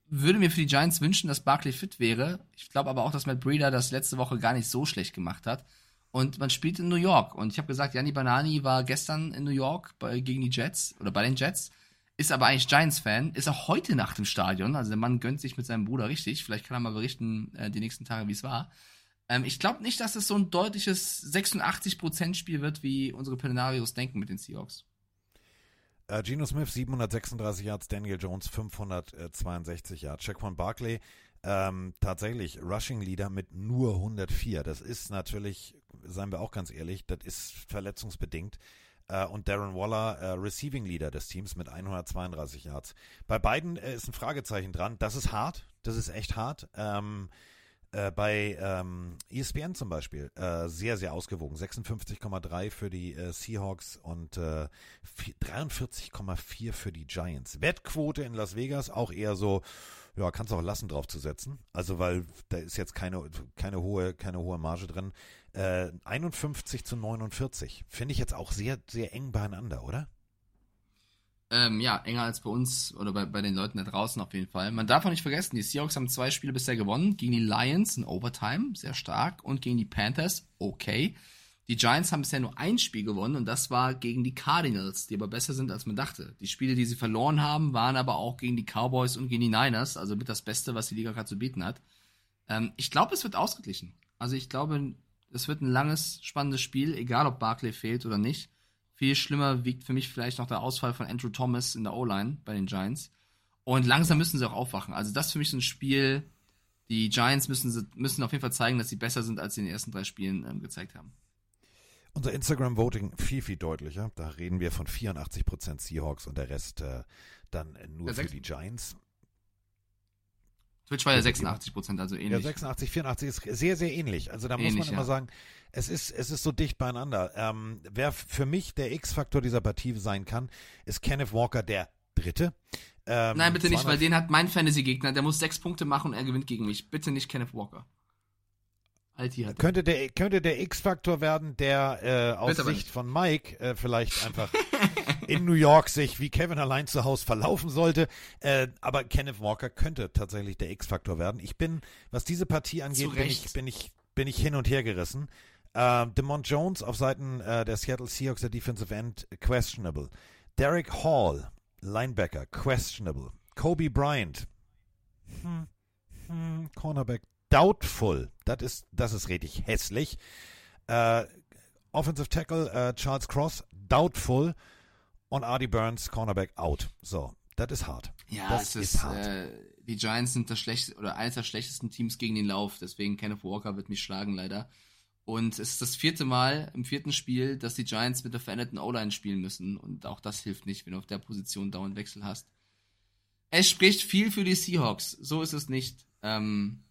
würde mir für die Giants wünschen, dass Barkley fit wäre. Ich glaube aber auch, dass Matt Breeder das letzte Woche gar nicht so schlecht gemacht hat. Und man spielt in New York. Und ich habe gesagt, Gianni Banani war gestern in New York bei, gegen die Jets oder bei den Jets. Ist aber eigentlich Giants-Fan, ist auch heute Nacht im Stadion. Also der Mann gönnt sich mit seinem Bruder richtig. Vielleicht kann er mal berichten äh, die nächsten Tage, wie es war. Ähm, ich glaube nicht, dass es so ein deutliches 86%-Spiel wird, wie unsere Pelenarios denken mit den Seahawks. Äh, Geno Smith 736 Yards, Daniel Jones 562 Yards. Shaquan Barkley ähm, tatsächlich Rushing Leader mit nur 104. Das ist natürlich, seien wir auch ganz ehrlich, das ist verletzungsbedingt. Äh, und Darren Waller äh, Receiving Leader des Teams mit 132 Yards. Bei beiden äh, ist ein Fragezeichen dran. Das ist hart. Das ist echt hart. Ähm, äh, bei ähm, ESPN zum Beispiel äh, sehr, sehr ausgewogen. 56,3 für die äh, Seahawks und äh, vi- 43,4 für die Giants. Wettquote in Las Vegas auch eher so, ja, kannst auch lassen drauf zu setzen. Also, weil da ist jetzt keine, keine hohe, keine hohe Marge drin. Äh, 51 zu 49. Finde ich jetzt auch sehr, sehr eng beieinander, oder? Ähm, ja, enger als bei uns oder bei, bei den Leuten da draußen auf jeden Fall. Man darf auch nicht vergessen, die Seahawks haben zwei Spiele bisher gewonnen. Gegen die Lions in Overtime, sehr stark. Und gegen die Panthers, okay. Die Giants haben bisher nur ein Spiel gewonnen und das war gegen die Cardinals, die aber besser sind, als man dachte. Die Spiele, die sie verloren haben, waren aber auch gegen die Cowboys und gegen die Niners, also mit das Beste, was die Liga gerade zu bieten hat. Ähm, ich glaube, es wird ausgeglichen. Also ich glaube, es wird ein langes, spannendes Spiel, egal ob Barkley fehlt oder nicht. Viel schlimmer wiegt für mich vielleicht noch der Ausfall von Andrew Thomas in der O-Line bei den Giants. Und langsam müssen sie auch aufwachen. Also das ist für mich so ein Spiel, die Giants müssen, sie- müssen auf jeden Fall zeigen, dass sie besser sind, als sie in den ersten drei Spielen ähm, gezeigt haben. Unser Instagram-Voting viel, viel deutlicher. Da reden wir von 84% Seahawks und der Rest äh, dann nur Ja, für die Giants. Twitch war ja 86 Prozent, also Ja, ähnlich. 86, 84 ist sehr, sehr ähnlich. Also da muss Ähnlich, man immer ja. sagen, es ist, es ist so dicht beieinander. Ähm, wer für mich der X-Faktor dieser Partie sein kann, ist Kenneth Walker der Dritte. Ähm, Nein, bitte nicht, 200 weil den hat mein Fantasy-Gegner, der muss sechs Punkte machen und er gewinnt gegen mich. Bitte nicht Kenneth Walker. Alti hat. Könnte der, könnte der X-Faktor werden, der äh, aus Sicht nicht. von Mike äh, vielleicht einfach in New York sich wie Kevin allein zu Hause verlaufen sollte. Äh, aber Kenneth Walker könnte tatsächlich der X-Faktor werden. Ich bin, was diese Partie angeht, bin ich, bin, ich, bin ich hin und her gerissen. Äh, Demont Jones auf Seiten äh, der Seattle Seahawks, der Defensive End, questionable. Derek Hall, Linebacker, questionable. Kobe Bryant, hm, hm, Cornerback, doubtful. Das ist, das ist richtig hässlich. Äh, Offensive Tackle äh, Charles Cross, doubtful. Und Artie Burns, Cornerback, out. So, das ist hart. Ja, das es ist, äh, die Giants sind das schlecht oder eines der schlechtesten Teams gegen den Lauf, deswegen Kenneth Walker wird mich schlagen leider. Und es ist das vierte Mal im vierten Spiel, dass die Giants mit der veränderten O-Line spielen müssen und auch das hilft nicht, wenn du auf der Position dauernd Wechsel hast. Es spricht viel für die Seahawks, so ist es nicht. Ähm,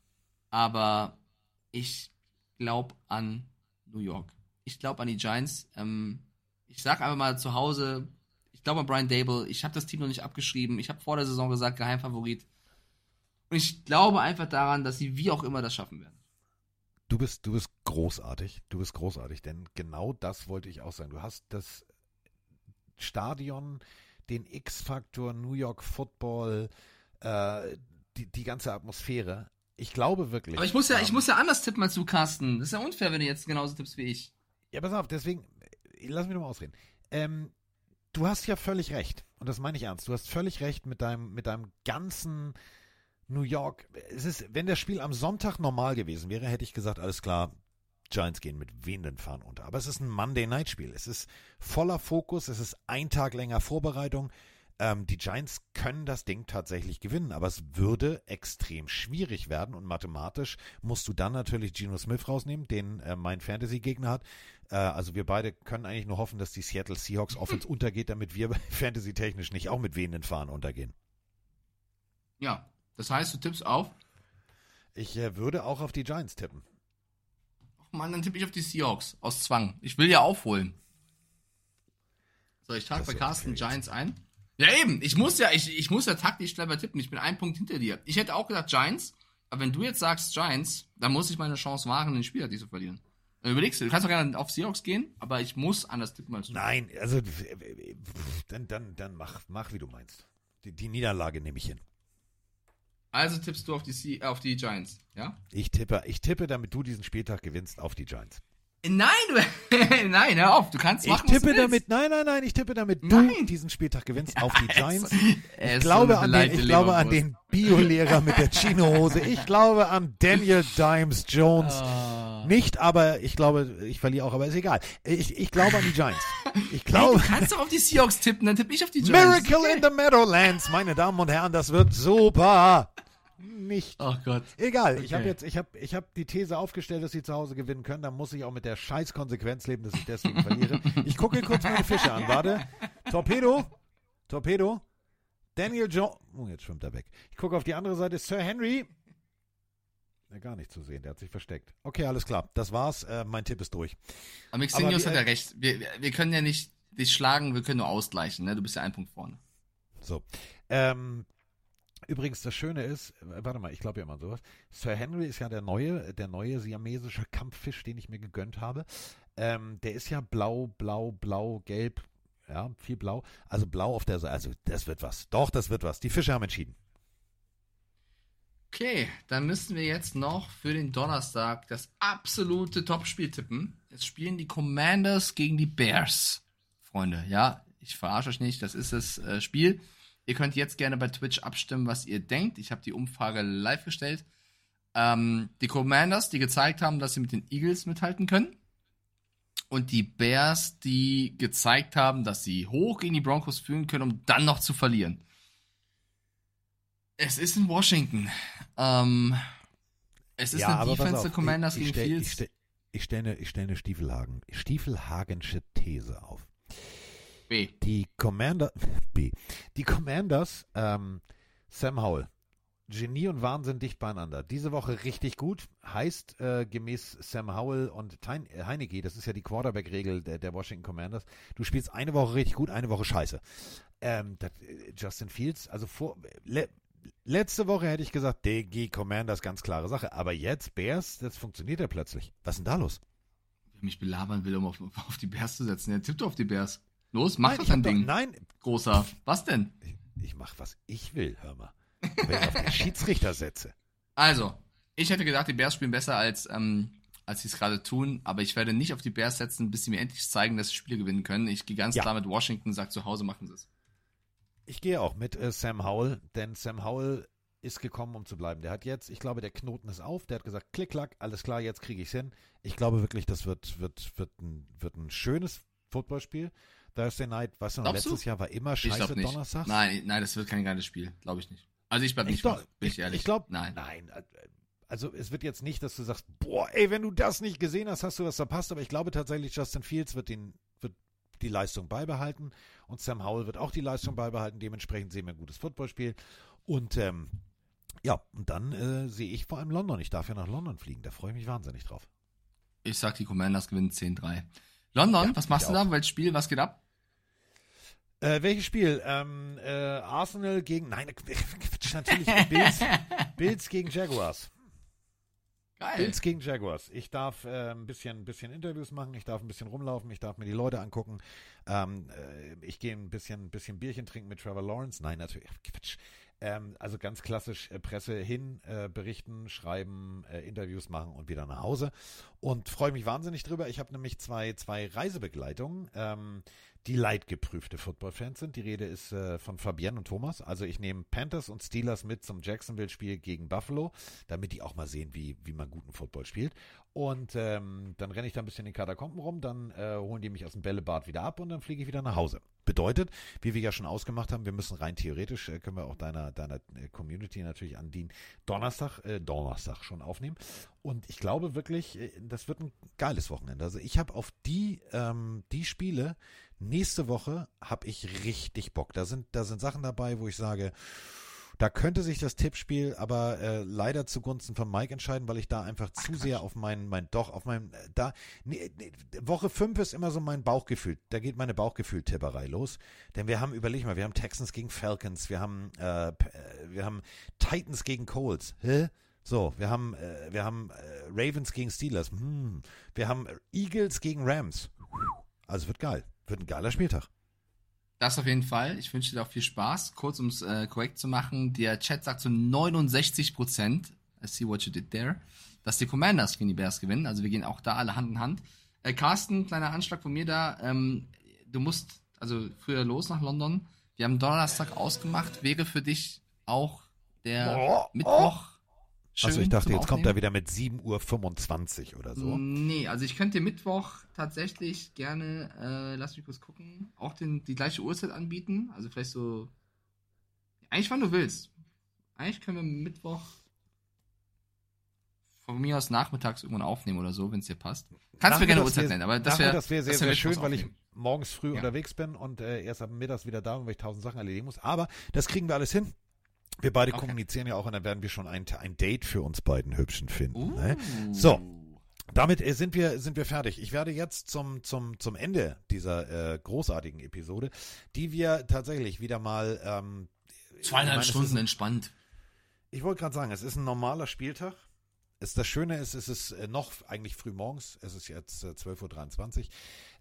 aber ich glaube an New York. Ich glaube an die Giants. Ähm, ich sag einfach mal zu Hause, ich glaube an Brian Dable. Ich habe das Team noch nicht abgeschrieben. Ich habe vor der Saison gesagt, Geheimfavorit. Und ich glaube einfach daran, dass sie wie auch immer das schaffen werden. Du bist, du bist großartig. Du bist großartig, denn genau das wollte ich auch sagen. Du hast das Stadion, den X-Faktor, New York Football, äh, die, die ganze Atmosphäre. Ich glaube wirklich. Aber ich muss ja, ich ähm, muss ja anders tippen als du, Carsten. Das ist ja unfair, wenn du jetzt genauso tippst wie ich. Ja, pass auf, deswegen, äh, lass mich nochmal ausreden. Ähm, du hast ja völlig recht. Und das meine ich ernst. Du hast völlig recht mit deinem, mit deinem ganzen New York. Es ist, wenn das Spiel am Sonntag normal gewesen wäre, hätte ich gesagt, alles klar, Giants gehen mit wehenden Fahnen unter. Aber es ist ein Monday Night Spiel. Es ist voller Fokus. Es ist ein Tag länger Vorbereitung. Ähm, die Giants können das Ding tatsächlich gewinnen, aber es würde extrem schwierig werden und mathematisch musst du dann natürlich Geno Smith rausnehmen, den äh, mein Fantasy-Gegner hat. Äh, also wir beide können eigentlich nur hoffen, dass die Seattle Seahawks Offense untergeht, damit wir Fantasy-technisch nicht auch mit wehenden Fahnen untergehen. Ja, das heißt, du tippst auf. Ich äh, würde auch auf die Giants tippen. Oh Mann, dann tippe ich auf die Seahawks. Aus Zwang. Ich will ja aufholen. So, ich trage bei Carsten. Giants ein. Ja, eben. Ich muss ja, ich, ich muss ja taktisch clever tippen. Ich bin ein Punkt hinter dir. Ich hätte auch gesagt Giants. Aber wenn du jetzt sagst Giants, dann muss ich meine Chance wahren, den Spieler die zu verlieren. Dann überlegst du, du kannst doch gerne auf Seahawks gehen, aber ich muss anders tippen als du. Nein, also dann, dann, dann mach, mach wie du meinst. Die, die Niederlage nehme ich hin. Also tippst du auf die, auf die Giants, ja? Ich tippe, ich tippe, damit du diesen Spieltag gewinnst, auf die Giants. Nein, du, nein, hör auf, du kannst Ich machen, was tippe damit, nein, nein, nein, ich tippe damit, du diesen Spieltag gewinnst auf die Giants. Ich glaube, so an den, ich glaube an den Biolehrer mit der Chino-Hose. Ich glaube an Daniel Dimes Jones. Ah. Nicht, aber ich glaube, ich verliere auch, aber ist egal. Ich, ich glaube an die Giants. Ich Hey, glaube. du kannst doch auf die Seahawks tippen, dann tippe ich auf die Giants. Miracle in the Meadowlands, meine Damen und Herren, das wird super. Nicht. Ach Gott. Egal, ich habe Okay. jetzt, ich habe, ich habe die These aufgestellt, dass sie zu Hause gewinnen können. Dann muss ich auch mit der scheiß Konsequenz leben, dass ich deswegen verliere. Ich gucke kurz meine Fische an. Warte. Torpedo. Torpedo. Daniel Jones. Oh, jetzt schwimmt er weg. Ich gucke auf die andere Seite. Sir Henry. Ja, gar nicht zu sehen. Der hat sich versteckt. Okay, alles klar. Das war's. Äh, mein Tipp ist durch. Aber Mixinius hat ja recht. Wir, wir- wir können ja nicht dich schlagen, wir können nur ausgleichen. Ne? Du bist ja ein Punkt vorne. So. Ähm, übrigens, das Schöne ist, äh, warte mal, ich glaube ja immer an sowas. Sir Henry ist ja der neue, der neue siamesische Kampffisch, den ich mir gegönnt habe. Ähm, der ist ja blau, blau, blau, gelb. Ja, viel blau. Also blau auf der Seite. Also, das wird was. Doch, das wird was. Die Fische haben entschieden. Okay, dann müssen wir jetzt noch für den Donnerstag das absolute Topspiel tippen. Es spielen die Commanders gegen die Bears. Freunde, ja, ich verarsche euch nicht, das ist das äh, Spiel. Ihr könnt jetzt gerne bei Twitch abstimmen, was ihr denkt. Ich habe die Umfrage live gestellt. Ähm, die Commanders, die gezeigt haben, dass sie mit den Eagles mithalten können. Und die Bears, die gezeigt haben, dass sie hoch gegen die Broncos führen können, um dann noch zu verlieren. Es ist in Washington. Ähm, es ist ja, eine Defense der Commanders ich, ich gegen stell, Fields. Ich stelle ich stelle ich stell eine Stiefelhagen, Stiefelhagensche These auf. B. Die Commander, B. Die Commanders, ähm, Sam Howell. Genie und Wahnsinn dicht beieinander. Diese Woche richtig gut. Heißt äh, gemäß Sam Howell und Tein, äh, Heineke, das ist ja die Quarterback-Regel der, der Washington Commanders. Du spielst eine Woche richtig gut, eine Woche scheiße. Ähm, das, äh, Justin Fields, also vor, le, letzte Woche hätte ich gesagt, DG Commanders, ganz klare Sache. Aber jetzt Bears, das funktioniert ja plötzlich. Was ist denn da los? Wer mich belabern will, um auf, auf die Bears zu setzen, der tippt auf die Bears. Los, mach Nein, doch ich hab dein doch- Ding. nein. Großer. Was denn? Ich mach, was ich will, hör mal. Wenn ich auf den Schiedsrichter setze. Also, ich hätte gedacht, die Bears spielen besser als, ähm, als sie es gerade tun, aber ich werde nicht auf die Bears setzen, bis sie mir endlich zeigen, dass sie Spiele gewinnen können. Ich gehe ganz Ja. klar mit Washington, sag zu Hause machen sie es. Ich gehe auch mit äh, Sam Howell, denn Sam Howell ist gekommen, um zu bleiben. Der hat jetzt, ich glaube, der Knoten ist auf. Der hat gesagt, klick, klack, alles klar, jetzt kriege ich es hin. Ich glaube wirklich, das wird, wird, wird, ein, wird ein schönes Footballspiel. Thursday Night, was noch, Glaubst letztes du? Jahr war immer scheiße nicht. Donnerstags. Nein, nein, das wird kein geiles Spiel, glaube ich nicht. Also ich bleib Ich nicht glaub- wach, bin ich, ehrlich. Ich glaube, nein. nein. äh, Also es wird jetzt nicht, dass du sagst, boah, ey, wenn du das nicht gesehen hast, hast du was verpasst. Aber ich glaube tatsächlich, Justin Fields wird, den, wird die Leistung beibehalten und Sam Howell wird auch die Leistung beibehalten. Dementsprechend sehen wir ein gutes Footballspiel. Und ähm, ja, und dann äh, sehe ich vor allem London. Ich darf ja nach London fliegen. Da freue ich mich wahnsinnig drauf. Ich sag, die Commanders gewinnen 10-3. London, Ja, was machst du auch. da? Welches Spiel, was geht ab? Äh, welches Spiel? Ähm, äh, Arsenal gegen, nein, natürlich Bills, Bills gegen Jaguars. Geil. Bills gegen Jaguars. Ich darf äh, ein bisschen, bisschen Interviews machen, ich darf ein bisschen rumlaufen, ich darf mir die Leute angucken. Ähm, äh, ich gehe ein bisschen, bisschen Bierchen trinken mit Trevor Lawrence. Nein, natürlich, Quatsch. Ähm, also ganz klassisch äh, Presse hin, äh, berichten, schreiben, äh, Interviews machen und wieder nach Hause. Und freue mich wahnsinnig drüber. Ich habe nämlich zwei, zwei Reisebegleitungen, ähm, die leidgeprüfte Football-Fans sind. Die Rede ist äh, von Fabienne und Thomas. Also ich nehme Panthers und Steelers mit zum Jacksonville-Spiel gegen Buffalo, damit die auch mal sehen, wie, wie man guten Football spielt. Und ähm, dann renne ich da ein bisschen in den Katakomben rum, dann äh, holen die mich aus dem Bällebad wieder ab und dann fliege ich wieder nach Hause. Bedeutet, wie wir ja schon ausgemacht haben, wir müssen rein theoretisch, äh, können wir auch deiner, deiner äh, Community natürlich an den Donnerstag, äh, Donnerstag schon aufnehmen. Und ich glaube wirklich, äh, das wird ein geiles Wochenende. Also ich habe auf die, ähm, die Spiele nächste Woche habe ich richtig Bock. Da sind, da sind Sachen dabei, wo ich sage, da könnte sich das Tippspiel aber äh, leider zugunsten von Mike entscheiden, weil ich da einfach zu sehr auf mein, mein doch, auf mein, äh, da, nee, nee, Woche 5 ist immer so mein Bauchgefühl. Da geht meine Bauchgefühl-Tipperei los. Denn wir haben, überleg mal, wir haben Texans gegen Falcons, wir haben, äh, äh, wir haben Titans gegen Colts. Hä? So, wir haben, äh, wir haben äh, Ravens gegen Steelers. Hm. Wir haben Eagles gegen Rams. Also wird geil. Wird ein geiler Spieltag. Das auf jeden Fall. Ich wünsche dir auch viel Spaß. Kurz, um es äh, korrekt zu machen, der Chat sagt zu 69 Prozent, I see what you did there, dass die Commanders gegen die Bears gewinnen. Also wir gehen auch da alle Hand in Hand. Äh, Carsten, kleiner Anschlag von mir da. Ähm, du musst also früher los nach London. Wir haben Donnerstag ausgemacht. Wäre für dich auch der Oh, Mittwoch schön Also ich dachte, jetzt kommt er wieder mit 7.25 Uhr oder so. Nee, also ich könnte Mittwoch tatsächlich gerne, äh, lass mich kurz gucken, auch den, die gleiche Uhrzeit anbieten. Also vielleicht so. Eigentlich, wann du willst. Eigentlich können wir Mittwoch von mir aus nachmittags irgendwann aufnehmen oder so, wenn es dir passt. Kannst mir gerne Uhrzeit nennen, aber das wäre Nachmittags wär sehr, das wär sehr schön, weil ich morgens früh Ja. unterwegs bin und äh, erst ab mittags wieder da bin, weil ich tausend Sachen erledigen muss. Aber das kriegen wir alles hin. Wir beide Okay. kommunizieren ja auch und dann werden wir schon ein, ein Date für uns beiden Hübschen finden. Uh. Ne? So, damit äh, sind wir sind wir fertig. Ich werde jetzt zum zum zum Ende dieser äh, großartigen Episode, die wir tatsächlich wieder mal ähm, Zweieinhalb meine, Stunden ist entspannt. Ich wollte gerade sagen, es ist ein normaler Spieltag. Es, das Schöne ist, es ist äh, noch eigentlich früh morgens. Es ist jetzt äh, 12.23 Uhr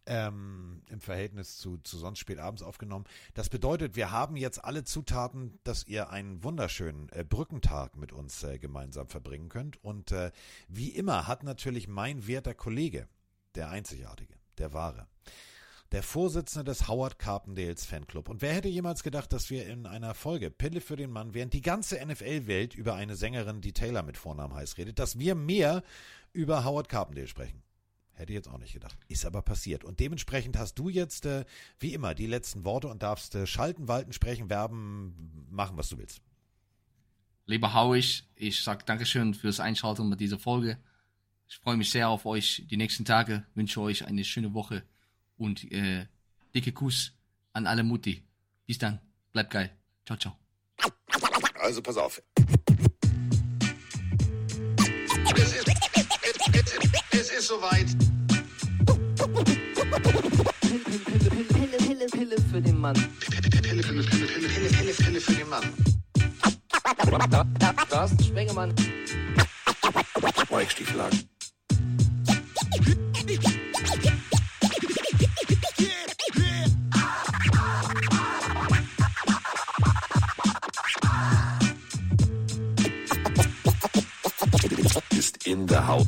ähm, im Verhältnis zu, zu sonst spät abends aufgenommen. Das bedeutet, wir haben jetzt alle Zutaten, dass ihr einen wunderschönen äh, Brückentag mit uns äh, gemeinsam verbringen könnt. Und äh, wie immer hat natürlich mein werter Kollege, der Einzigartige, der Wahre, der Vorsitzende des Howard Carpendales Fanclub. Und wer hätte jemals gedacht, dass wir in einer Folge Pille für den Mann, während die ganze NFL-Welt über eine Sängerin, die Taylor mit Vornamen heißt, redet, dass wir mehr über Howard Carpendale sprechen? Hätte ich jetzt auch nicht gedacht. Ist aber passiert. Und dementsprechend hast du jetzt, äh, wie immer, die letzten Worte und darfst äh, schalten, walten, sprechen, werben, machen, was du willst. Lieber Hauig, ich sag Dankeschön fürs Einschalten mit dieser Folge. Ich freue mich sehr auf euch die nächsten Tage, wünsche euch eine schöne Woche und äh, dicke Kuss an alle Mutti. Bis dann, bleibt geil. Ciao, ciao. Also pass auf. Es ist soweit. Pille, Pille, Pille für den Mann. Pille, Pille, Pille, Pille, Pille, Pille, Pille für den Mann. Carsten Spengemann. Weichstieflagen. In der Haut,